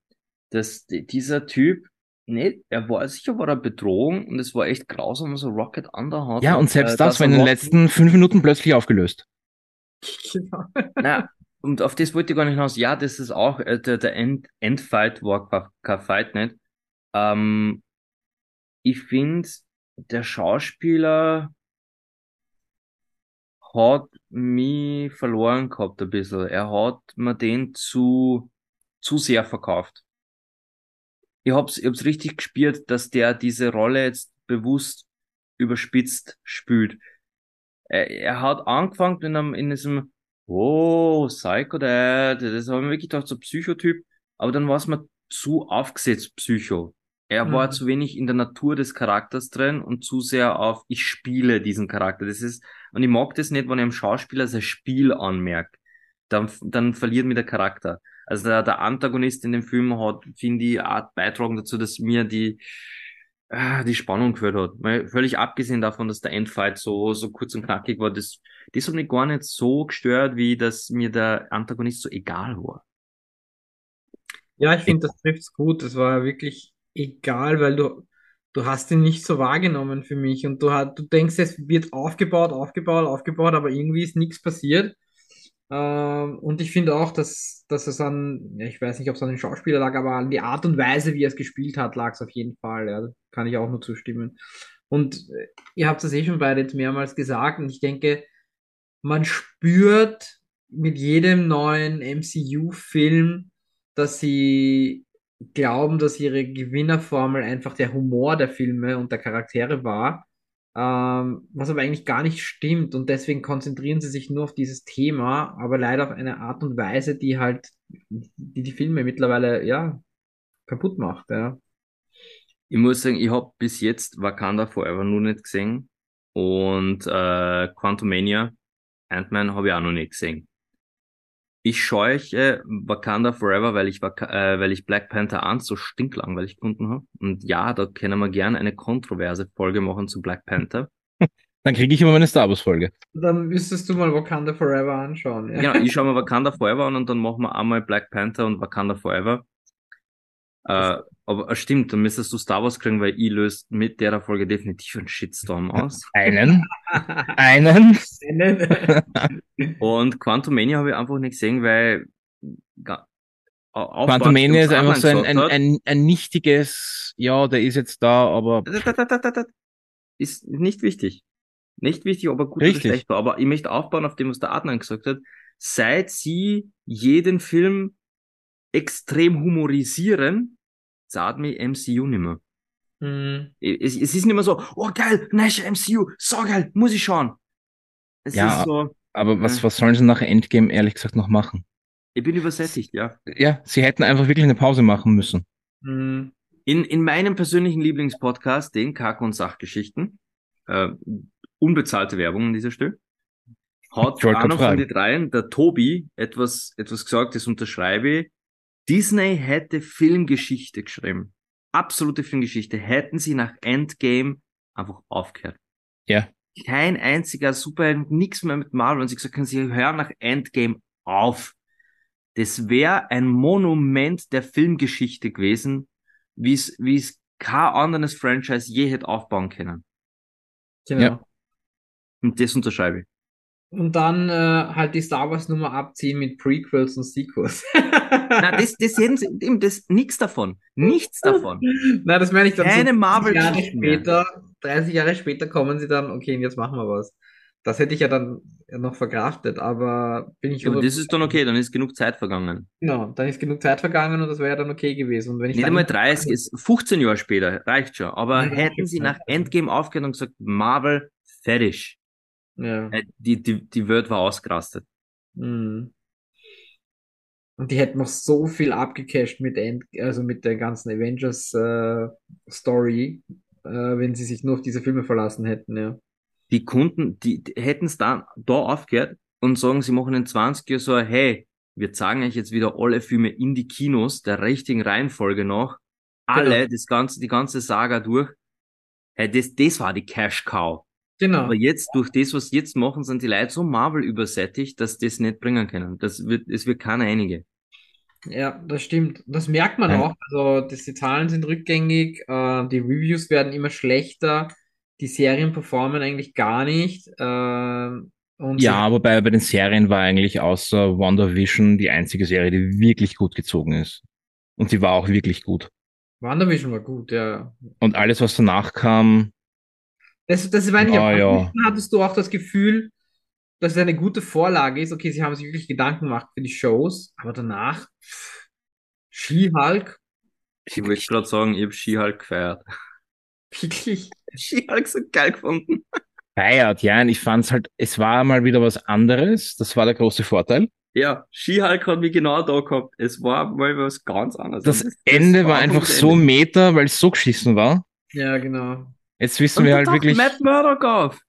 [SPEAKER 1] Das, die- dieser Typ, nicht, er war sicher war eine Bedrohung und es war echt grausam, was er Rocket an der Hand
[SPEAKER 2] Ja, und selbst
[SPEAKER 1] äh,
[SPEAKER 2] das war in den
[SPEAKER 1] Rocket-
[SPEAKER 2] letzten fünf Minuten plötzlich aufgelöst.
[SPEAKER 3] Genau.
[SPEAKER 1] Na, und auf das wollte ich gar nicht hinaus. Ja, das ist auch, äh, der, der End, Endfight war kein- kein Fight nicht. Ähm, ich finde, der Schauspieler hat mich verloren gehabt ein bisschen. Er hat mir den zu, zu sehr verkauft. Ich hab's, ich hab's richtig gespürt, dass der diese Rolle jetzt bewusst überspitzt spielt. Er, er hat angefangen in einem, in diesem, oh, Psycho Dad, das habe ich mir wirklich gedacht, so Psychotyp, aber dann war es mir zu aufgesetzt, Psycho. Er war
[SPEAKER 3] Mhm.
[SPEAKER 1] zu wenig in der Natur des Charakters drin und zu sehr auf, ich spiele diesen Charakter. Das ist, und ich mag das nicht, wenn ich einem Schauspieler sein Spiel anmerkt. Dann, dann verliert mir der Charakter. Also der, der Antagonist in dem Film hat, finde ich, Art beitragen dazu, dass mir die, ah, die Spannung geführt hat. Weil völlig abgesehen davon, dass der Endfight so, so kurz und knackig war, das, das hat mich gar nicht so gestört, wie dass mir der Antagonist so egal war.
[SPEAKER 3] Ja, ich finde, das trifft's gut. Das war wirklich egal, weil du, du hast ihn nicht so wahrgenommen für mich und du, hat, du denkst, es wird aufgebaut, aufgebaut, aufgebaut, aber irgendwie ist nichts passiert. Ähm, und ich finde auch, dass, dass es an, ich weiß nicht, ob es an den Schauspieler lag, aber an die Art und Weise, wie er es gespielt hat, lag es auf jeden Fall. Ja, kann ich auch nur zustimmen. Und äh, ihr habt es eh schon beide jetzt mehrmals gesagt und ich denke, man spürt mit jedem neuen MCU-Film, dass sie glauben, dass ihre Gewinnerformel einfach der Humor der Filme und der Charaktere war, ähm, was aber eigentlich gar nicht stimmt und deswegen konzentrieren sie sich nur auf dieses Thema, aber leider auf eine Art und Weise, die halt die, die Filme mittlerweile ja kaputt macht, ja.
[SPEAKER 1] Ich muss sagen, ich habe bis jetzt Wakanda Forever nur nicht gesehen und äh, Quantumania, Ant-Man habe ich auch noch nicht gesehen. Ich scheuche Wakanda Forever, weil ich, Waka äh, weil ich Black Panther 1 so stinklangweilig gefunden habe. Und ja, da können wir gerne eine kontroverse Folge machen zu Black Panther.
[SPEAKER 2] Dann kriege ich immer meine Star Wars Folge.
[SPEAKER 3] Dann müsstest du mal Wakanda Forever anschauen. Ja.
[SPEAKER 1] Genau, ich schaue mir Wakanda Forever an und dann machen wir einmal Black Panther und Wakanda Forever. Äh, aber äh, stimmt, dann müsstest du Star Wars kriegen, weil ich löst mit der Folge definitiv einen Shitstorm aus.
[SPEAKER 2] Einen. Einen.
[SPEAKER 1] Und Quantum Mania habe ich einfach nicht gesehen, weil
[SPEAKER 2] Quantum Mania ist einfach so ein, ein, ein, ein nichtiges, ja, der ist jetzt da, aber.
[SPEAKER 1] Ist nicht wichtig. Nicht wichtig, ob er gut
[SPEAKER 2] Richtig.
[SPEAKER 1] oder schlecht war. Aber ich möchte aufbauen auf dem, was der Adnan gesagt hat. Seit sie jeden Film extrem humorisieren, zahlt mich MCU nicht mehr.
[SPEAKER 3] Hm.
[SPEAKER 1] Es, es ist nicht mehr so, oh geil, neues MCU, so geil, muss ich schauen. Es
[SPEAKER 2] Ja.
[SPEAKER 1] ist so,
[SPEAKER 2] aber was, was sollen sie nach Endgame ehrlich gesagt noch machen?
[SPEAKER 1] ich bin übersättigt, ja.
[SPEAKER 2] Ja, sie hätten einfach wirklich eine Pause machen müssen.
[SPEAKER 3] Hm.
[SPEAKER 1] In, in meinem persönlichen Lieblingspodcast, den Kack- und Sachgeschichten, äh, unbezahlte Werbung an dieser Stelle, hat einer von den dreien, der Tobi, etwas, etwas gesagt, das unterschreibe ich. Disney hätte Filmgeschichte geschrieben. Absolute Filmgeschichte. Hätten sie nach Endgame einfach aufgehört.
[SPEAKER 2] Ja.
[SPEAKER 1] Kein einziger Superheld, nichts mehr mit Marvel. Und sie gesagt haben, sie hören nach Endgame auf. Das wäre ein Monument der Filmgeschichte gewesen, wie es, wie es kein anderes Franchise je hätte aufbauen können.
[SPEAKER 3] Genau.
[SPEAKER 2] Ja.
[SPEAKER 1] Und das unterschreibe ich.
[SPEAKER 3] Und dann äh, halt die Star Wars Nummer abziehen mit Prequels und Sequels.
[SPEAKER 1] Na, das, das, hätten sie- das, nichts davon. Nichts davon.
[SPEAKER 3] Na, das meine ich dann
[SPEAKER 1] Keine
[SPEAKER 3] 30 Jahre
[SPEAKER 1] Marvel-Geschichten mehr.
[SPEAKER 3] später, 30 Jahre später kommen sie dann, okay, jetzt machen wir was. Das hätte ich ja dann noch verkraftet, aber bin ich
[SPEAKER 1] Aber
[SPEAKER 3] über-
[SPEAKER 1] das ist dann okay, dann ist genug Zeit vergangen.
[SPEAKER 3] Genau, dann ist genug Zeit vergangen und das wäre ja dann okay gewesen. Und wenn ich
[SPEAKER 1] Nicht einmal 30, ist 15 Jahre später, reicht schon. Aber
[SPEAKER 3] Ja,
[SPEAKER 1] hätten sie
[SPEAKER 3] ja.
[SPEAKER 1] nach Endgame aufgehört und gesagt, Marvel, fertig.
[SPEAKER 3] Ja.
[SPEAKER 1] Äh, Die, die, die Welt war ausgerastet.
[SPEAKER 3] Mhm. Und die hätten noch so viel abgecasht mit End, also mit der ganzen Avengers äh, Story, äh, wenn sie sich nur auf diese Filme verlassen hätten, ja.
[SPEAKER 1] Die Kunden, die, die hätten es dann da aufgehört und sagen, sie machen in 20 Jahren so, hey, wir zeigen euch jetzt wieder alle Filme in die Kinos, der richtigen Reihenfolge nach. Alle,
[SPEAKER 3] Genau.
[SPEAKER 1] das ganze, die ganze Saga durch. Hey, das, das war die Cash Cow.
[SPEAKER 3] Genau.
[SPEAKER 1] Aber jetzt, durch das, was sie jetzt machen, sind die Leute so Marvel übersättigt, dass das nicht bringen können. Das wird, es wird keiner einige.
[SPEAKER 3] Ja, das stimmt. Das merkt man
[SPEAKER 2] Ja.
[SPEAKER 3] auch. Also, das, die Zahlen sind rückgängig, äh, die Reviews werden immer schlechter, die Serien performen eigentlich gar nicht. ähm, und
[SPEAKER 2] Ja,
[SPEAKER 3] sie-
[SPEAKER 2] aber bei, bei den Serien war eigentlich außer WandaVision die einzige Serie, die wirklich gut gezogen ist. Und die war auch wirklich gut.
[SPEAKER 3] WandaVision war gut, ja.
[SPEAKER 2] Und alles, was danach kam,
[SPEAKER 3] Das, das meine ich
[SPEAKER 2] Ah,
[SPEAKER 3] auch.
[SPEAKER 2] ja.
[SPEAKER 3] Hattest du auch das Gefühl, dass es eine gute Vorlage ist? Okay, sie haben sich wirklich Gedanken gemacht für die Shows, aber danach, She-Hulk,
[SPEAKER 1] Ich wollte gerade sagen, ich habe She-Hulk gefeiert.
[SPEAKER 3] wirklich.
[SPEAKER 1] She-Hulk so geil gefunden.
[SPEAKER 2] feiert, ja, und ich fand's halt, es war mal wieder was anderes, das war der große Vorteil.
[SPEAKER 1] Ja, She-Hulk hat mich genau da gehabt. Es war mal was ganz anderes.
[SPEAKER 2] Das
[SPEAKER 1] Und
[SPEAKER 2] Ende war
[SPEAKER 1] Anfang
[SPEAKER 2] einfach so
[SPEAKER 1] Ende.
[SPEAKER 2] meta, weil es so geschissen war.
[SPEAKER 3] Ja, genau.
[SPEAKER 2] Jetzt wissen wir halt wirklich,
[SPEAKER 1] Matt Murdock auf.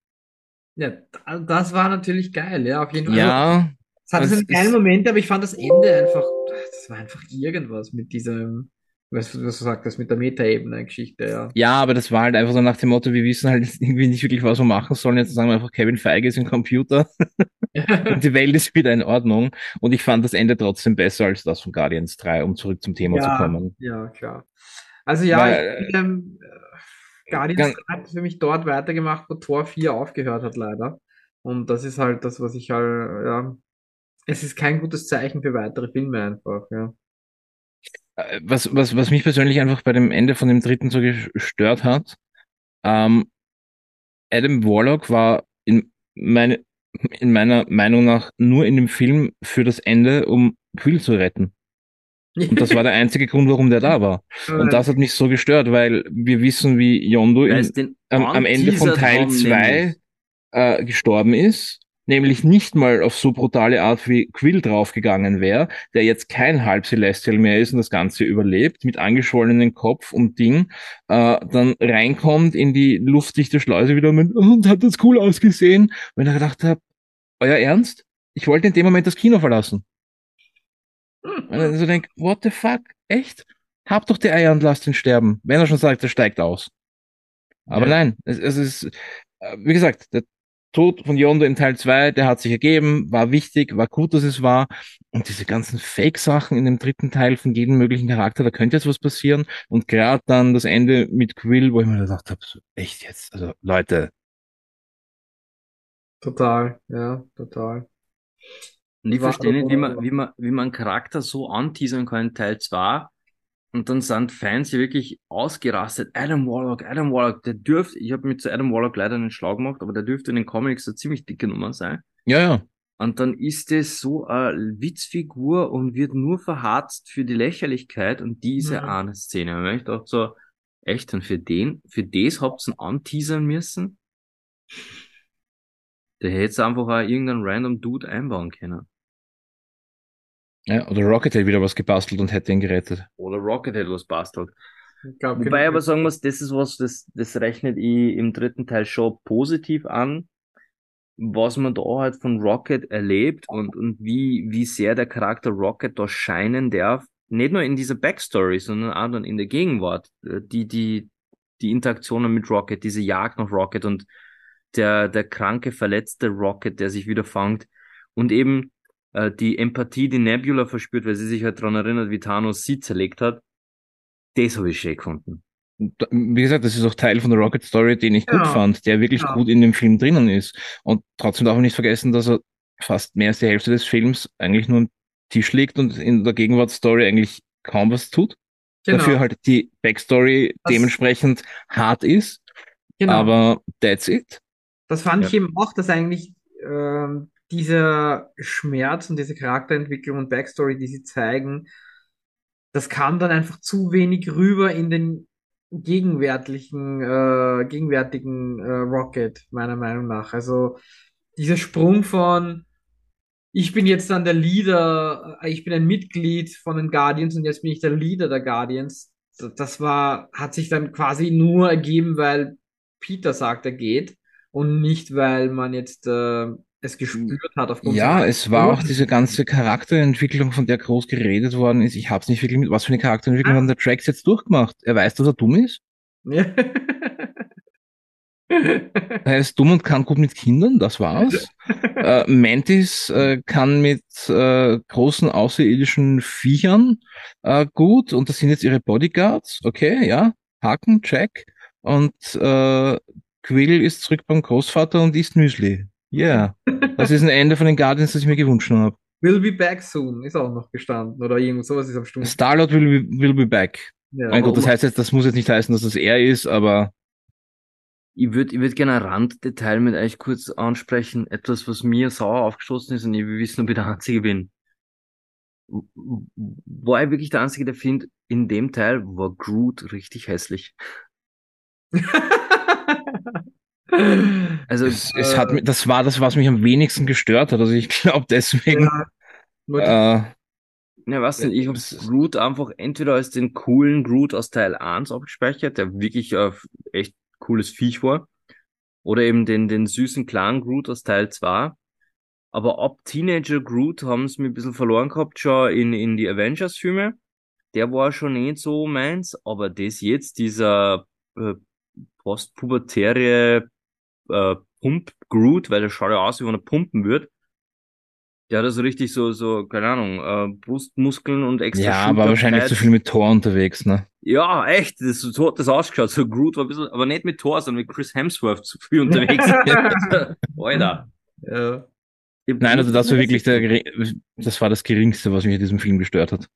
[SPEAKER 3] Ja, da- das war natürlich geil, ja, auf jeden Fall. Also,
[SPEAKER 2] ja,
[SPEAKER 3] es hatte
[SPEAKER 2] es
[SPEAKER 3] seine geilen Momente, aber ich fand das Ende einfach, das war einfach irgendwas mit diesem, was, was du sagtest, mit der Metaebene-Geschichte, ja.
[SPEAKER 2] ja, aber das war halt einfach so nach dem Motto, wir wissen halt irgendwie nicht wirklich, was wir machen sollen. Jetzt sagen wir einfach, Kevin Feige ist ein Computer und die Welt ist wieder in Ordnung. Und ich fand das Ende trotzdem besser als das von Guardians 3, um zurück zum Thema zu kommen.
[SPEAKER 3] Ja, klar. Also ja,
[SPEAKER 2] Weil,
[SPEAKER 3] ich, ähm, Guardians
[SPEAKER 2] ganz-
[SPEAKER 3] 3 hat für mich dort weitergemacht, wo Tor 4 aufgehört hat, leider. Und das ist halt das, was ich halt, ja, es ist kein gutes Zeichen für weitere Filme einfach, ja.
[SPEAKER 2] Äh, Was, was, was mich persönlich einfach bei dem Ende von dem dritten so gestört hat, ähm, Adam Warlock war in, meine, in meiner Meinung nach nur in dem Film für das Ende, um Quill zu retten. Und das war der einzige Grund, warum der da war. Und das hat mich so gestört, weil wir wissen, wie Yondu in, am, am Ende von Teil
[SPEAKER 1] haben,
[SPEAKER 2] 2
[SPEAKER 1] nämlich.
[SPEAKER 2] äh, gestorben ist, nämlich nicht mal auf so brutale Art wie Quill draufgegangen wäre, der jetzt kein Halb Celestial mehr ist und das Ganze überlebt, mit angeschwollenen Kopf und Ding, äh, dann reinkommt in die luftdichte Schleuse wieder und, und hat das cool ausgesehen, und ich gedacht habe, euer Ernst? Ich wollte in dem Moment das Kino verlassen. Und dann so denk, what the fuck? Echt? Hab doch die Eier und lasst ihn sterben. Wenn er schon sagt, er steigt aus. Aber
[SPEAKER 3] Ja.
[SPEAKER 2] nein, es, es ist, äh, wie gesagt, der Tod von Yondo in Teil 2, der hat sich ergeben, war wichtig, war gut, dass es war. Und diese ganzen Fake-Sachen in dem dritten Teil von jedem möglichen Charakter, da könnte jetzt was passieren. Und gerade dann das Ende mit Quill, wo ich mir gedacht habe, so, echt jetzt, also Leute.
[SPEAKER 3] Total, ja, total.
[SPEAKER 1] Und ich verstehe nicht, wie man, wie, man, wie man einen Charakter so anteasern kann in Teil 2 und dann sind Fans hier wirklich ausgerastet. Adam Warlock, Adam Warlock, der dürfte, ich habe mir zu Adam Warlock leider einen Schlag gemacht, aber der dürfte in den Comics eine ziemlich dicke Nummer sein.
[SPEAKER 2] Ja, ja.
[SPEAKER 1] Und dann ist es so eine Witzfigur und wird nur verharzt für die Lächerlichkeit und diese ja. eine Szene. Und ich dachte so, echt, und für den, für das habt ihr anteasern müssen? Der hätte jetzt einfach auch irgendeinen random Dude einbauen können.
[SPEAKER 2] Ja, oder Rocket hätte wieder was gebastelt und hätte ihn gerettet.
[SPEAKER 1] Oder Rocket hätte was bastelt. Glaub, Wobei ich aber sagen muss, das ist was, das, das rechnet ich im dritten Teil schon positiv an, was man da halt von Rocket erlebt und, und wie, wie sehr der Charakter Rocket da scheinen darf. Nicht nur in dieser Backstory, sondern auch dann in der Gegenwart. Die, die, die Interaktionen mit Rocket, diese Jagd nach Rocket und der, der kranke, verletzte Rocket, der sich wieder fangt. Und eben äh, die Empathie, die Nebula verspürt, weil sie sich halt daran erinnert, wie Thanos sie zerlegt hat. Das habe ich schön gefunden.
[SPEAKER 2] Wie gesagt, das ist auch Teil von der Rocket Story, den ich gut ja. fand, der wirklich ja. gut in dem Film drinnen ist. Und trotzdem darf man nicht vergessen, dass er fast mehr als die Hälfte des Films eigentlich nur am Tisch liegt und in der Gegenwartsstory eigentlich kaum was tut. Genau. Dafür halt die Backstory das dementsprechend hart ist. Genau. Aber that's it.
[SPEAKER 3] Das fand ja. ich eben auch, dass eigentlich ähm, dieser Schmerz und diese Charakterentwicklung und Backstory, die sie zeigen, das kam dann einfach zu wenig rüber in den gegenwärtigen, äh, gegenwärtigen äh, Rocket, meiner Meinung nach. Also dieser Sprung von ich bin jetzt dann der Leader, äh, ich bin ein Mitglied von den Guardians und jetzt bin ich der Leader der Guardians. Das war, hat sich dann quasi nur ergeben, weil Peter sagt, er geht und nicht, weil man jetzt äh, es gespürt hat.
[SPEAKER 2] Aufgrund ja, es war auch diese ganze Charakterentwicklung, von der groß geredet worden ist. Ich habe es nicht wirklich mit, was für eine Charakterentwicklung ah. hat der Tracks jetzt durchgemacht? Er weiß, dass er dumm ist. Ja. er ist dumm und kann gut mit Kindern, das war's. äh, Mantis äh, kann mit äh, großen außerirdischen Viechern äh, gut und das sind jetzt ihre Bodyguards. Okay, ja, Haken, check. Und äh, Quill ist zurück beim Großvater und isst Müsli. Ja, yeah. das ist ein Ende von den Guardians, das ich mir gewünscht habe.
[SPEAKER 3] Will be back soon ist auch noch gestanden oder irgend sowas ist am Sturm.
[SPEAKER 2] Starlord will be, will be back. Ja, mein Gott, das heißt jetzt, das muss jetzt nicht heißen, dass das er ist, aber
[SPEAKER 1] ich würde ich würd gerne ein Randdetail mit euch kurz ansprechen. Etwas, was mir sauer aufgestoßen ist und ich will wissen, ob ich der Einzige bin. War ich wirklich der Einzige, der findet, in dem Teil war Groot richtig hässlich.
[SPEAKER 2] Also es, es hat, äh, das war das, was mich am wenigsten gestört hat. Also ich glaube deswegen.
[SPEAKER 1] Ja, äh, ja was denn? Ich habe Groot einfach entweder als den coolen Groot aus Teil 1 abgespeichert, der wirklich äh, echt cooles Viech war, oder eben den, den süßen Clan Groot aus Teil 2. Aber ab Teenager Groot haben es mir ein bisschen verloren gehabt, schon in, in die Avengers-Filme. Der war schon nicht so meins, aber das jetzt, dieser äh, postpubertäre äh, Pump Groot, weil der schaut ja aus, wie wenn er pumpen wird. Der hat also richtig so, so, keine Ahnung, äh, Brustmuskeln und extra
[SPEAKER 2] Ja, aber wahrscheinlich zu viel mit Thor unterwegs, ne?
[SPEAKER 1] Ja, echt, das, so hat das ausgeschaut. So Groot war ein bisschen, aber nicht mit Thor, sondern mit Chris Hemsworth zu viel unterwegs. Alter. Ja.
[SPEAKER 2] Nein, also das war wirklich der, das war das Geringste, was mich in diesem Film gestört hat.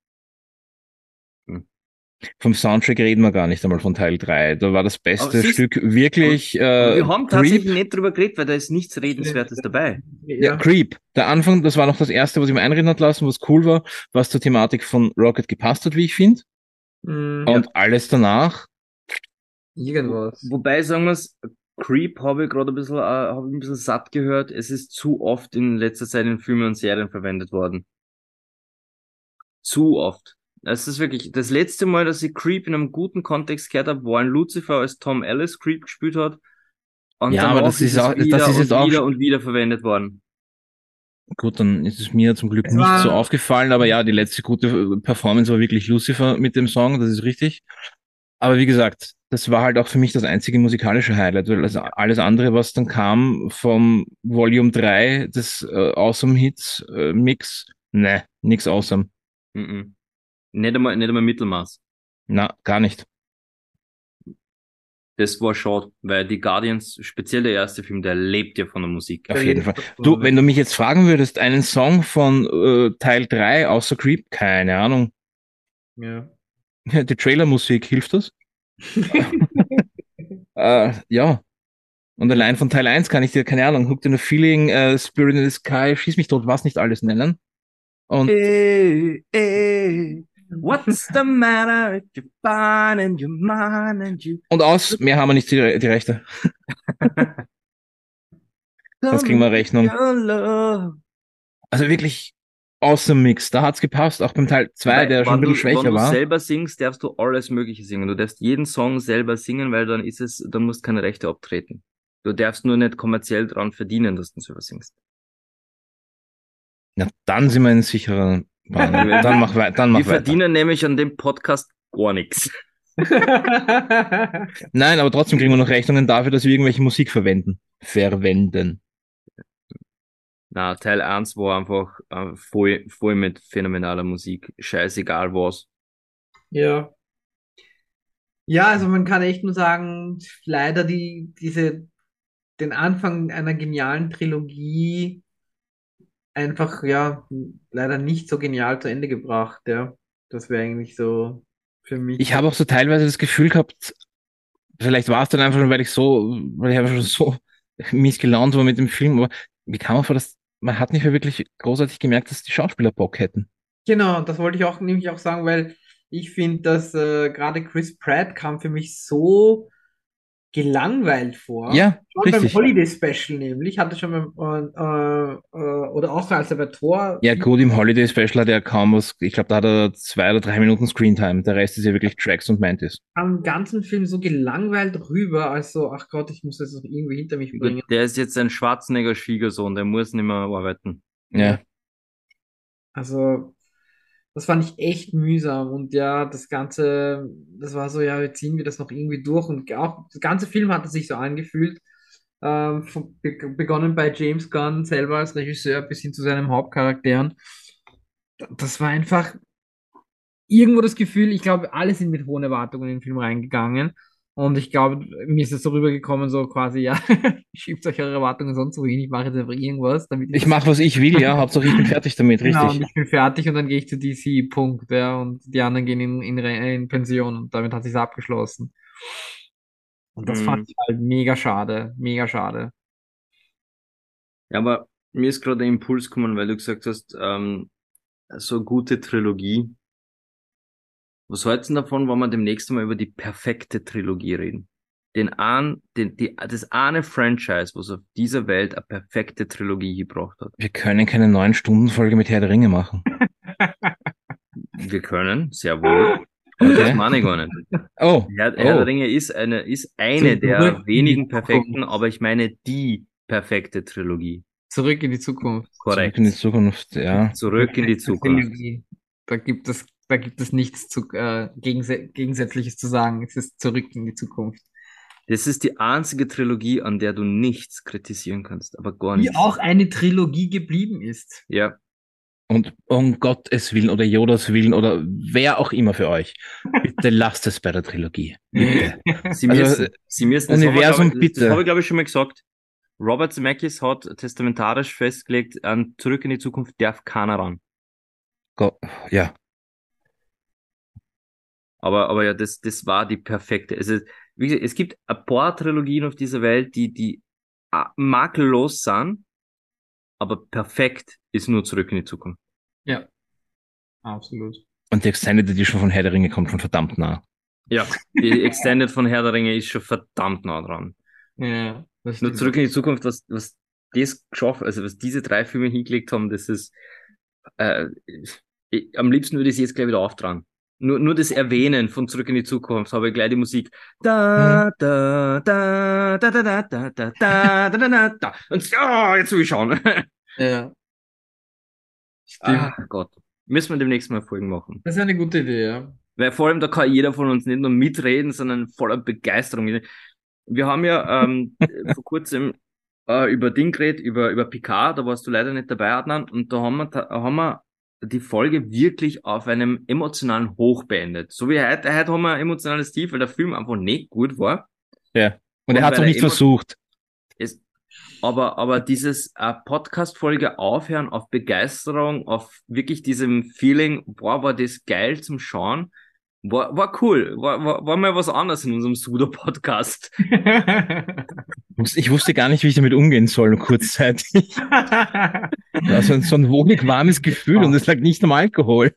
[SPEAKER 2] Vom Soundtrack reden wir gar nicht einmal von Teil 3. Da war das beste Stück wirklich.
[SPEAKER 1] Äh, wir haben tatsächlich Creep. nicht drüber geredet, weil da ist nichts Redenswertes dabei.
[SPEAKER 2] Ja. ja, Creep. Der Anfang, das war noch das erste, was ich mir einreden hat lassen, was cool war, was zur Thematik von Rocket gepasst hat, wie ich finde. Mm, Und ja. alles danach.
[SPEAKER 1] Irgendwas. Wobei, sagen wir es, Creep habe ich gerade ein bisschen, äh, habe ich ein bisschen satt gehört. Es ist zu oft in letzter Zeit in Filmen und Serien verwendet worden. Zu oft. Es ist wirklich, das letzte Mal, dass ich Creep in einem guten Kontext gehört habe, war ein Lucifer, als Tom Ellis Creep gespielt hat.
[SPEAKER 2] Und ja, aber das ist, auch,
[SPEAKER 1] das
[SPEAKER 2] ist jetzt
[SPEAKER 1] auch wieder und wieder verwendet worden.
[SPEAKER 2] Gut, dann ist es mir zum Glück es nicht so aufgefallen, aber ja, die letzte gute Performance war wirklich Lucifer mit dem Song, das ist richtig. Aber wie gesagt, das war halt auch für mich das einzige musikalische Highlight. weil Also alles andere, was dann kam vom Volume 3 des äh, Awesome Hits äh, Mix, ne, nix awesome.
[SPEAKER 1] Mhm. Nicht einmal, nicht einmal Mittelmaß.
[SPEAKER 2] Na, gar nicht.
[SPEAKER 1] Das war schade, weil die Guardians, speziell der erste Film, der lebt ja von der Musik.
[SPEAKER 2] Auf jeden Fall. Du, wenn du mich jetzt fragen würdest, einen Song von äh, Teil 3 außer Creep, keine Ahnung.
[SPEAKER 3] Ja.
[SPEAKER 2] Die Trailermusik, hilft das? äh, ja. Und allein von Teil 1 kann ich dir, keine Ahnung, Hooked in a Feeling, äh, Spirit in the Sky, Schieß mich tot, was nicht alles nennen. Und
[SPEAKER 1] Hey, hey, what's the matter if you're fine and you're mine and you...
[SPEAKER 2] Und aus, mehr haben wir nicht die, die Rechte. Sonst kriegen wir Rechnung.
[SPEAKER 1] Your.
[SPEAKER 2] Also wirklich awesome Mix. Da hat's gepasst, auch beim Teil 2, der schon ein bisschen
[SPEAKER 1] du,
[SPEAKER 2] schwächer
[SPEAKER 1] wenn du
[SPEAKER 2] war.
[SPEAKER 1] selber singst, darfst du alles Mögliche singen. Du darfst jeden Song selber singen, weil dann ist es, dann musst keine Rechte abtreten. Du darfst nur nicht kommerziell dran verdienen, dass du selber singst.
[SPEAKER 2] Ja, dann sind wir in sicherer Bahn. Dann mach, wei- dann mach
[SPEAKER 1] Wir
[SPEAKER 2] weiter.
[SPEAKER 1] verdienen nämlich an dem Podcast gar nichts.
[SPEAKER 2] Nein, aber trotzdem kriegen wir noch Rechnungen dafür, dass wir irgendwelche Musik verwenden. Verwenden.
[SPEAKER 1] Na, Teil 1 war einfach äh, voll, voll mit phänomenaler Musik. Scheißegal was.
[SPEAKER 3] Ja. Ja, also man kann echt nur sagen, leider die, diese, den Anfang einer genialen Trilogie einfach, ja, leider nicht so genial zu Ende gebracht, ja. Das wäre eigentlich so für mich.
[SPEAKER 2] Ich habe auch so teilweise das Gefühl gehabt, vielleicht war es dann einfach nur, weil ich so, weil ich einfach schon so mies gelaunt war mit dem Film, aber wie kam man vor, dass man hat nicht mehr wirklich großartig gemerkt, dass die Schauspieler Bock hätten.
[SPEAKER 3] Genau, das wollte ich auch nämlich auch sagen, weil ich finde, dass äh, gerade Chris Pratt kam für mich so gelangweilt vor.
[SPEAKER 2] Ja,
[SPEAKER 3] Schon beim
[SPEAKER 2] richtig.
[SPEAKER 3] Holiday Special nämlich, hatte schon beim, äh, äh, äh, oder auch als er bei Thor.
[SPEAKER 2] Ja, gut, im Holiday Special hat er kaum was, ich glaube, da hat er zwei oder drei Minuten Screentime. Der Rest ist ja wirklich Tracks und Mantis.
[SPEAKER 3] am ganzen Film so gelangweilt rüber, als so, ach Gott, ich muss das noch irgendwie hinter mich bringen.
[SPEAKER 1] Der ist jetzt ein Schwarzenegger-Schwiegersohn, der muss nicht mehr arbeiten.
[SPEAKER 2] Ja.
[SPEAKER 3] Also, das fand ich echt mühsam und ja, das Ganze, das war so, ja, jetzt ziehen wir das noch irgendwie durch und auch, der ganze Film hatte sich so angefühlt, ähm, von, be begonnen bei James Gunn selber als Regisseur bis hin zu seinen Hauptcharakteren. Das war einfach irgendwo das Gefühl, ich glaube, alle sind mit hohen Erwartungen in den Film reingegangen. Und ich glaube, mir ist es so rübergekommen, so quasi, ja, schiebt euch eure Erwartungen sonst wohin, ich mache jetzt einfach irgendwas, damit
[SPEAKER 2] Ich mache, was ich will, ja. Hauptsache ich bin fertig damit,
[SPEAKER 3] Genau, und
[SPEAKER 2] richtig.
[SPEAKER 3] ich bin fertig und dann gehe ich zu DC, Punkt, ja, und die anderen gehen in, in, in Pension und damit hat sich's abgeschlossen. Und das
[SPEAKER 1] Mhm.
[SPEAKER 3] fand ich halt mega schade, mega schade.
[SPEAKER 1] Ja, aber mir ist gerade ein Impuls gekommen, weil du gesagt hast, ähm, so eine gute Trilogie. Was hältst du denn davon, wenn wir demnächst mal über die perfekte Trilogie reden? Den ein, den, die, das eine Franchise, was auf dieser Welt eine perfekte Trilogie gebracht hat.
[SPEAKER 2] Wir können keine neun Stunden Folge mit Herr der Ringe machen.
[SPEAKER 1] Wir können, sehr wohl. Aber das
[SPEAKER 2] Okay.
[SPEAKER 1] meine ich gar nicht.
[SPEAKER 2] Oh,
[SPEAKER 1] Herr, Herr
[SPEAKER 2] oh.
[SPEAKER 1] der Ringe ist eine, ist eine
[SPEAKER 3] Zurück
[SPEAKER 1] der wenigen perfekten, aber ich meine die perfekte Trilogie.
[SPEAKER 3] Zurück in die Zukunft.
[SPEAKER 1] Korrekt.
[SPEAKER 2] Zurück in die Zukunft, ja.
[SPEAKER 1] Zurück in die Zukunft.
[SPEAKER 3] Trilogie. Da gibt es, da gibt es nichts zu, äh, Gegensätzliches zu sagen. Es ist zurück in die Zukunft.
[SPEAKER 1] Das ist die einzige Trilogie, an der du nichts kritisieren kannst, aber gar
[SPEAKER 3] Wie
[SPEAKER 1] nichts.
[SPEAKER 3] auch eine Trilogie geblieben ist.
[SPEAKER 1] Ja,
[SPEAKER 2] Und um Gottes Willen oder Yodas Willen oder wer auch immer für euch, bitte lasst es bei der Trilogie. Bitte.
[SPEAKER 1] sie
[SPEAKER 2] Also,
[SPEAKER 1] müssen, sie müssen, das
[SPEAKER 2] Universum,
[SPEAKER 1] habe ich,
[SPEAKER 2] bitte.
[SPEAKER 1] Das habe ich, glaube ich, schon mal gesagt. Robert Zemeckis hat testamentarisch festgelegt, an Zurück in die Zukunft darf keiner ran.
[SPEAKER 2] Go ja.
[SPEAKER 1] Aber, aber ja, das, das war die perfekte. Also, wie gesagt, es gibt ein paar Trilogien auf dieser Welt, die, die makellos sind, aber perfekt ist nur Zurück in die Zukunft.
[SPEAKER 3] Ja. Absolut.
[SPEAKER 2] Und die Extended Edition von Herr der Ringe kommt schon verdammt nah.
[SPEAKER 1] Ja, die Extended von Herr der Ringe ist schon verdammt nah dran.
[SPEAKER 3] Ja, das
[SPEAKER 1] Nur
[SPEAKER 3] stimmt.
[SPEAKER 1] zurück in die Zukunft, was, was das geschafft, also was diese drei Filme hingelegt haben, das ist, äh, ich, am liebsten würde ich sie jetzt gleich wieder auftragen. Nur, nur das Erwähnen von Zurück in die Zukunft habe ich gleich die Musik. Da, da, da, da, da, da, da, da, da, da, da, da, da. Und ja, jetzt will ich schauen.
[SPEAKER 3] Ja. Stimmt.
[SPEAKER 1] Ah, Gott. Müssen wir demnächst mal Folgen machen.
[SPEAKER 3] Das ist eine gute Idee, ja.
[SPEAKER 1] Weil vor allem da kann jeder von uns nicht nur mitreden, sondern voller Begeisterung. Wir haben ja ähm, vor kurzem äh, über Ding geredet, über, über Picard, da warst du leider nicht dabei, Adnan, und da haben wir, da haben wir die Folge wirklich auf einem emotionalen Hoch beendet. So wie heute, heute haben wir ein emotionales Tief, weil der Film einfach nicht gut war.
[SPEAKER 2] Ja. Und, und er hat es auch nicht versucht.
[SPEAKER 1] Es, aber, aber dieses äh, Podcast-Folge aufhören auf Begeisterung, auf wirklich diesem Feeling, boah, war das geil zum Schauen, war, war cool. War, war, war mal was anderes in unserem Sudo-Podcast.
[SPEAKER 2] ich wusste gar nicht, wie ich damit umgehen soll, kurzzeitig. Also so ein wohlig warmes Gefühl und es lag nicht am Alkohol.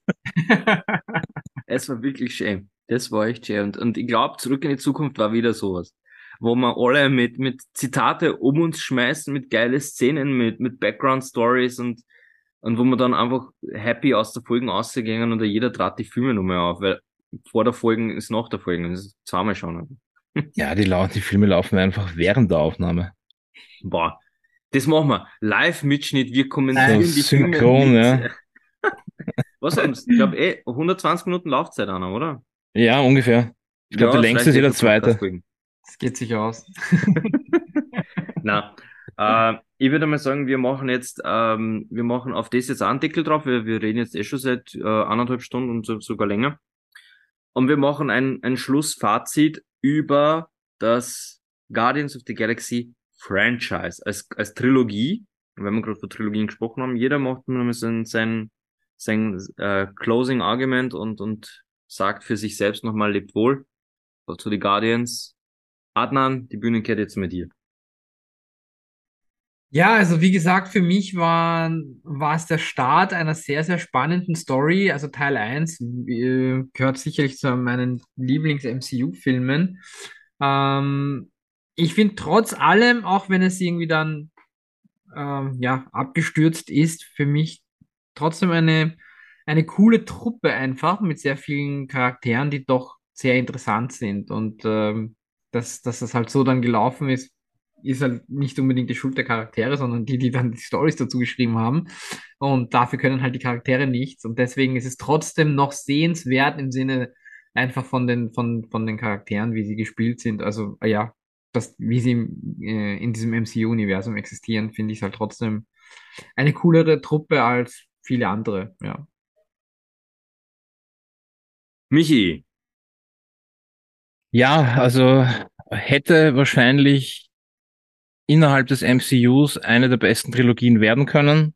[SPEAKER 1] es war wirklich schön. Das war echt schön. Und, und ich glaube, zurück in die Zukunft war wieder sowas. Wo wir alle mit, mit Zitate um uns schmeißen, mit geile Szenen, mit, mit Background-Stories und, und wo wir dann einfach happy aus der Folgen ausgegangen und jeder trat die Filme nochmal auf, weil vor der Folge ist nach der Folge. Das ist zweimal schon.
[SPEAKER 2] Ja, die, die Filme laufen einfach während der Aufnahme.
[SPEAKER 1] Boah, das machen wir. Live-Mitschnitt, wir kommentieren
[SPEAKER 2] die Synchron, Filme. Ja.
[SPEAKER 1] Was haben Ich glaube, eh, 120 Minuten Laufzeit an, oder?
[SPEAKER 2] Ja, ungefähr. Ich glaube, ja, der längste ist jeder zweite.
[SPEAKER 3] Das geht sich aus.
[SPEAKER 1] Na, äh, ich würde mal sagen, wir machen jetzt, ähm, wir machen auf das jetzt einen Deckel drauf. Wir, wir reden jetzt eh schon seit äh, anderthalb Stunden und so, sogar länger. Und wir machen ein, ein Schlussfazit über das Guardians of the Galaxy Franchise als, als Trilogie. wenn wir gerade von Trilogien gesprochen haben, jeder macht nur sein, sein, sein äh, Closing Argument und, und sagt für sich selbst nochmal, lebt wohl. Zu die Guardians. Adnan, die Bühne kehrt jetzt mit dir.
[SPEAKER 3] Ja, also wie gesagt, für mich war, war es der Start einer sehr, sehr spannenden Story. Also Teil 1 äh, gehört sicherlich zu meinen Lieblings-MCU-Filmen. Ähm, ich finde trotz allem, auch wenn es irgendwie dann ähm, ja, abgestürzt ist, für mich trotzdem eine, eine coole Truppe einfach mit sehr vielen Charakteren, die doch sehr interessant sind. Und ähm, dass, dass das halt so dann gelaufen ist, ist halt nicht unbedingt die Schuld der Charaktere, sondern die, die dann die Stories dazu geschrieben haben. Und dafür können halt die Charaktere nichts. Und deswegen ist es trotzdem noch sehenswert im Sinne einfach von den, von, von den Charakteren, wie sie gespielt sind. Also, ah ja, das, wie sie äh, in diesem MCU-Universum existieren, finde ich halt trotzdem eine coolere Truppe als viele andere, ja.
[SPEAKER 1] Michi.
[SPEAKER 2] Ja, also hätte wahrscheinlich innerhalb des MCUs eine der besten Trilogien werden können.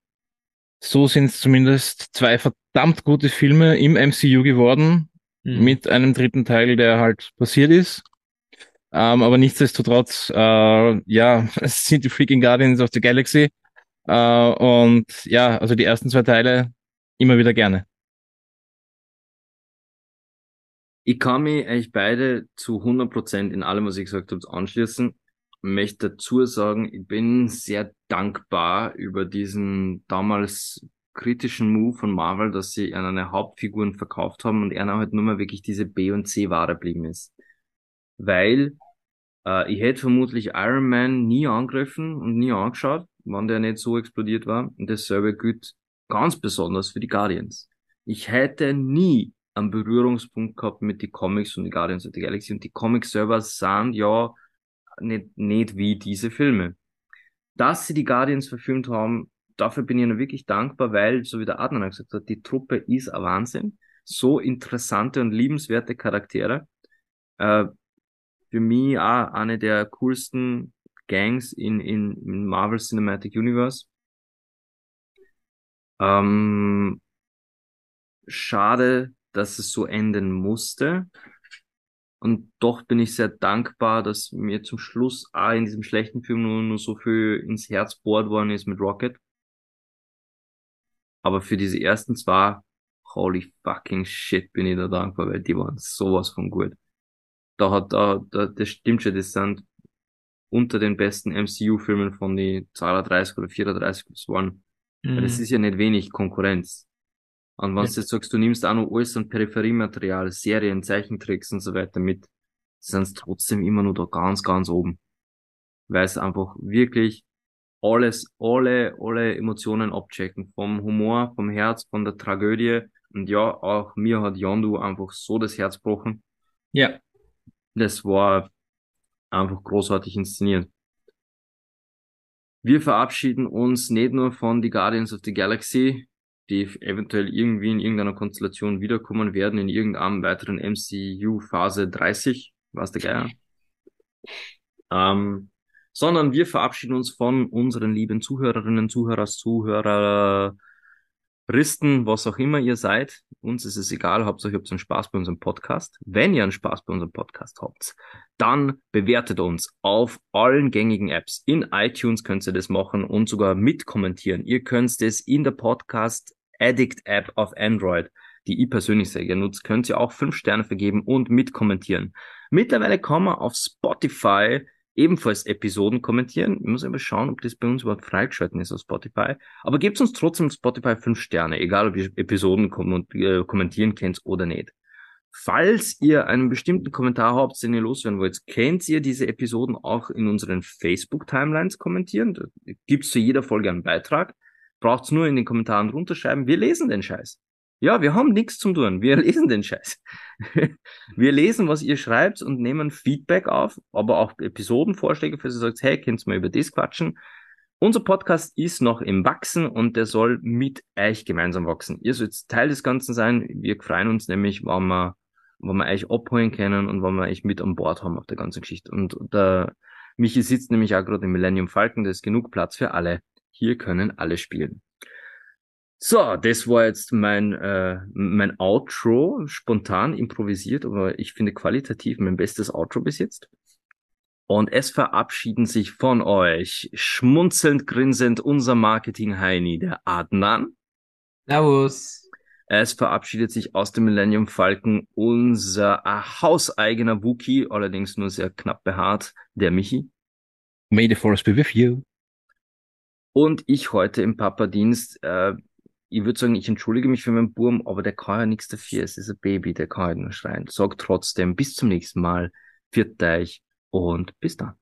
[SPEAKER 2] So sind es zumindest zwei verdammt gute Filme im MCU geworden, mhm. mit einem dritten Teil, der halt passiert ist. Ähm, aber nichtsdestotrotz, äh, ja, es sind die freaking Guardians of the Galaxy. Äh, und ja, also die ersten zwei Teile immer wieder gerne.
[SPEAKER 1] Ich kann mich eigentlich beide zu 100% in allem, was ich gesagt habe, anschließen möchte dazu sagen, ich bin sehr dankbar über diesen damals kritischen Move von Marvel, dass sie eine Hauptfiguren verkauft haben und er halt nur mal wirklich diese B- und C-Ware geblieben ist. Weil äh, ich hätte vermutlich Iron Man nie angegriffen und nie angeschaut, wann der nicht so explodiert war. Und dasselbe gilt ganz besonders für die Guardians. Ich hätte nie einen Berührungspunkt gehabt mit den Comics und die Guardians of the Galaxy. Und die Comics selber sind ja nicht, nicht wie diese Filme. Dass sie die Guardians verfilmt haben, dafür bin ich ihnen wirklich dankbar, weil, so wie der Adnan gesagt hat, die Truppe ist ein Wahnsinn. So interessante und liebenswerte Charaktere. Äh, für mich auch eine der coolsten Gangs in, in, in Marvel Cinematic Universe. Ähm, schade, dass es so enden musste. Und doch bin ich sehr dankbar, dass mir zum Schluss auch in diesem schlechten Film nur, nur so viel ins Herz bohrt worden ist mit Rocket. Aber für diese ersten zwei, holy fucking shit, bin ich da dankbar, weil die waren sowas von gut. Da hat, da, da das stimmt schon, das sind unter den besten MCU-Filmen von die 32 oder 34 das waren. Mhm. Weil das ist ja nicht wenig Konkurrenz. Und wenn ja. du jetzt sagst, du nimmst auch noch alles an Peripheriematerial, Serien, Zeichentricks und so weiter mit, sind es trotzdem immer nur da ganz, ganz oben. Weil es einfach wirklich alles, alle, alle Emotionen abchecken. Vom Humor, vom Herz, von der Tragödie Und ja, auch mir hat Yondu einfach so das Herz gebrochen.
[SPEAKER 3] Ja.
[SPEAKER 1] Das war einfach großartig inszeniert. Wir verabschieden uns nicht nur von The Guardians of the Galaxy, die eventuell irgendwie in irgendeiner Konstellation wiederkommen werden, in irgendeinem weiteren MCU Phase 30, was der Geier. Ähm, sondern wir verabschieden uns von unseren lieben Zuhörerinnen, Zuhörers, Zuhörer, Risten, was auch immer ihr seid. Uns ist es egal, hauptsächlich habt ihr einen Spaß bei unserem Podcast. Wenn ihr einen Spaß bei unserem Podcast habt, dann bewertet uns auf allen gängigen Apps. In iTunes könnt ihr das machen und sogar mitkommentieren. Ihr könnt es in der Podcast Addict App auf Android, die ich persönlich sehr gerne nutze, könnt ihr auch fünf Sterne vergeben und mitkommentieren. Mittlerweile kann man auf Spotify ebenfalls Episoden kommentieren. Ich muss aber schauen, ob das bei uns überhaupt freigeschalten ist auf Spotify. Aber gebt uns trotzdem Spotify fünf Sterne, egal ob ihr Episoden kom äh, kommentieren kennt oder nicht. Falls ihr einen bestimmten Kommentar habt, den ihr loswerden wollt, könnt ihr diese Episoden auch in unseren Facebook-Timelines kommentieren. Da gibt's zu jeder Folge einen Beitrag. Braucht's nur in den Kommentaren runterschreiben. Wir lesen den Scheiß. Ja, wir haben nichts zum tun. Wir lesen den Scheiß. wir lesen, was ihr schreibt und nehmen Feedback auf, aber auch Episodenvorschläge, für sie sagt, hey, könnt ihr mal über das quatschen? Unser Podcast ist noch im Wachsen und der soll mit euch gemeinsam wachsen. Ihr sollt Teil des Ganzen sein. Wir freuen uns nämlich, wenn wir, wenn wir euch abholen können und wenn wir euch mit an Bord haben auf der ganzen Geschichte. Und der Michi sitzt nämlich auch gerade im Millennium Falcon, da ist genug Platz für alle. Hier können alle spielen. So, das war jetzt mein, äh, mein Outro, spontan improvisiert, aber ich finde qualitativ mein bestes Outro bis jetzt. Und es verabschieden sich von euch schmunzelnd, grinsend unser Marketing-Heini, der Adnan.
[SPEAKER 3] Servus.
[SPEAKER 1] Es verabschiedet sich aus dem Millennium Falcon unser hauseigener Wookie, allerdings nur sehr knapp behaart, der Michi.
[SPEAKER 2] May the force be with you.
[SPEAKER 1] Und ich heute im Papa-Dienst, äh, ich würde sagen, ich entschuldige mich für meinen Burm, aber der kann ja nichts dafür. Es ist ein Baby, der kann halt nur schreien. Sag trotzdem, bis zum nächsten Mal. Viert euch und bis dann.